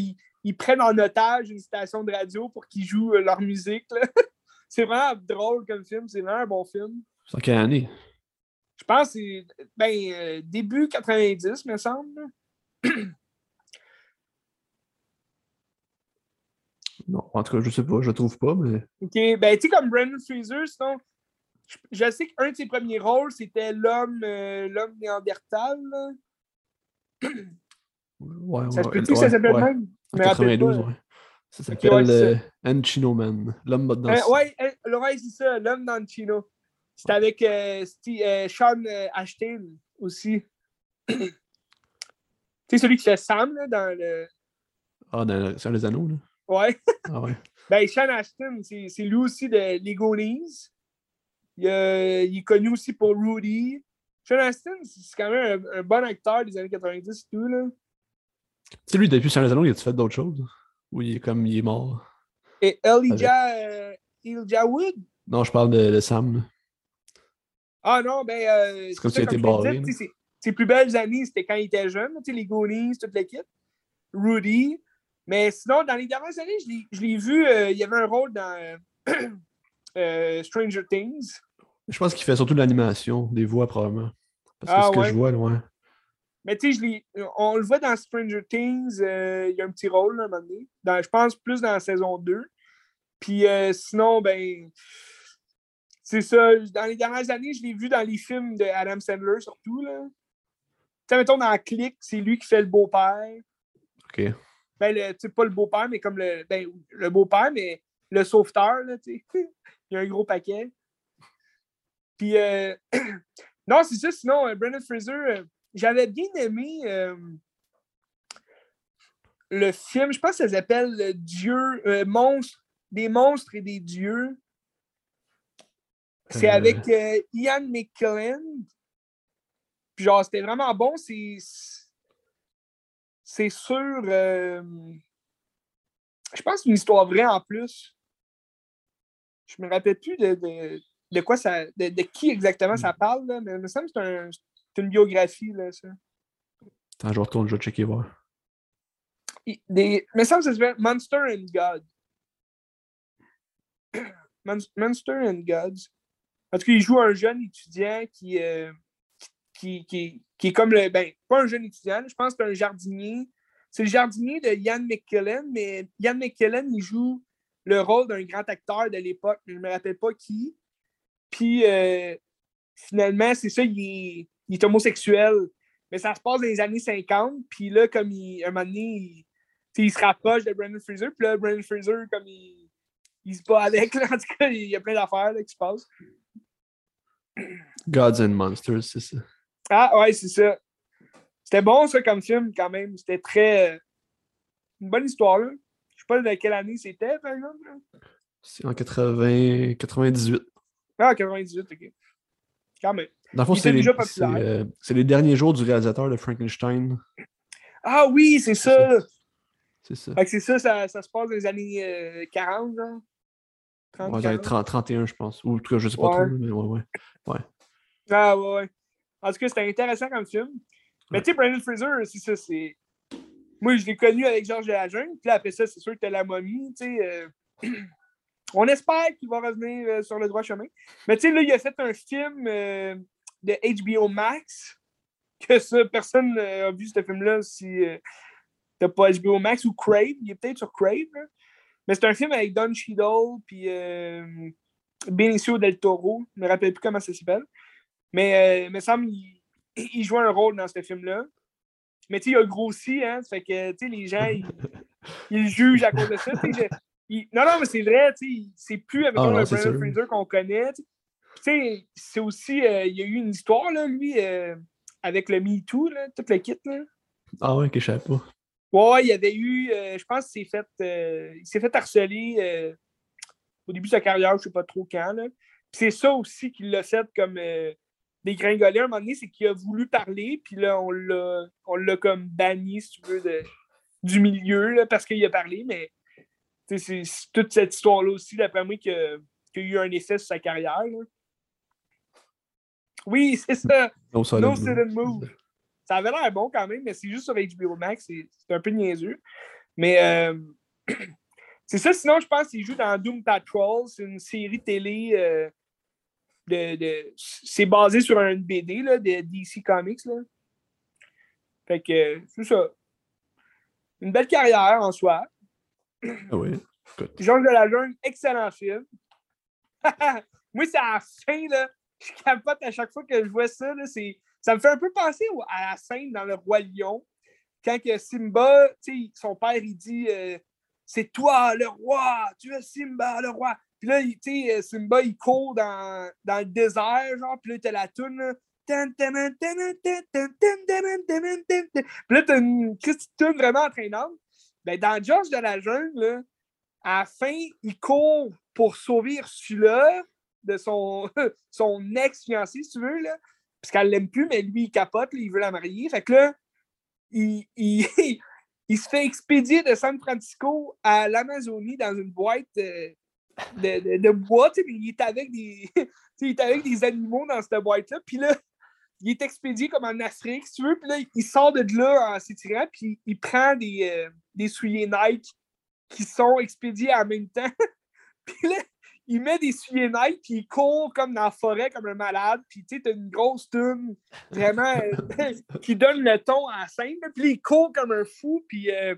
ils, prennent en otage une station de radio pour qu'ils jouent euh, leur musique. *laughs* c'est vraiment drôle comme film, c'est vraiment un bon film. C'est quelle année? Je pense que c'est ben, euh, début 90, me semble. *clears throat* non, en tout cas, je sais pas, je le trouve pas, mais. Ok, ben tu sais, comme Brandon Fraser, sinon, je, sais qu'un de ses premiers rôles, c'était l'homme euh, l'homme néandertal. Ouais, ça se peut que ça s'appelle même? En 92, ouais. Ça s'appelle euh, Encino Man, l'homme dans euh, Ouais, ouais c'est ça, l'homme dans. C'était avec euh, euh, Sean Ashton aussi. *clears throat* tu sais, celui qui fait Sam là, dans le. Ah, dans, sur les anneaux, là. Ouais. Ah ouais. *laughs* Ben, Sean Ashton, c'est lui aussi de Legonies. Il, euh, il est connu aussi pour Rudy. Sean Astin, c'est quand même un, un bon acteur des années 90 et tout. Là. Tu sais, lui, depuis Saint Salon, il a-tu fait d'autres choses? Ou il est comme, il est mort? Et Elijah, euh, Elijah Wood? Non, je parle de, de Sam. Ah non, ben. Euh, C'est comme s'il disais, barré, ses plus belles années, c'était quand il était jeune, tu sais, les Goonies, toute l'équipe. Rudy. Mais sinon, dans les dernières années, je l'ai- vu, euh, il y avait un rôle dans euh, *clears throat* euh, Stranger Things. Je pense qu'il fait surtout de l'animation, des voix probablement. Parce que Ah, ce que je vois, loin. Mais tu sais, on le voit dans Stranger Things, euh, il y a un petit rôle là, à un moment donné. Dans- je pense plus dans la saison 2. Puis sinon, ben, c'est ça. Dans les dernières années, je l'ai vu dans les films de Adam Sandler surtout. Là. Tu sais, mettons dans Click, c'est lui qui fait le beau-père. Ok. Ben, le- pas le beau-père, mais comme le, ben, le beau-père, mais le sauveteur, là, *laughs* il y a un gros paquet. Puis, euh, *clears throat* non, c'est ça. Sinon, euh, Brendan Fraser, euh, j'avais bien aimé euh, le film, je pense que ça s'appelle Dieu, euh, monstre, des monstres et des dieux. C'est avec Ian McKellen. Puis genre, c'était vraiment bon. C'est c'est sur. euh, je pense que c'est une histoire vraie en plus. Je me rappelle plus de, de, de quoi ça. De, de qui exactement ça parle, là, mais il me semble que c'est un- c'est une biographie, là, ça. Attends, je retourne, je vais checker voir. Il, des, il me semble que ça s'appelle Monster and God. *clears throat* Mon- Monster and Gods. En tout cas, il joue un jeune étudiant qui, euh, qui, qui, qui est comme le. Ben, pas un jeune étudiant, je pense que c'est un jardinier. C'est le jardinier de Ian McKellen, mais Ian McKellen, il joue le rôle d'un grand acteur de l'époque, mais je ne me rappelle pas qui. Puis euh, finalement, c'est ça, il est, homosexuel. Mais ça se passe dans les années 50. Puis là, comme il, un moment donné, il, se rapproche de Brendan Fraser. Puis là, Brendan Fraser, comme il, il se bat avec, *laughs* là, en tout cas, il y a plein d'affaires qui se passent. Gods and Monsters, c'est ça. Ah ouais, c'est ça. C'était bon ça comme film quand même. C'était très. euh, une bonne histoire là. Je sais pas de quelle année c'était, par exemple. C'est en 80... 98. Ah, 98, ok. Quand même. Dans le fond, c'est les, déjà c'est, populaire. euh, c'est les derniers jours du réalisateur de Frankenstein. Ah oui, c'est ça. C'est ça. C'est ça, ça, ça se passe dans les années euh, 40, genre. 30, Ouais, dans les 40. 30, 31, je pense. Ou en tout cas, je sais pas Ouais. trop, mais ouais, ouais. Ah ouais, ouais. En tout cas, c'était intéressant comme film. Mais tu sais, Brandon Fraser, c'est ça, c'est. Moi, je l'ai connu avec Georges de la Jungle. Puis là, après ça, c'est sûr que t'as la momie, tu sais. euh, *clears throat* On espère qu'il va revenir euh, sur le droit chemin. Mais tu sais, là, il a fait un film euh, de HBO Max. *laughs* Que ça, personne n'a vu ce film-là si t'as pas HBO Max ou Crave. Il est peut-être sur Crave. là. Mais c'est un film avec Don Cheadle puis Benicio del Toro. Je me rappelle plus comment ça s'appelle. Mais euh, il me semble qu'il il joue un rôle dans ce film-là. Mais tu sais, il a grossi, hein. Ça fait que, tu sais, les gens, ils, *laughs* ils jugent à cause de ça. je- non, non, mais c'est vrai, tu sais, c'est plus avec Ah, non, le c'est Brandon. Fraser qu'on connaît. Tu sais, c'est aussi, euh, il y a eu une histoire, là, lui, euh, avec le MeToo, là, tout le kit, là. Ah ouais, que je savais pas. Ouais, il y avait eu, euh, je pense qu'il s'est fait, il s'est fait harceler au début de sa carrière, je sais pas trop quand. là. C'est ça aussi qui l'a fait comme dégringoler à un moment donné, c'est qu'il a voulu parler, puis là, on l'a, on l'a comme banni, si tu veux, de- du milieu, là, parce qu'il a parlé, mais c'est, toute cette histoire-là aussi, d'après moi, qui a, qui a eu un effet sur sa carrière. là. Oui, c'est ça. *laughs* No Sudden No Move. Sudden Move. Ça avait l'air bon quand même, mais c'est juste sur HBO Max. C'est c'est un peu niaiseux. Mais euh, *clears throat* c'est ça. Sinon, je pense qu'il joue dans Doom Patrol. C'est une série télé. euh, de, de- c'est basé sur un BD là, de DC Comics. Là. Fait que c'est ça. Une belle carrière en soi. Ah. Écoute. Georges de la Jungle, excellent film. *laughs* Moi, c'est à la fin, là. Je capote à chaque fois que je vois ça. Là, ça me fait un peu penser à la scène dans Le Roi Lion. Quand que Simba, son père, il dit euh, C'est toi, le roi, tu es Simba, le roi. Puis là, tu sais, euh, Simba, il court dans, dans le désert, genre, puis là, t'as la toune. Puis là, t'as une petite toune vraiment entraînante. Ben, dans George de la jungle, à la fin, il court pour sauver Ursula de son, *laughs* son ex-fiancé, si tu veux, là. Parce qu'elle l'aime plus, mais lui, il capote, il veut la marier. Fait que là, il, *laughs* il, se fait expédier de San Francisco à l'Amazonie dans une boîte euh, de, de, de bois, mais il est avec des. *laughs* il est avec des animaux dans cette boîte-là. Puis là, il est expédié comme en Afrique, si tu veux. Puis là, il sort de là en s'étirant, puis il prend des, euh, des souliers Nike qui sont expédiés en même temps. *laughs* puis là, il met des souliers Nike, puis il court comme dans la forêt, comme un malade. Puis tu sais, t'as une grosse tune vraiment *laughs* qui donne le ton à la scène. Puis il court comme un fou, puis euh,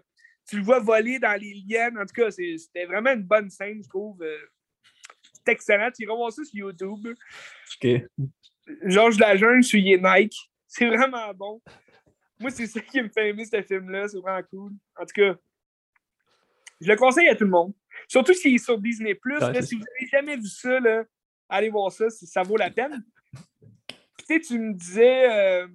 tu le vois voler dans les liens. En tout cas, c'était vraiment une bonne scène, je trouve. Euh, c'est excellent. Tu iras voir ça sur YouTube. OK. Georges Lajeune, souliers Nike. C'est vraiment bon. Moi, c'est ça qui me fait aimer ce film-là. C'est vraiment cool. En tout cas, je le conseille à tout le monde. Surtout s'il est sur Disney. Plus, si vous n'avez jamais vu ça, là, allez voir ça, ça vaut la peine. Tu sais, tu me disais. Euh,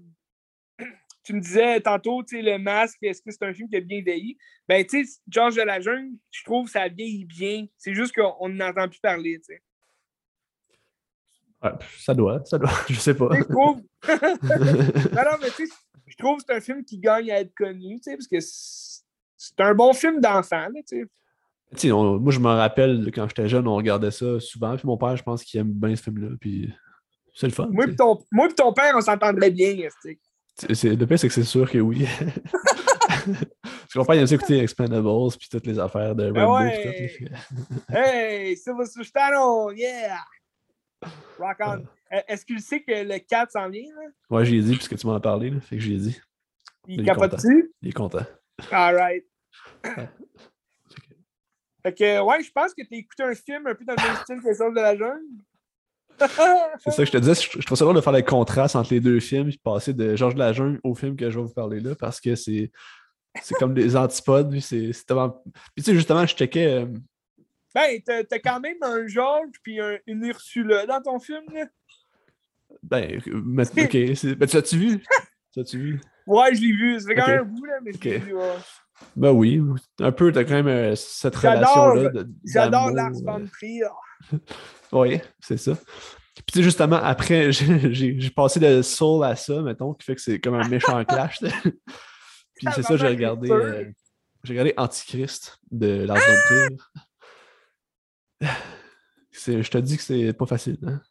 tu me disais tantôt, tu sais, le masque, est-ce que c'est un film qui a bien vieilli? Ben, tu sais, Georges de la Jungle, je trouve que ça vieillit bien. C'est juste qu'on n'entend plus parler, tu sais. Ouais, ça doit, ça doit, *laughs* je sais pas. Je trouve. *laughs* non, non, mais tu sais, je trouve que c'est un film qui gagne à être connu, tu sais, parce que c'est un bon film d'enfant, tu sais moi, je me rappelle quand j'étais jeune, on regardait ça souvent. Puis mon père, je pense qu'il aime bien ce film-là. Puis c'est le fun. Moi et ton, ton, père, on s'entendrait bien. Le pire, c'est que c'est sûr que oui. Parce que mon père, il aime écouter Expendables puis toutes les affaires de ben Rambo. Ouais. *laughs* hey, Sylvester Stallone, yeah! Rock on. Euh, est-ce qu'il sait que le 4 s'en vient? Là? Ouais, j'y ai dit, puisque tu m'en as parlé. Là, fait que j'y ai dit. Il, il capote-tu? Il est content. All right. Fait que, ouais, je pense que tu as écouté un film un peu dans le même style que Sors de la jungle. C'est ça que je te disais. Je, trouve ça drôle de faire le contraste entre les deux films et passer de Georges de la Jungle au film que je vais vous parler là parce que c'est c'est comme des antipodes. C'est tellement... Puis tu sais, justement, je checkais. Euh... Ben, t'as quand même un Georges puis un, une Ursula dans ton film, là. Ben, mais, *laughs* ok. Ben, tu l'as-tu vu? Tu l'as-tu vu? Ouais, je l'ai vu. Ça fait quand même un bout, là, mais je l'ai vu, ouais. Ben oui, un peu, t'as quand même euh, cette relation-là. J'adore Lars von Trier. Oui, c'est ça. Puis tu sais, justement, après, *laughs* j'ai passé de Soul à ça, mettons, qui fait que c'est comme un méchant clash. *laughs* Puis c'est ça, j'ai regardé, euh, j'ai regardé Antichrist de Lars von Trier. Je te dis que c'est pas facile. Hein?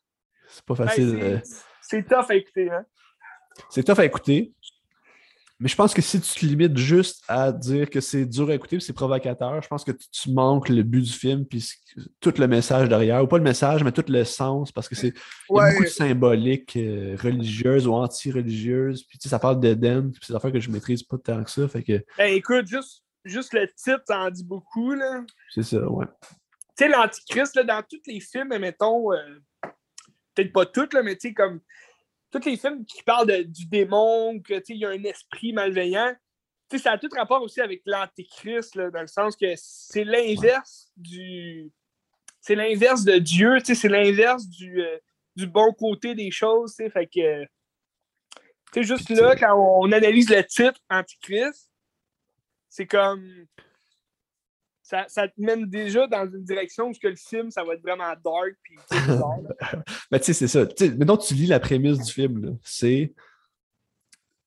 C'est pas ben, facile. Euh. c'est tough à écouter. Hein? C'est tough à écouter. Mais je pense que si tu te limites juste à dire que c'est dur à écouter, c'est provocateur, je pense que tu, manques le but du film, puis tout le message derrière, ou pas le message, mais tout le sens, parce que c'est beaucoup de symboliques euh, religieuses ou anti-religieuses, puis tu sais, ça parle d'Eden, puis c'est des affaires que je maîtrise pas tant que ça, fait que... Ben, écoute, juste, juste le titre, ça en dit beaucoup, là. C'est ça, ouais. Tu sais, l'Antichrist, dans tous les films, mettons, euh, peut-être pas toutes, là, mais tu sais, comme tous les films qui parlent du démon, qu'il y a un esprit malveillant, ça a tout rapport aussi avec l'antéchrist, dans le sens que c'est l'inverse du. C'est l'inverse de Dieu, c'est l'inverse du, euh, du bon côté des choses. Fait que. C'est juste là, quand on analyse le titre Antichrist, c'est comme ça, ça, te mène déjà dans une direction où que le film, ça va être vraiment dark. Puis, *laughs* Mais tu sais, c'est ça. maintenant, tu lis la prémisse du film. C'est.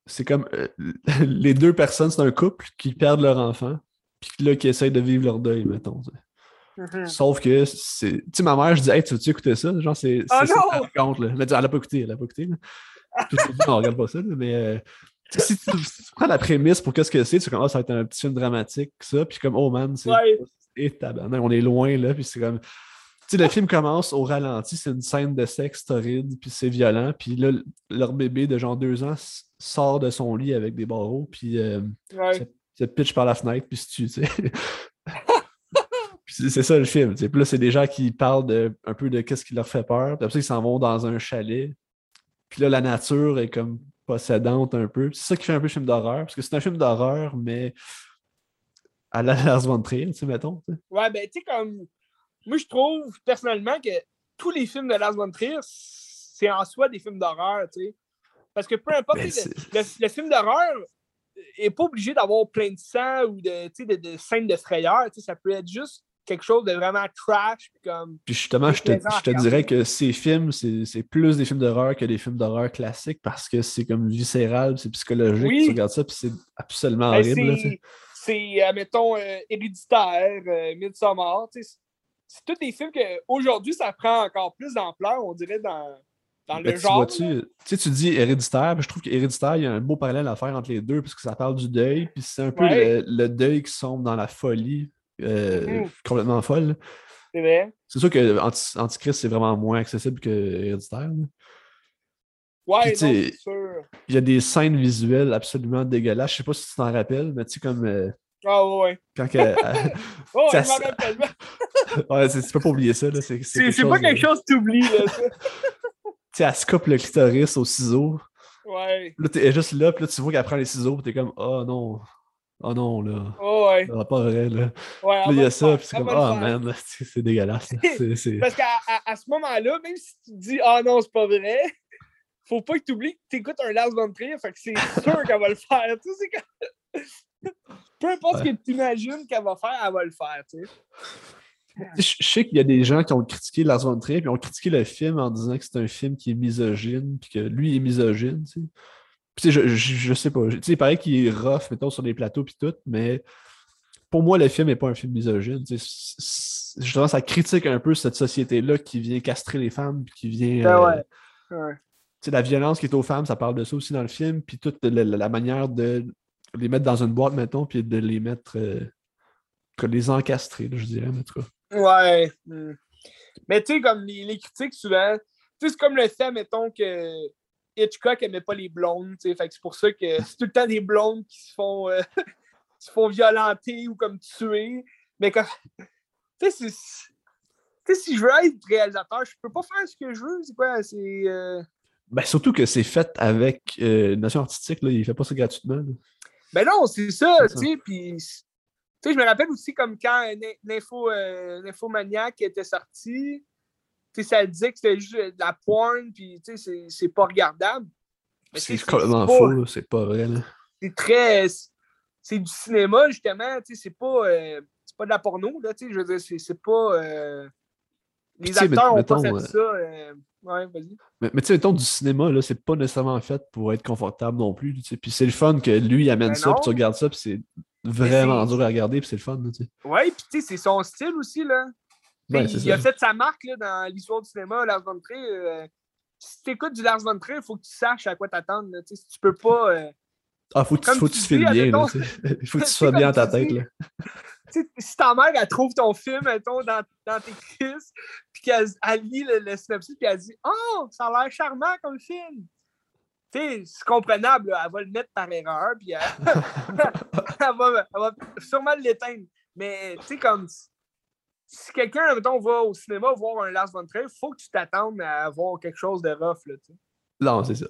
C'est comme euh, *laughs* les deux personnes, c'est un couple qui perdent leur enfant, puis là, qui essayent de vivre leur deuil, mettons. Mm-hmm. Sauf que c'est. Tu sais, ma mère, je dis, hey, tu veux-tu écouter ça? Genre, c'est. Oh non! là. Mais elle l'a pas écouté, elle l'a pas écouté. Là. *laughs* on regarde pas ça, mais. Euh, si, tu, prends la prémisse pour qu'est-ce que c'est, tu commences à être un petit film dramatique, ça, puis comme, oh man, c'est. Et on est loin, là, puis c'est comme. Tu sais, le film commence au ralenti, c'est une scène de sexe torride, puis c'est violent, puis là, leur bébé de genre deux ans sort de son lit avec des barreaux, puis euh, se, pitch par la fenêtre, puis se tue, tu sais. *laughs* c'est ça le film. Puis là, c'est des gens qui parlent de, un peu de qu'est-ce qui leur fait peur. Puis après ils s'en vont dans un chalet. Puis là, la nature est comme possédante un peu. C'est ça qui fait un peu film d'horreur, parce que c'est un film d'horreur, mais à la Lars von Trier, tu sais, mettons. Ouais, ben, tu sais, comme. Moi, je trouve personnellement que tous les films de Lars von Trier, c'est en soi des films d'horreur, tu sais. Parce que peu importe, ben, le, film d'horreur n'est pas obligé d'avoir plein de sang ou de, de, de scènes de frayeur. Ça peut être juste quelque chose de vraiment trash. Puis, comme, Puis justement, je te, je dirais que ces films, c'est plus des films d'horreur que des films d'horreur classiques parce que c'est comme viscéral, c'est psychologique. Oui. Tu regardes ça, puis c'est absolument Ben, horrible. tu c'est, euh, mettons, euh, Héréditaire, euh, Midsommar. tu C'est tous des films qu'aujourd'hui, ça prend encore plus d'ampleur, on dirait, dans, dans Ben, le tu genre. tu sais, tu dis héréditaire, puis je trouve qu'héréditaire, il y a un beau parallèle à faire entre les deux, parce que ça parle du deuil, puis c'est un peu le, le deuil qui sombre dans la folie, euh, Mhm. complètement folle. C'est vrai. C'est sûr que Anti- Antichrist, c'est vraiment moins accessible que héréditaire. Ouais, tu c'est sûr. Il y a des scènes visuelles absolument dégueulasses. Je sais pas si tu t'en rappelles, mais tu sais, comme euh, Ah ouais, ouais. quand que- *laughs* Oh, Ça je m'en se- rappelle. *laughs* ouais, tu peux pas oublier ça. là. C'est pas quelque chose que t'oublies, là. ça. *laughs* Tu sais, elle se coupe le clitoris au ciseau. Ouais. Là, t'es juste là, puis là, tu vois qu'elle prend les ciseaux, puis t'es comme, oh non, oh non, là. Oh, ouais. C'est pas vrai, là. ouais Puis il y a ça, puis c'est comme, ah man, *laughs* là, c'est dégueulasse. Parce qu'à à, à ce moment-là, même si tu te dis Ah non, c'est pas vrai, *laughs* faut pas que tu oublies que tu écoutes un Lars von Trier, fait que c'est *laughs* sûr qu'elle va le faire. Tu sais, Peu importe ce que tu imagines qu'elle va faire, elle va le faire. Tu sais. Je je sais qu'il y a des gens qui ont critiqué Lars von Trier, puis ont critiqué le film en disant que c'est un film qui est misogyne, puis que lui est misogyne, tu sais. Puis je, je, je sais pas. Tu sais, il paraît qu'il est rough, mettons, sur les plateaux, puis tout, mais pour moi, le film n'est pas un film misogyne. Justement, ça critique un peu cette société-là qui vient castrer les femmes, puis qui vient. Ben euh, ouais. La violence qui est aux femmes, ça parle de ça aussi dans le film, puis toute la, manière de les mettre dans une boîte, mettons, puis de les mettre. euh, que les encastrer, là, je dirais, en tout cas. Ouais. Hmm. Mais tu sais, comme les, les critiques, souvent, tu sais, c'est comme le fait, mettons, que Hitchcock aimait pas les blondes, fait que c'est pour ça que c'est tout le temps des blondes qui se font, euh, qui *laughs* se font violenter ou comme tuer. Mais comme, tu sais, si je veux être réalisateur, je peux pas faire ce que je veux, c'est quoi, c'est... euh, Ben, surtout que c'est fait avec euh, une notion artistique, là, il fait pas ça gratuitement. là. Ben non, c'est ça, tu sais, puis... Tu sais, je me rappelle aussi comme quand euh, Nin- Nympho, Nymphomaniac était sorti, ça disait que c'était juste de la porn, puis tu sais, c'est- pas regardable. C'est complètement faux, c'est pas vrai. Là. C'est très... C'est du cinéma, justement, tu sais, c'est pas... euh, c'est pas de la porno, là, tu sais, je veux dire, c'est- pas... euh, Les acteurs ont pas fait ça. euh, Ouais, vas-y. Mais, mais tu sais, mettons, du cinéma, là, c'est pas nécessairement fait pour être confortable non plus. Puis c'est le fun que lui, il amène Ben ça, puis tu regardes ça, puis c'est vraiment dur à regarder, puis c'est le fun. Ouais, puis tu sais, c'est son style aussi, là. C'est il a ça. fait sa marque là, dans l'histoire du cinéma, Lars von Trier. euh, si tu écoutes du Lars von Trier, il faut que tu saches à quoi t'attendre. tu peux pas. euh, Ah, faut, que tu- Comme faut que tu tu filmes bien. Il faut que tu sois bien dans ta tête. dis, Là. si ta mère, elle trouve ton film, mettons, dans, dans tes crises, puis qu'elle elle lit le, le synopsis, puis elle dit Oh, ça a l'air charmant comme film. C'est comprenable, là, elle va le mettre par erreur, puis elle, *laughs* elle va, elle va sûrement l'éteindre. Mais, tu sais, comme si quelqu'un, mettons, va au cinéma voir un Lars von Trier, il faut que tu t'attendes à voir quelque chose de rough, là, tu sais. Non, c'est ça.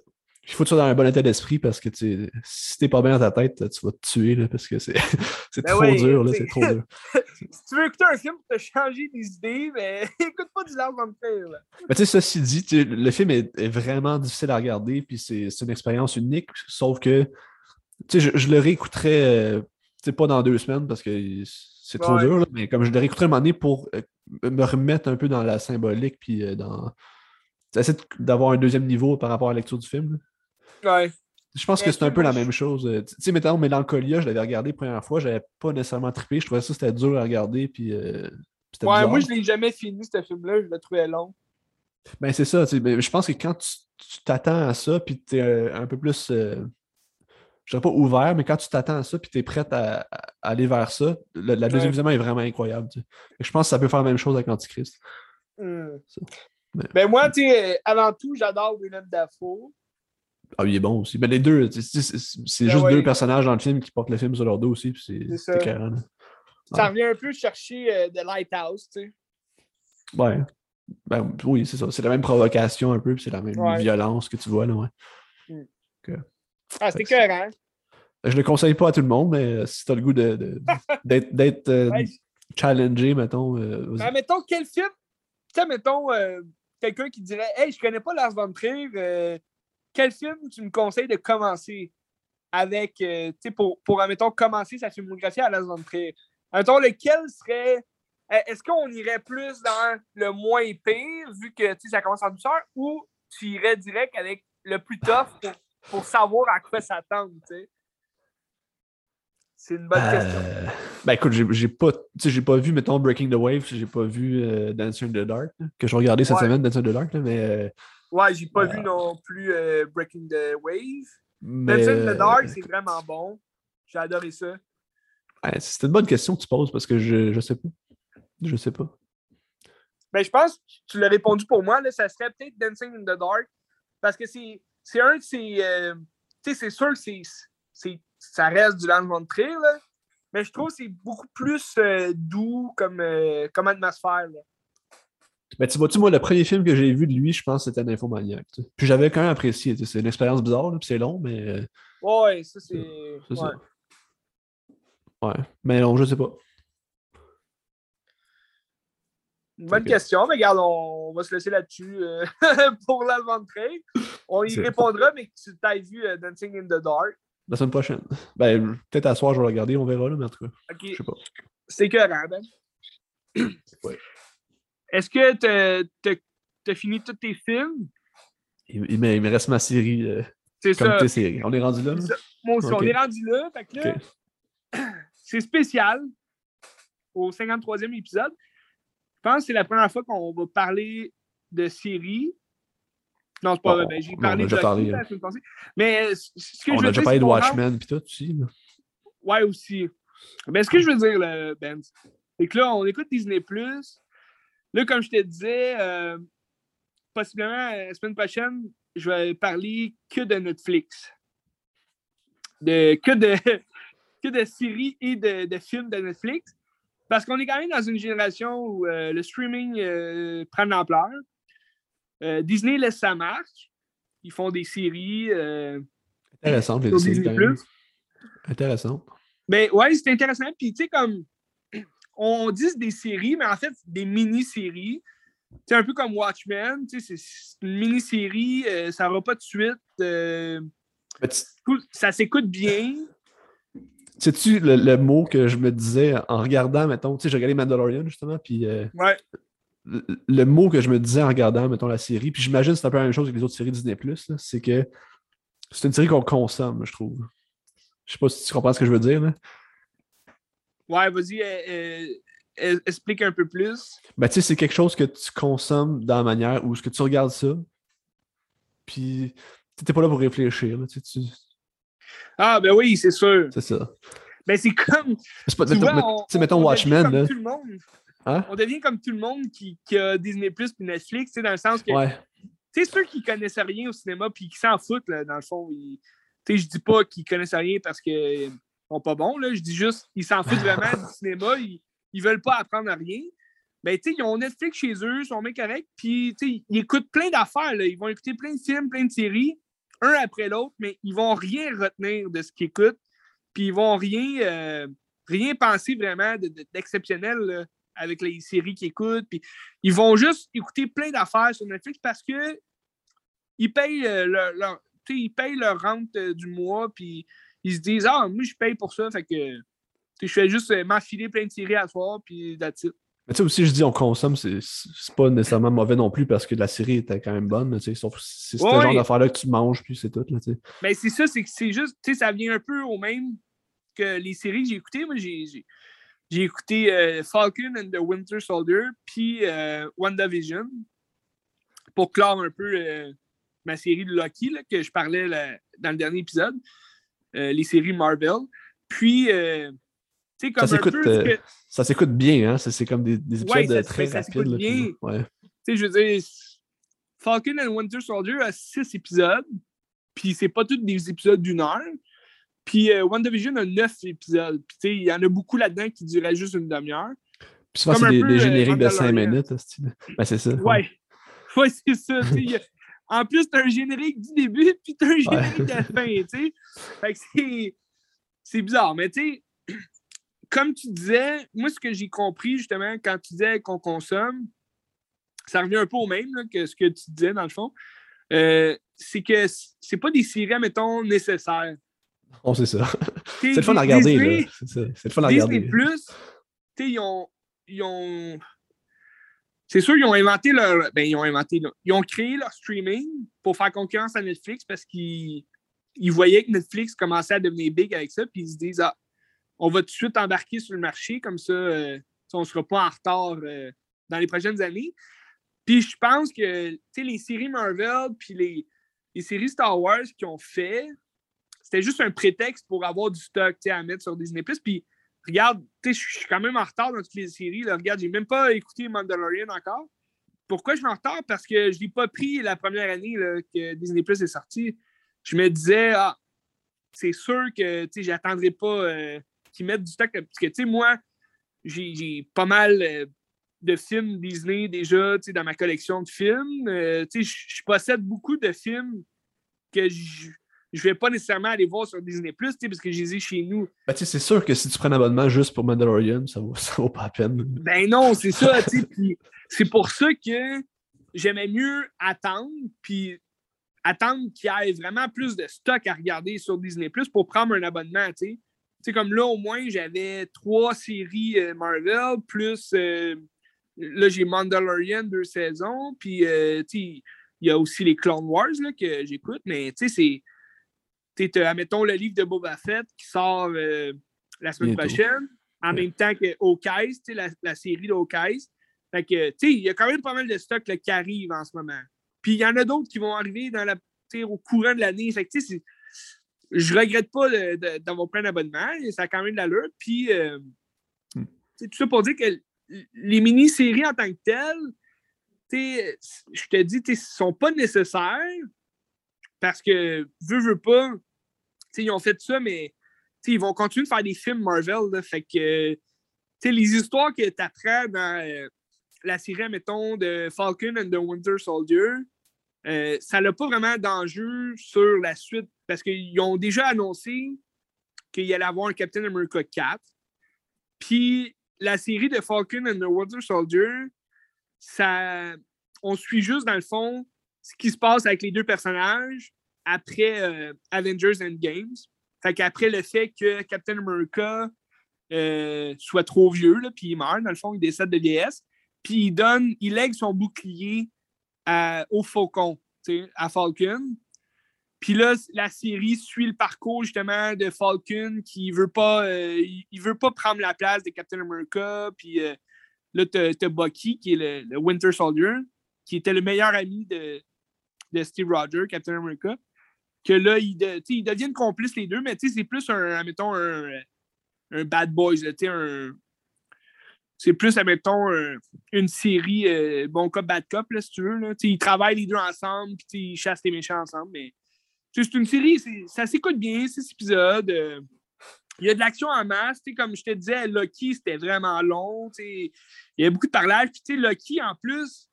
Il faut que tu sois dans un bon état d'esprit parce que tu si t'es pas bien dans ta tête, tu vas te tuer là, parce que c'est *laughs* c'est Ben trop dur. là, trop dur. *laughs* Si tu veux écouter un film pour te changer des idées, mais *laughs* écoute pas du Lars von Trier. Mais tu sais, ceci dit, le film est, est vraiment difficile à regarder, puis c'est une expérience unique, sauf que je, je le réécouterais, euh, pas dans deux semaines parce que c'est trop Ouais. dur, là, mais comme je le réécouterais un moment donné pour euh, me remettre un peu dans la symbolique, puis euh, dans. De- d'avoir un deuxième niveau par rapport à la lecture du film. là. Ouais. Je pense que c'est un peu la même chose. Euh, Tu sais, mettons, Mélancolia, je l'avais regardé la première fois, j'avais pas nécessairement trippé. Je trouvais ça c'était dur à regarder, puis euh, Ouais, bizarre. moi, je l'ai jamais fini, ce film-là. Je le trouvais long. Ben, c'est ça. tu sais, mais je pense que quand tu t'attends à ça, puis tu es un peu plus. euh, je dirais pas ouvert, mais quand tu t'attends à ça, puis tu es prêt à, à aller vers ça, le- la deuxième Ouais. est vraiment incroyable. tu sais. Et Je pense que ça peut faire la même chose avec Antichrist. Hmm. Mais- Ben, moi, tu sais, avant tout, j'adore Willem Dafoe. Ah, il est bon aussi. Mais les deux, c'est Ben juste ouais. deux personnages dans le film qui portent le film sur leur dos aussi, c'est ça. Ça Ouais. revient un peu chercher euh, The Lighthouse, tu sais. Ouais. Ben, oui, c'est ça. C'est la même provocation un peu, puis c'est la même violence que tu vois, là, ouais. C'était Fait que écœurant. Je le conseille pas à tout le monde, mais euh, si t'as le goût de- de- *laughs* d'être d'être, euh, Ouais. challengé, mettons, euh. Mais mettons, quel film, tu sais, mettons, euh, quelqu'un qui dirait Hey, je connais pas Lars von Trier, quel film tu me conseilles de commencer avec, tu sais, pour, pour, mettons, commencer sa filmographie à Lars von Trier? Mettons, lequel serait est-ce qu'on irait plus dans le moins pire, vu que ça commence en douceur, ou tu irais direct avec le plus tough pour, pour savoir à quoi s'attendre, tu sais? C'est une bonne question. Euh, ben écoute, j'ai pas, j'ai pas vu, mettons, Breaking the Wave, j'ai pas vu euh, Dancing in the Dark, que je regardais cette semaine, Dancing in the Dark, mais. Euh, ouais, j'ai pas vu non plus Breaking the Wave. Dancing in the Dark, c'est vraiment bon. J'ai adoré ça. c'est une bonne question que tu poses parce que je, je sais pas. Je sais pas. Ben, je pense que tu l'as répondu pour moi, là, ça serait peut-être Dancing in the Dark. Parce que c'est un de ces. tu sais, c'est sûr que c'est ça reste du lancement de trail, mais je trouve que c'est beaucoup plus euh, doux comme, euh, comme atmosphère. Là. Ben, tu vois-tu, moi, le premier film que j'ai vu de lui, je pense que c'était Nymphomaniac. Puis j'avais quand même apprécié. C'est une expérience bizarre, puis c'est long, mais. Euh, ouais, ça, c'est. Ouais. Ça. ouais. Mais non, je sais pas. Bonne question, mais regarde, on, va se laisser là-dessus *laughs* pour l'Allemand de trail. On y répondra, mais tu t'as vu Dancing in the Dark. La semaine prochaine. Ben, peut-être à soir, je vais le regarder, on verra, là, mais en tout cas. Je sais pas. C'est écœurant, Ben. *clears throat* oui. Est-ce que tu as fini tous tes films? Il, me, reste ma série. Euh, c'est comme ça. tes séries. On est rendu là? Moi aussi, on est rendu là. Fait que là, *clears throat* c'est spécial au 53e épisode. Je pense que c'est la première fois qu'on va parler de séries non, c'est pas vrai. Ben, j'ai parlé de parlé, la semaine passée. Mais ce que on je veux a déjà parlé de Watchmen puis tout aussi. Ouais, aussi. Mais ce que je veux dire, là, Ben, c'est que là, on écoute Disney. Là, comme je te disais, euh, possiblement la semaine prochaine, je vais parler que de Netflix. De, que, de, *laughs* que de séries et de, de films de Netflix. Parce qu'on est quand même dans une génération où euh, le streaming euh, prend de l'ampleur. Euh, Disney laisse sa marque. Ils font des séries. Intéressantes, les séries. Plus. Intéressant. Mais ouais, c'est intéressant. Puis, tu sais, comme on dit des séries, mais en fait, des mini-séries. C'est un peu comme Watchmen. C'est une mini-série, ça va pas de suite. ça s'écoute bien. Sais-tu le, le, mot que je me disais en regardant, mettons, tu sais, j'ai regardé Mandalorian justement, puis ouais le mot que je me disais en regardant, mettons, la série, puis j'imagine que c'est un peu la même chose que les autres séries Disney+, c'est que c'est une série qu'on consomme, je trouve. Je sais pas si tu comprends ce que je veux dire. Là. Ouais, vas-y, euh, euh, explique un peu plus. Ben, tu sais, c'est quelque chose que tu consommes dans la manière où ce que tu regardes ça, puis t'es pas là pour réfléchir. Là, tu... Ah, ben oui, c'est sûr. C'est ça. Ben, c'est comme. C'est pas, tu sais, mettons Watchmen. Là. Tout le monde. Hein? On devient comme tout le monde qui, a Disney Plus et Netflix, dans le sens que. Ouais. Tu sais, ceux qui connaissent rien au cinéma puis qui s'en foutent, là, dans le fond, tu sais, je dis pas qu'ils connaissent rien parce qu'ils sont pas bons, là. Je dis juste qu'ils s'en foutent vraiment du cinéma. Ils, ils veulent pas apprendre à rien. Ben, tu sais, ils ont Netflix chez eux, ils sont bien corrects, puis, tu sais, ils écoutent plein d'affaires, Ils vont écouter plein de films, plein de séries, un après l'autre, mais ils vont rien retenir de ce qu'ils écoutent, puis ils vont rien, euh, rien penser vraiment d'exceptionnel, avec les séries qu'ils écoutent. Puis ils vont juste écouter plein d'affaires sur Netflix parce que ils payent euh, leur, ils payent leur rente euh, du mois, puis ils se disent Ah, moi, je paye pour ça, fait que je fais juste m'affiler plein de séries à soir, puis that's. Mais tu sais, aussi, je dis on consomme, c'est pas nécessairement mauvais non plus parce que la série était quand même bonne. C'est ce genre d'affaires-là que tu manges, puis c'est tout. Là, ben, c'est ça, c'est que c'est juste, tu sais, ça vient un peu au même que les séries que j'ai écoutées. Moi, j'ai écouté euh, Falcon and the Winter Soldier, puis euh, WandaVision, pour clore un peu euh, ma série de Loki, là, que je parlais dans le dernier épisode, les séries Marvel. Puis, comme ça s'écoute bien, hein? C'est comme des, des épisodes très ça rapides. Là, bien. Je veux dire, Falcon and Winter Soldier a six épisodes, puis c'est pas tous des épisodes d'une heure. Puis euh, WandaVision a neuf épisodes. Puis il y en a beaucoup là-dedans qui duraient juste une demi-heure. Puis souvent, c'est des, des, euh, génériques de cinq minutes. Ben, c'est ça. Ouais. Ouais, *laughs* c'est ça. en plus, t'as un générique du début, puis t'as un générique de la fin. Fait que c'est... C'est bizarre, mais tu sais, comme tu disais, moi, ce que j'ai compris, justement, quand tu disais qu'on consomme, ça revient un peu au même que ce que tu disais, dans le fond. Euh, c'est que c'est pas des séries, mettons, nécessaires. On sait ça. C'est le fun à regarder. C'est le fun à Disney Plus, ils ont, ils ont. C'est sûr, ils ont inventé leur. Ben, ils ont inventé. Ils ont créé leur streaming pour faire concurrence à Netflix parce qu'ils ils voyaient que Netflix commençait à devenir big avec ça, puis ils se disent Ah, on va tout de suite embarquer sur le marché, comme ça, euh, on ne sera pas en retard euh, dans les prochaines années. Puis je pense que les séries Marvel puis les, les séries Star Wars qu'ils ont fait, c'était juste un prétexte pour avoir du stock à mettre sur Disney. Puis regarde, je suis quand même en retard dans toutes les séries. Là. Regarde, j'ai même pas écouté Mandalorian encore. Pourquoi je suis en retard? Parce que je l'ai pas pris la première année que Disney Plus est sorti. Je me disais, ah, c'est sûr que je n'attendrai pas euh, qu'ils mettent du stock. Parce que, tu sais, moi, j'ai pas mal euh, de films Disney déjà dans ma collection de films. Euh, je possède beaucoup de films que je ne vais pas nécessairement aller voir sur Disney Plus parce que je les ai chez nous. Ben, c'est sûr que si tu prends un abonnement juste pour Mandalorian, ça vaut, *laughs* ça vaut pas la peine. Ben non, c'est ça. c'est pour ça que j'aimais mieux attendre puis attendre qu'il y ait vraiment plus de stock à regarder sur Disney Plus pour prendre un abonnement. Sais comme là, au moins, j'avais trois séries euh, Marvel, plus euh, là, j'ai Mandalorian deux saisons, puis euh, il y a aussi les Clone Wars là, que j'écoute, mais tu sais, c'est. Admettons le livre de Boba Fett qui sort la semaine prochaine, en même temps que Hawkeye, la, la série de Hawkeye. Fait que, tu sais, il y a quand même pas mal de stocks qui arrivent en ce moment. Puis il y en a d'autres qui vont arriver dans la, au courant de l'année. Fait que, tu sais, je regrette pas d'avoir pris un abonnement. Ça a quand même de l'allure. Puis, euh, hmm. tout ça pour dire que les mini-séries en tant que telles, je te dis, ne sont pas nécessaires parce que, veux, veux pas, ils ont fait ça, mais ils vont continuer de faire des films Marvel. fait que, les histoires que tu apprends dans euh, la série, mettons, de Falcon and the Winter Soldier, euh, ça n'a pas vraiment d'enjeu sur la suite parce qu'ils ont déjà annoncé qu'il allait avoir un Captain America 4. Puis la série de Falcon and the Winter Soldier, ça, on suit juste dans le fond ce qui se passe avec les deux personnages après euh, Avengers Endgames. Fait qu'après le fait que Captain America euh, soit trop vieux, puis il meurt, dans le fond, il décède de vieillesse, puis il donne, il lègue son bouclier au Faucon, à Falcon. Puis là, la série suit le parcours justement de Falcon qui veut pas, euh, veut pas prendre la place de Captain America. Puis euh, là, tu as, Bucky qui est le, Winter Soldier, qui était le meilleur ami de, de Steve Rogers, Captain America. Que là, ils, ils deviennent complices les deux, mais c'est plus un, mettons, un, un bad boys, un, c'est plus, admettons, une série euh, bon cop, bad cop, là, si tu veux. Là. Ils travaillent les deux ensemble, puis ils chassent les méchants ensemble. Mais c'est une série, ça s'écoute bien, six épisodes. Euh, il y a de l'action en masse. Comme je te disais, Loki, c'était vraiment long. Il y a beaucoup de parlage. Puis Loki, en plus,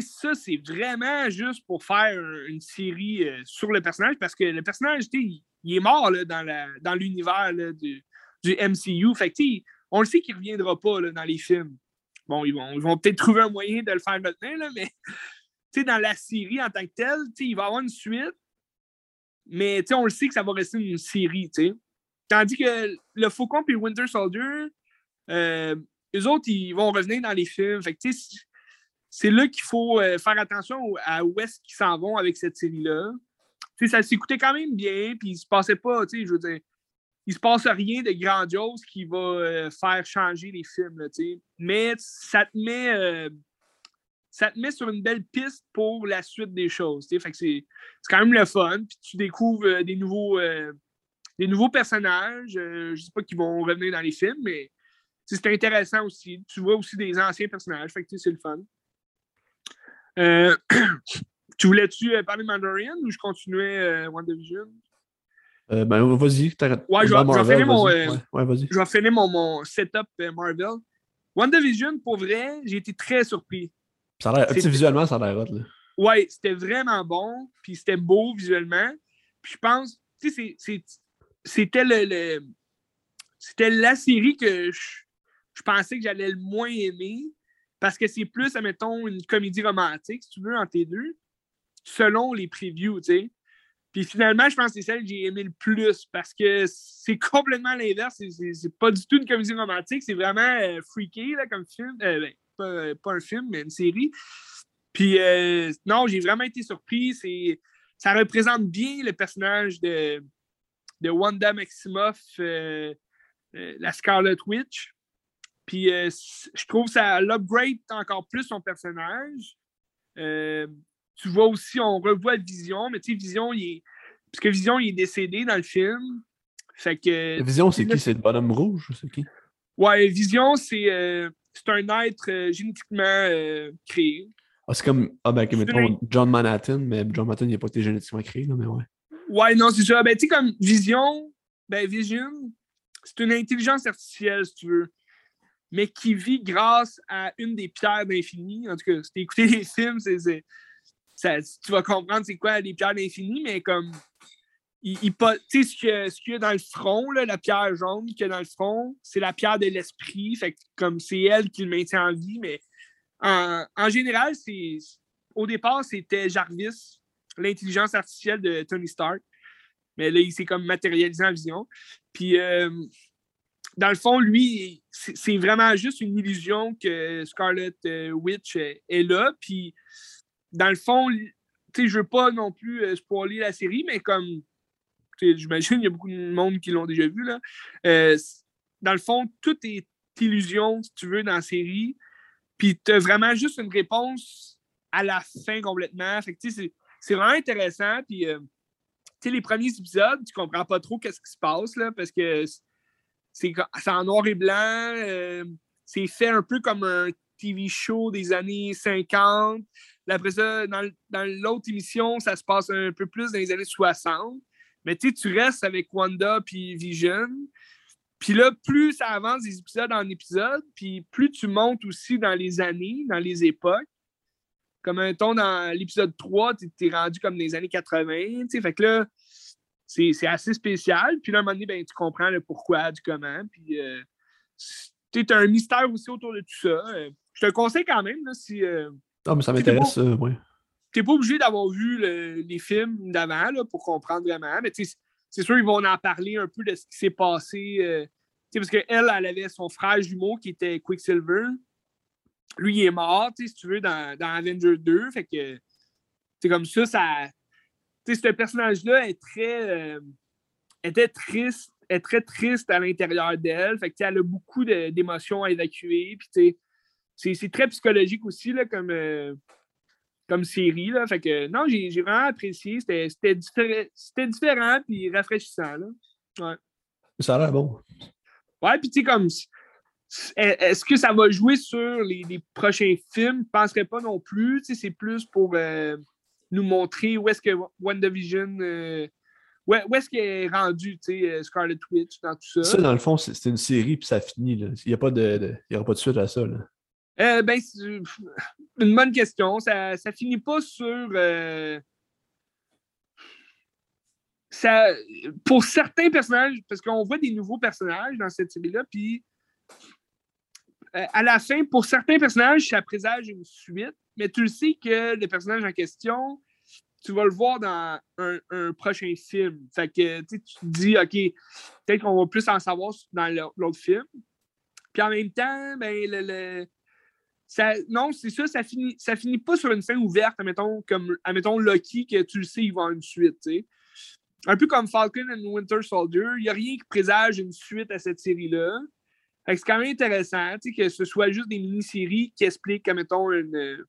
ça, c'est vraiment juste pour faire une série euh, sur le personnage parce que le personnage, il, il est mort là, dans l'univers du, du, MCU. Fait que, on le sait qu'il ne reviendra pas dans les films. Bon, ils vont, vont peut-être trouver un moyen de le faire maintenant, là, mais *laughs* dans la série en tant que telle, il va avoir une suite, mais on le sait que ça va rester une série. Tandis que le Faucon et Winter Soldier, euh, eux autres, ils vont revenir dans les films. c'est là qu'il faut euh, faire attention à où est-ce qu'ils s'en vont avec cette série-là. Ça s'écoutait quand même bien, puis il se passait pas, je veux dire, il se passe rien de grandiose qui va euh, faire changer les films. Mais ça te met euh, ça te met sur une belle piste pour la suite des choses. C'est, quand même le fun. Puis tu découvres euh, des nouveaux des nouveaux personnages. je ne sais pas qui vont revenir dans les films, mais c'est intéressant aussi. Tu vois aussi des anciens personnages. C'est le fun. *clears throat* tu voulais-tu parler de Mandalorian ou je continuais WandaVision? Euh, ben, vas-y, t'arrêtes. Ouais, je vais, finir mon, euh, je vais finir mon, mon setup euh, Marvel. WandaVision, pour vrai, j'ai été très surpris. Ça a visuellement, ça a l'air hot. Là. Ouais, c'était vraiment bon, puis c'était beau visuellement. Puis je pense, tu sais, c'était le, c'était la série que je, je pensais que j'allais le moins aimer, parce que c'est plus, admettons, une comédie romantique, si tu veux, entre les deux, selon les previews, tu sais. Finalement, je pense que c'est celle que j'ai aimé le plus parce que c'est complètement l'inverse. C'est pas du tout une comédie romantique, c'est vraiment euh, freaky là, comme film. Euh, ben, pas, pas, un film, mais une série. Puis euh, non, j'ai vraiment été surpris. Ça représente bien le personnage de, de Wanda Maximoff, la Scarlet Witch. Puis je trouve ça l'upgrade encore plus son personnage tu vois aussi, on revoit Vision, mais tu sais, Vision, il est. Parce que Vision, il est décédé dans le film. Fait que. Vision, c'est qui? C'est le bonhomme rouge? C'est qui? Ouais, Vision, c'est euh, un être euh, génétiquement euh, créé. Ah, c'est comme. Ah, ben, mettons, John Manhattan, mais John Manhattan, il n'a pas été génétiquement créé, là, mais ouais. Ouais, non, c'est ça. Ben, tu sais, comme Vision, ben, Vision, c'est une intelligence artificielle, si tu veux mais qui vit grâce à une des pierres d'infini. En tout cas, si tu écouté les films, c'est tu vas comprendre c'est quoi les pierres d'infini, mais comme il, tu sais, ce qu'il y, a dans le front, la pierre jaune qu'il y a dans le front, c'est la pierre de l'esprit. Fait comme c'est elle qui le maintient en vie, mais en, général, au départ, c'était Jarvis, l'intelligence artificielle de Tony Stark. Mais là, il s'est comme matérialisé en vision. Puis, euh, dans le fond, lui, c'est vraiment juste une illusion que Scarlet euh, Witch est là. Puis, dans le fond, tu sais, je veux pas non plus euh, spoiler la série, mais comme j'imagine qu'il y a beaucoup de monde qui l'ont déjà vu. Là. Euh, dans le fond, tout est illusion, si tu veux, dans la série. Puis tu as vraiment juste une réponse à la fin complètement. Fait que, c'est vraiment intéressant. Puis, euh, tu sais, les premiers épisodes, tu comprends pas trop qu'est-ce qui se passe, parce que c'est en noir et blanc. c'est fait un peu comme un TV show des années 50 après ça, dans, l'autre émission, ça se passe un peu plus dans les années 60. Mais tu restes avec Wanda puis Vision. Puis là, plus ça avance des épisodes en épisodes, puis plus tu montes aussi dans les années, dans les époques. Comme un ton dans l'épisode 3, tu es rendu comme dans les années 80. Fait que là, c'est assez spécial. Puis là, à un moment donné, ben, tu comprends le pourquoi, du comment. Puis euh, tu as un mystère aussi autour de tout ça. Euh, je te conseille quand même, là, si, euh, ah, mais ça m'intéresse, euh, oui. Tu n'es pas obligé d'avoir vu les films d'avant pour comprendre vraiment, mais c'est sûr qu'ils vont en parler un peu de ce qui s'est passé. Euh, parce qu'elle, elle avait son frère jumeau qui était Quicksilver. Lui, il est mort, si tu veux, dans, dans Avengers 2. Fait que c'est comme ça, ça. ce personnage-là est très. Euh, était triste, est très triste à l'intérieur d'elle. Fait que, elle a beaucoup d'émotions à évacuer. Puis, c'est très psychologique aussi là, comme, euh, comme série. Là. Fait que non, j'ai vraiment apprécié. C'était différent puis rafraîchissant. Là. Ouais. Ça a l'air bon. Ouais, puis tu sais, comme. Est-ce que ça va jouer sur les, prochains films? Je ne penserais pas non plus. C'est plus pour euh, nous montrer où est-ce que WandaVision. Euh, où est-ce qu'elle est rendue, Scarlet Witch, dans tout ça? Ça, dans le fond, c'est une série, puis ça finit. Il n'y de, il y aura pas de suite à ça. Là. Euh, ben, une bonne question. Ça, ça finit pas sur. Euh, ça, pour certains personnages, parce qu'on voit des nouveaux personnages dans cette série-là, puis euh, à la fin, pour certains personnages, ça présage une suite, mais tu le sais que le personnage en question, tu vas le voir dans un, prochain film. Fait que tu te dis, OK, peut-être qu'on va plus en savoir dans l'autre film. Puis en même temps, ben, le non, c'est ça, ça finit, ça finit pas sur une fin ouverte, admettons, comme admettons Loki, que tu le sais, il va avoir une suite. Un peu comme Falcon and Winter Soldier, il n'y a rien qui présage une suite à cette série-là. C'est quand même intéressant que ce soit juste des mini-séries qui expliquent, admettons, une.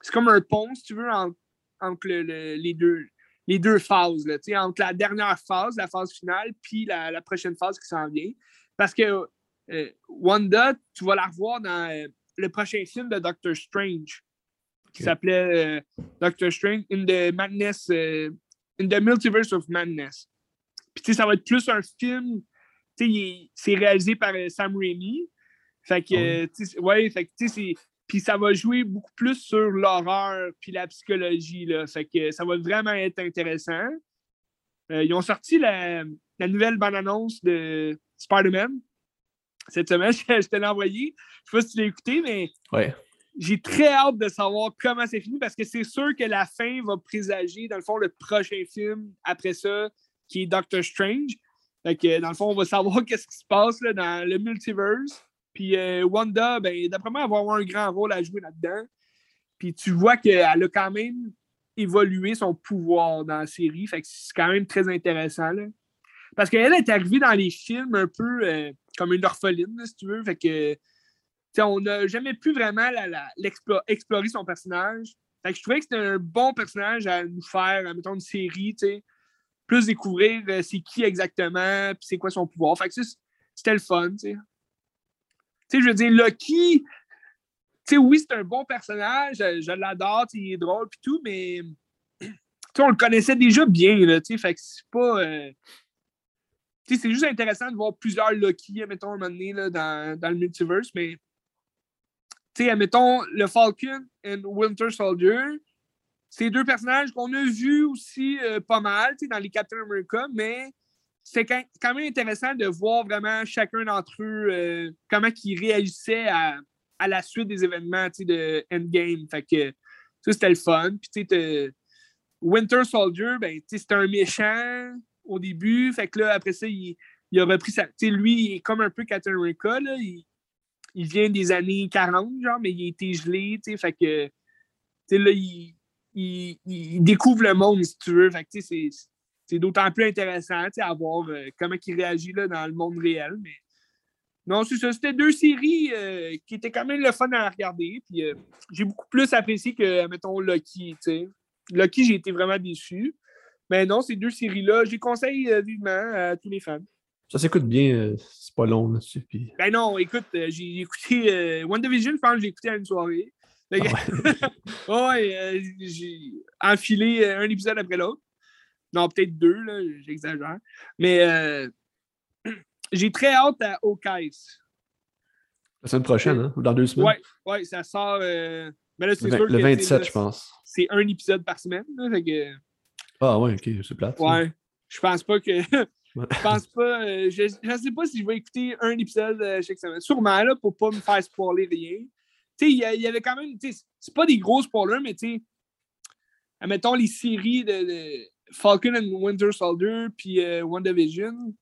C'est comme un pont, si tu veux, entre, les, deux, les deux phases, là, entre la dernière phase, la phase finale, puis la, prochaine phase qui s'en vient. Parce que euh, Wanda, tu vas la revoir dans le prochain film de Doctor Strange qui s'appelait euh, Doctor Strange in the Madness, euh, in the Multiverse of Madness. Puis, tu sais, ça va être plus un film, tu sais, c'est réalisé par euh, Sam Raimi. Fait que, ah ouais, fait que, tu sais, puis ça va jouer beaucoup plus sur l'horreur puis la psychologie, là. Fait que ça va vraiment être intéressant. ils ont sorti la, la nouvelle bande-annonce de Spider-Man cette semaine, *laughs* je te l'ai envoyé. Je sais pas si tu l'as écouté, mais. Ouais. j'ai très hâte de savoir comment c'est fini parce que c'est sûr que la fin va présager, dans le fond, le prochain film après ça, qui est Doctor Strange. Fait que, dans le fond, on va savoir *laughs* qu'est-ce qui se passe là, dans le multiverse. Puis euh, Wanda, ben, d'après moi, elle va avoir un grand rôle à jouer là-dedans. Puis tu vois qu'elle a quand même évolué son pouvoir dans la série. Fait que c'est quand même très intéressant. Là. Parce qu'elle est arrivée dans les films un peu euh, comme une orpheline, si tu veux. Fait que on n'a jamais pu vraiment explorer son personnage. Fait que je trouvais que c'était un bon personnage à nous faire, mettons, une série, plus découvrir euh, c'est qui exactement, puis c'est quoi son pouvoir. Fait que c'était le fun, tu sais. je veux dire, Lucky, tu sais, oui, c'est un bon personnage, je, l'adore, il est drôle, puis tout, mais *clears throat* on le connaissait déjà bien, là, tu sais, fait que c'est pas... Euh, c'est juste intéressant de voir plusieurs Lucky, mettons, à un moment donné, là, dans, dans le multiverse, mais tu sais, admettons, le Falcon et Winter Soldier, c'est deux personnages qu'on a vus aussi euh, pas mal dans les Captain America, mais c'est quand même intéressant de voir vraiment chacun d'entre eux euh, comment ils réagissaient à, la suite des événements de Endgame. Fait que ça, c'était le fun. Puis, tu Winter Soldier, ben, c'était un méchant au début. Fait que là, après ça, il, a repris sa. lui, il est comme un peu America. Là, il, il vient des années 40, genre, mais il a été gelé, tu sais, fait que, tu sais, là, il, il, découvre le monde, si tu veux, fait que, tu sais, c'est d'autant plus intéressant, tu sais, à voir euh, comment il réagit, là, dans le monde réel, mais non, c'est ça, c'était deux séries euh, qui étaient quand même le fun à regarder, puis euh, j'ai beaucoup plus apprécié que, mettons, Lucky, tu sais. Lucky, j'ai été vraiment déçu, mais non, ces deux séries-là, je les conseille vivement à tous les fans. Ça s'écoute bien, euh, c'est pas long là-dessus. Ben non, écoute, euh, j'ai écouté euh, WandaVision, je pense que j'ai écouté à une soirée. Ah ouais, *laughs* j'ai enfilé un épisode après l'autre. Non, peut-être deux, là, j'exagère. Mais *clears throat* j'ai très hâte à Hawkeye. La semaine prochaine, hein? Dans deux semaines? Ouais, ouais ça sort. Mais là, le, sûr le 27, je pense. C'est un épisode par semaine. que... Ah ouais, ok, c'est plate. Ouais. Je pense pas que. *laughs* Je pense pas. Euh, je ne sais pas si je vais écouter un épisode euh, chaque semaine. Sûrement, là, pour pas me faire spoiler rien. Tu sais, il y, avait quand même. C'est pas des gros spoilers, mais tu sais, admettons les séries de, Falcon and Winter Soldier puis euh, WandaVision.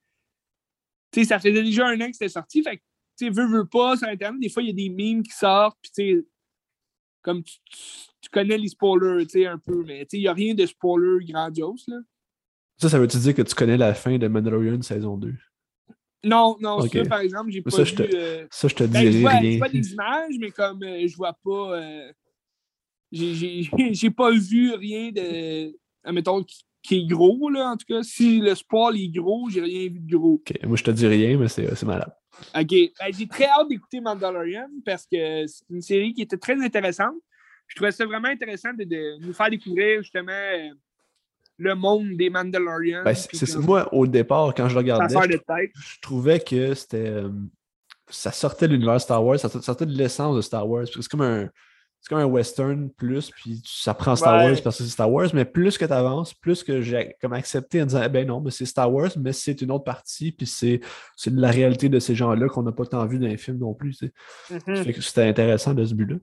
Tu sais, ça faisait déjà un an que c'était sorti. Fait que, tu sais, veux, veux pas sur Internet, des fois, il y a des memes qui sortent. Puis, tu sais, comme tu, tu, connais les spoilers, tu sais, un peu, mais tu sais, il n'y a rien de spoiler grandiose, là. Ça, ça veut-tu dire que tu connais la fin de Mandalorian saison 2? Non, non, ça, par exemple, j'ai pas ça, vu... Je te, euh... Ça, je te ben, dis je vois, rien. Je vois des images, mais comme euh, je vois pas... Euh... *laughs* J'ai pas vu rien de... Admettons, qui, qui est gros, là, en tout cas. Si le sport est gros, j'ai rien vu de gros. OK, moi, je te dis rien, mais c'est malade. OK. Ben, j'ai très hâte d'écouter Mandalorian parce que c'est une série qui était très intéressante. Je trouvais ça vraiment intéressant de, de nous faire découvrir, justement euh, le monde des Mandalorians. Ben, c'est moi, au départ, quand je regardais, je, trouvais que c'était. Euh, ça sortait de l'univers Star Wars, ça sortait de l'essence de Star Wars. C'est comme un. C'est comme un western plus, puis ça prend Star Wars parce que c'est Star Wars, mais plus que tu avances, plus que j'ai comme accepté en disant eh ben non, mais c'est Star Wars, mais c'est une autre partie, puis c'est de la réalité de ces gens-là qu'on n'a pas tant vu dans les films non plus. Mm-hmm. C'était intéressant de ce but-là.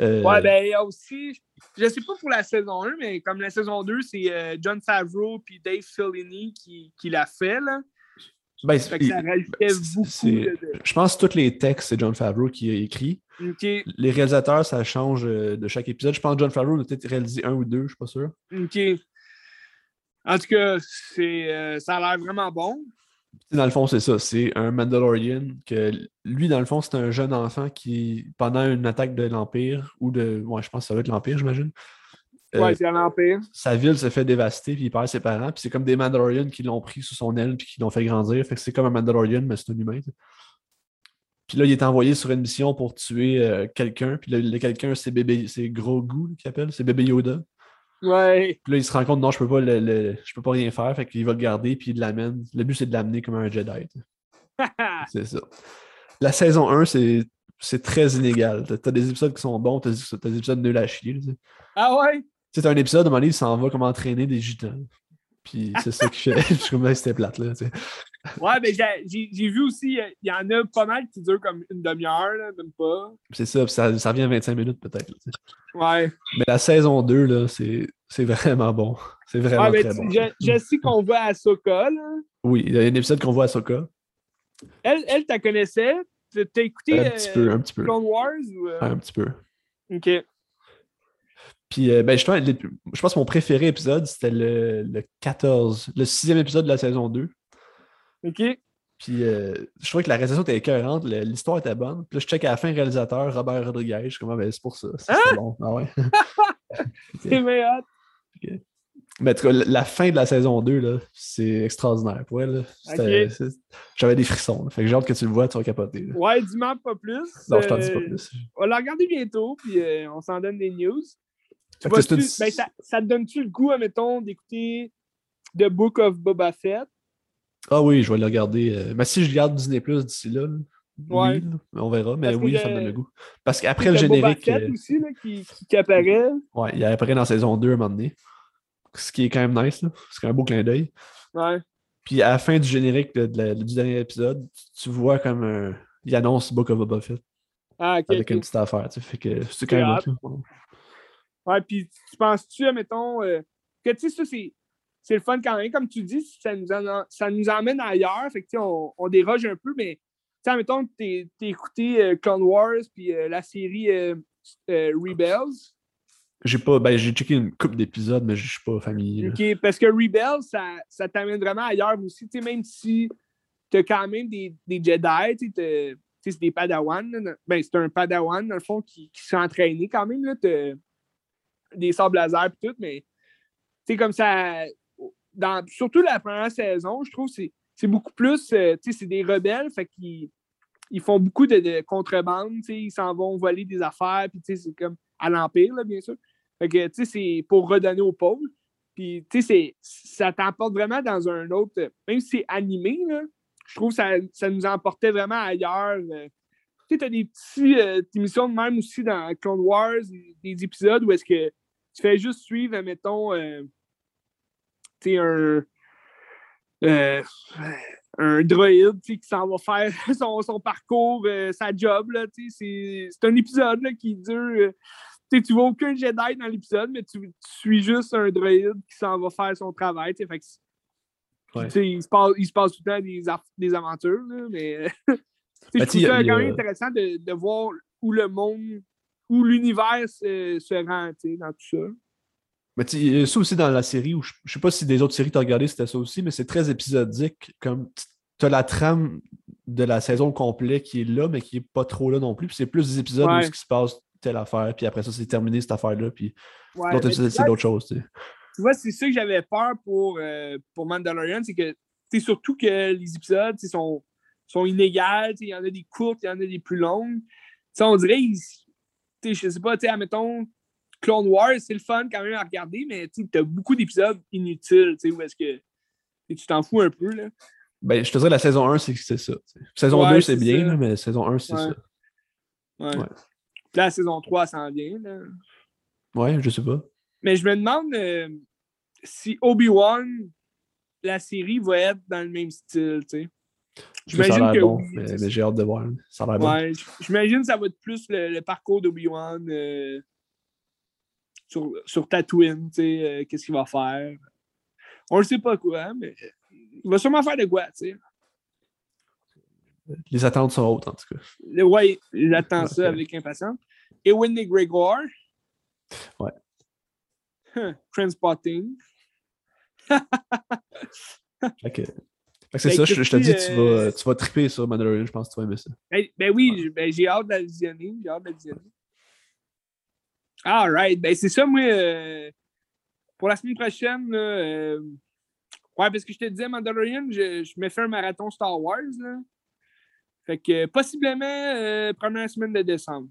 Euh, ouais, ben il y a aussi, je sais pas pour la saison 1, mais comme la saison 2, c'est euh, John Favreau puis Dave Filoni qui, qui l'a fait. Là. Ben, ça rajoutait beaucoup. Je pense que tous les textes, c'est John Favreau qui a écrit. Les réalisateurs, ça change euh, de chaque épisode. Je pense que John Favreau a peut-être réalisé un ou deux, je suis pas sûr. OK. En tout cas, c'est, ça a l'air vraiment bon. Dans le fond, c'est ça. C'est un Mandalorian que lui, dans le fond, c'est un jeune enfant qui, pendant une attaque de l'Empire, ou de. Ouais, je pense que ça va être l'Empire, j'imagine. Euh, ouais, c'est l'Empire. Sa ville se fait dévaster, puis il perd ses parents. Puis c'est comme des Mandalorians qui l'ont pris sous son aile, puis qui l'ont fait grandir. Fait que c'est comme un Mandalorian, mais c'est un humain. Puis là, il est envoyé sur une mission pour tuer euh, quelqu'un. Puis le, quelqu'un, c'est bébé, c'est Grogu qui appelle, c'est bébé Yoda. Ouais. Puis là, il se rend compte, non, je peux pas le, je peux pas rien faire. Fait qu'il va le garder, puis il l'amène. Le but, c'est de l'amener comme un Jedi. *laughs* c'est ça. La saison 1, c'est très inégal. T'as des épisodes qui sont bons, t'as des épisodes nuls à chier. Ah ouais? C'est un épisode, à un moment donné, il s'en va comme entraîner des gitans. Puis c'est ça qui fait. *laughs* je suis comme, c'était plate, là. Ouais, mais j'ai- vu aussi, il y en a pas mal qui durent comme une demi-heure, même pas. C'est ça, ça, ça revient à 25 minutes peut-être. Ouais. Mais la saison 2, là, c'est vraiment bon. C'est vraiment Ouais, mais très tu- bon. je, je sais qu'on voit Ahsoka, là. Oui, il y a un épisode qu'on voit à Soka. Elle, elle t'as connaissais? T'as écouté Un euh, petit peu, un petit peu. Clone Wars ou. euh? Un petit peu. Ok. Puis, euh, ben, je pense que mon préféré épisode, c'était le, le 14, le sixième épisode de la saison 2. Ok. Puis, euh, je trouvais que la réalisation était écœurante, l'histoire était bonne. Puis là, je check à la fin, réalisateur, Robert Rodriguez. Je suis comme, ah, ben, c'est pour ça. C'est bon. Ah ouais. *laughs* C'est meilleur. Mais en tout cas, la- fin de la saison 2, là, c'est extraordinaire. Pour elle, là. C'était- Ok. c'est- j'avais des frissons. là. Fait que j'ai hâte que tu le vois, tu vas capoter. là. Ouais, dis-moi pas plus. Non, je t'en dis pas Euh, plus. On va la regarder bientôt, puis euh, on s'en donne des news. Tu ben, ça, ça te donne-tu le goût, admettons, d'écouter The Book of Boba Fett? Ah oui, je vais le regarder. euh, Mais si je garde Disney Plus d'ici là, Ouais. oui, on verra. Mais Parce oui, ça me donne le goût. Parce qu'après le T'as Boba générique, Fett euh, aussi, là, qui, apparaît. ouais, il apparaît dans saison 2 à un moment donné. Ce qui est quand même nice, c'est un beau clin d'œil. Ouais. Puis à la fin du générique de- de la- du dernier épisode, tu- vois comme un. Il annonce Book of Boba Fett Ah, ok. avec une petite affaire. tu sais, Fait que c'est quand même. hot. Ouais, puis tu penses-tu, admettons, euh, que tu sais, ça, c'est. C'est le fun quand même, comme tu dis, ça nous, en- ça nous emmène ailleurs. Fait que, tu sais, on, on déroge un peu, mais, tu sais, admettons que t'es t'es écouté euh, Clone Wars puis euh, la série Rebels. J'ai pas. Ben, j'ai checké une couple d'épisodes, mais je suis pas familier. OK, parce que Rebels, ça, ça t'amène vraiment ailleurs aussi. Tu sais, même si tu as quand même des, des Jedi, tu sais, t'as- c'est des Padawans. là. Ben, c'est un Padawan, dans le fond, qui, qui s'est entraîné quand même. Là, T'as des sables laser et tout, mais sais, comme ça, dans, surtout la première saison, je trouve que c'est- c'est beaucoup plus, euh, c'est des rebelles, fait qu'ils ils font beaucoup de, de contrebande, ils s'en vont voler des affaires, puis c'est comme à l'Empire, bien sûr. Fait que, tu sais, c'est pour redonner aux pauvres. Puis, tu sais, c'est- ça t'emporte vraiment dans un autre. Même si c'est animé, là, je trouve que ça, ça nous emportait vraiment ailleurs. euh. Tu sais, t'as des petites euh, émissions de même aussi dans Clone Wars, des, des épisodes où est-ce que tu fais juste suivre, mettons, euh, tu sais, un. euh, un droïde qui s'en va faire *laughs* son, son parcours, sa job. C'est un épisode là, qui dure. euh, tu vois aucun Jedi dans l'épisode, mais tu, tu suis juste un droïde qui s'en va faire son travail. Fait que, Ouais. il, se passe, il se passe tout le temps des, des aventures, là, mais *laughs* tu sais, je trouve tu ça quand même intéressant de, de voir où le monde, où l'univers se, se rend tu dans tout ça. Mais tu y a ça aussi dans la série, où je, je sais pas si des autres séries t'as regardé, c'était ça aussi, mais c'est très épisodique. Comme tu as la trame de la saison complète qui est là, mais qui est pas trop là non plus. Puis c'est plus des épisodes où ce qui se passe telle affaire, puis après ça, c'est terminé cette affaire-là, puis Ouais, l'autre épisode, tu c'est d'autres choses. tu tu vois, c'est ça que j'avais peur pour, euh, pour Mandalorian, c'est que c'est surtout que les épisodes tu sont, sont inégales. Il y en a des courtes, il y en a des plus longues. On dirait, je sais pas, tu sais, admettons, Clone Wars, c'est le fun quand même à regarder, mais tu as beaucoup d'épisodes inutiles, tu sais, où est-ce que tu t'en fous un peu, là. Ben, je te dirais, la saison 1, c'est c'est ça. Saison Ouais, 2, c'est bien, là, mais saison 1, c'est Ouais. ça. Ouais. Ouais. La saison 3 s'en vient, là. Ouais, je sais pas. Mais je me demande euh, si Obi-Wan, la série, va être dans le même style, tu sais. J'imagine que bon, oui, mais, j'ai hâte de voir. Ça a l'air bon. Ouais, j- j'imagine que ça va être plus le, le parcours d'Obi-Wan euh, sur, sur Tatooine, tu sais, euh, qu'est-ce qu'il va faire. On ne sait pas quoi, mais il va sûrement faire de quoi, tu sais. Les attentes sont hautes, en tout cas. Ouais, j'attends Ouais, ça avec impatience. Ewan McGregor. Ouais. Huh, Transpotting. *laughs* Que c'est ça, je, je te dis, Christy, tu, euh, vas, tu vas triper sur Mandalorian, je pense que tu vas aimer ça. Ben, ben oui, ben, j'ai hâte de la visionner. J'ai hâte de la visionner. All right. Ben, c'est ça, moi. euh, pour la semaine prochaine, là, euh, ouais, parce que je te disais, Mandalorian, je, je me fais un marathon Star Wars. Là. Fait que euh, possiblement euh, première semaine de décembre.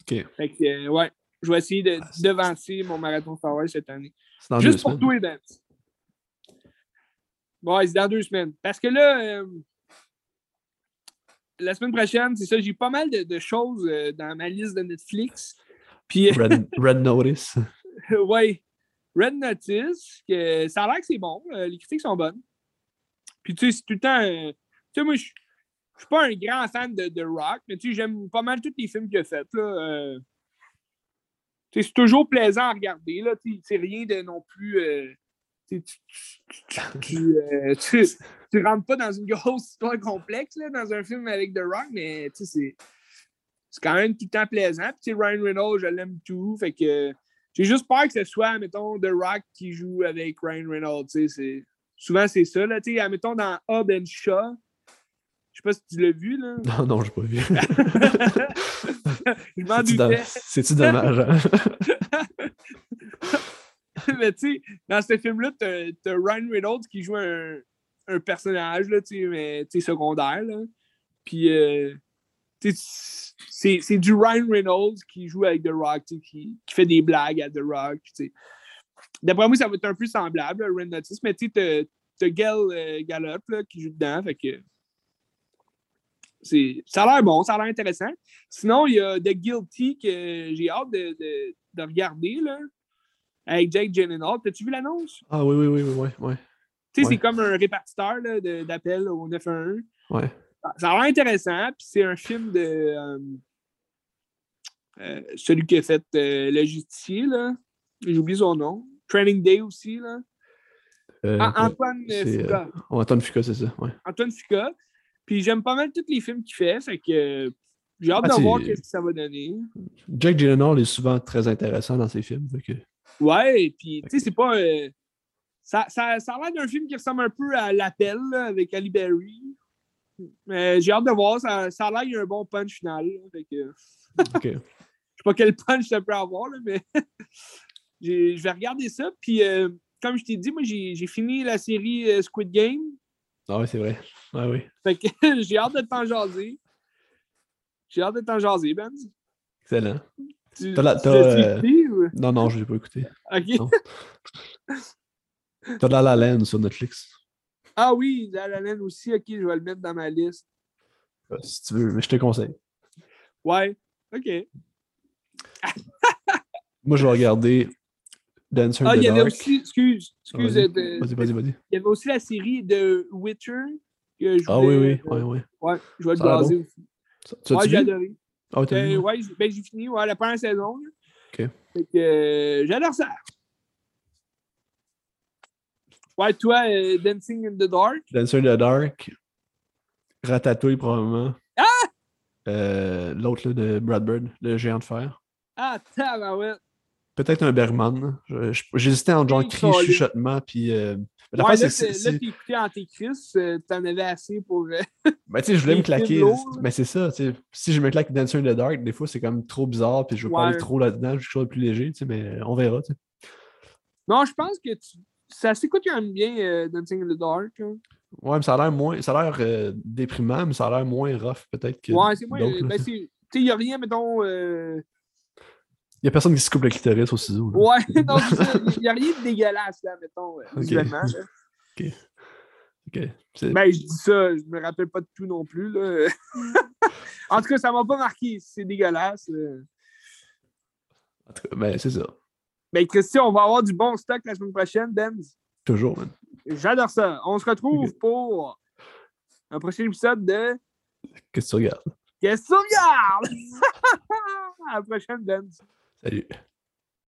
Ok. Fait que, euh, ouais, je vais essayer de Ah, devancer mon marathon Star Wars cette année. Juste pour semaines. toi, Ben. Ouais, c'est dans deux semaines. Parce que là, euh, la semaine prochaine, c'est ça, j'ai pas mal de, de choses euh, dans ma liste de Netflix. Puis, Red, *laughs* Red Notice. ouais. Red Notice, que ça a l'air que c'est bon. euh, les critiques sont bonnes. Puis, tu sais, c'est tout le temps. tu sais, moi, je suis pas un grand fan de, de rock, mais tu sais, j'aime pas mal tous les films qu'il a fait. Là. c'est toujours plaisant à regarder. Là. C'est rien de non plus. Euh, tu, euh, rentres pas dans une grosse histoire complexe là, dans un film avec The Rock, mais tu sais, c'est. Quand même tout le temps plaisant. Puis, Ryan Reynolds, je l'aime tout. Fait que j'ai juste peur que ce soit, mettons, The Rock qui joue avec Ryan Reynolds. Souvent, c'est ça. Là, tu sais, mettons, dans Hobb and Shaw, je sais pas si tu l'as vu, là. Non, non, j'ai pas vu. *laughs* *laughs* je m'en doutais. C'est-tu dommage? hein? *laughs* *laughs* mais tu sais, dans ce film-là, t'as t'as Ryan Reynolds qui joue un, un personnage, là, tu sais, mais secondaire, là. Puis, euh, c'est du Ryan Reynolds qui joue avec The Rock, qui, qui fait des blagues à The Rock. D'après moi, ça va être un peu semblable, Red Notice, mais tu sais, t'as- Gail euh, Gallup, là, qui joue dedans, fait que... Ça a l'air bon, ça a l'air intéressant. Sinon, il y a The Guilty que j'ai hâte de, de- de regarder, là, avec Jake Gyllenhaal. T'as-tu vu l'annonce? Ah oui, oui, oui, oui, oui, ouais, Tu sais, Ouais. c'est comme un répartiteur d'appels au 911. ouais. Ça a l'air intéressant, puis c'est un film de euh, euh, celui qui a fait euh, Le Justicier, là. J'ai oublié son nom. Training Day aussi, là. Ah, Antoine Fuqua. euh, Antoine Fuqua, c'est ça, ouais. Antoine Fuqua. Puis j'aime pas mal tous les films qu'il fait, fait que j'ai hâte Ah, de voir ce que ça va donner. Jack Gyllenhaal est souvent très intéressant dans ses films. fait que- Ouais, puis tu sais, c'est pas. euh, ça, ça, ça a l'air d'un film qui ressemble un peu à L'Appel là, avec Ali Berry. Mais j'ai hâte de voir. Ça, ça a l'air qu'il y a un bon punch final. là, fait que, *laughs* Ok. je sais pas quel punch ça peut avoir, là, mais *laughs* je vais regarder ça. Puis, euh, comme je t'ai dit, moi, j'ai j'ai fini la série euh, Squid Game. Ah oui, c'est vrai. Ah oui. Fait que *laughs* j'ai hâte de t'en jaser. J'ai hâte de t'en jaser, Ben. Excellent. Tu, T'as la- t'as, euh, écouté, ou- Non, non, je l'ai pas écouté. Ok. T'as La La Land sur Netflix. Ah oui, La La Land aussi. Ok, je vais le mettre dans ma liste. Euh, Si tu veux, mais je te conseille. Ouais. Ok. *laughs* Moi, je vais regarder Dancer in Ah, the il y avait aussi, excuse, excuse, Vas-y, euh, de- Vas-y, vas-y, vas-y. il y avait aussi la série de Witcher que je Ah oui, voulais, oui, ouais, ouais. Je vais le bon. aussi. Ça- Tu Ouais, as-tu j'ai vu? adoré. T'as vu? ouais. ouais, j'ai- ben, j'ai fini, ouais, la première saison. là. Ok. Fait que euh, j'adore ça. Ouais, toi, euh, Dancing in the Dark? Dancer in the Dark. Ratatouille, probablement. Ah! Euh, L'autre, là, de Brad Bird, le géant de fer. Ah, tabarouette. Peut-être un Bergman. J'hésitais entre genre cri, chuchotement, puis. Mais Ouais, là, c'est- t'es- écouté Antéchrist, euh, t'en avais assez pour. euh, *laughs* Ben, tu sais, je voulais me claquer. Mais c'est ça, tu sais. Si je me claque Dancer in the Dark, des fois, c'est comme trop bizarre, puis je veux pas aller trop là-dedans, je veux quelque chose de plus léger, tu sais, mais on verra, tu sais. Non, je pense que tu- ça s'écoute quand même bien, euh, Dancing in the Dark. hein. Ouais, mais ça a l'air moins. Ça a l'air euh, déprimant, mais ça a l'air moins rough, peut-être que. Ouais, c'est moi. d'autres, là, Ben, tu sais, il n'y a rien, mettons. euh, Il y a personne qui se coupe le clitoris au ciseau. là. Ouais, *laughs* non. Il n'y a rien de dégueulasse, là, mettons, euh, Ok. Ok. Ben, je dis ça, je me rappelle pas de tout non plus, là. *laughs* en tout cas, ça m'a pas marqué. C'est dégueulasse. en tout cas, ben, c'est ça. Ben, Christian, on va avoir du bon stock la semaine prochaine, Benz. Toujours, man. J'adore ça. On se retrouve pour un prochain épisode de Qu'est-ce que tu regardes? Qu'est-ce que tu regardes? *laughs* à la prochaine, Benz. Salut.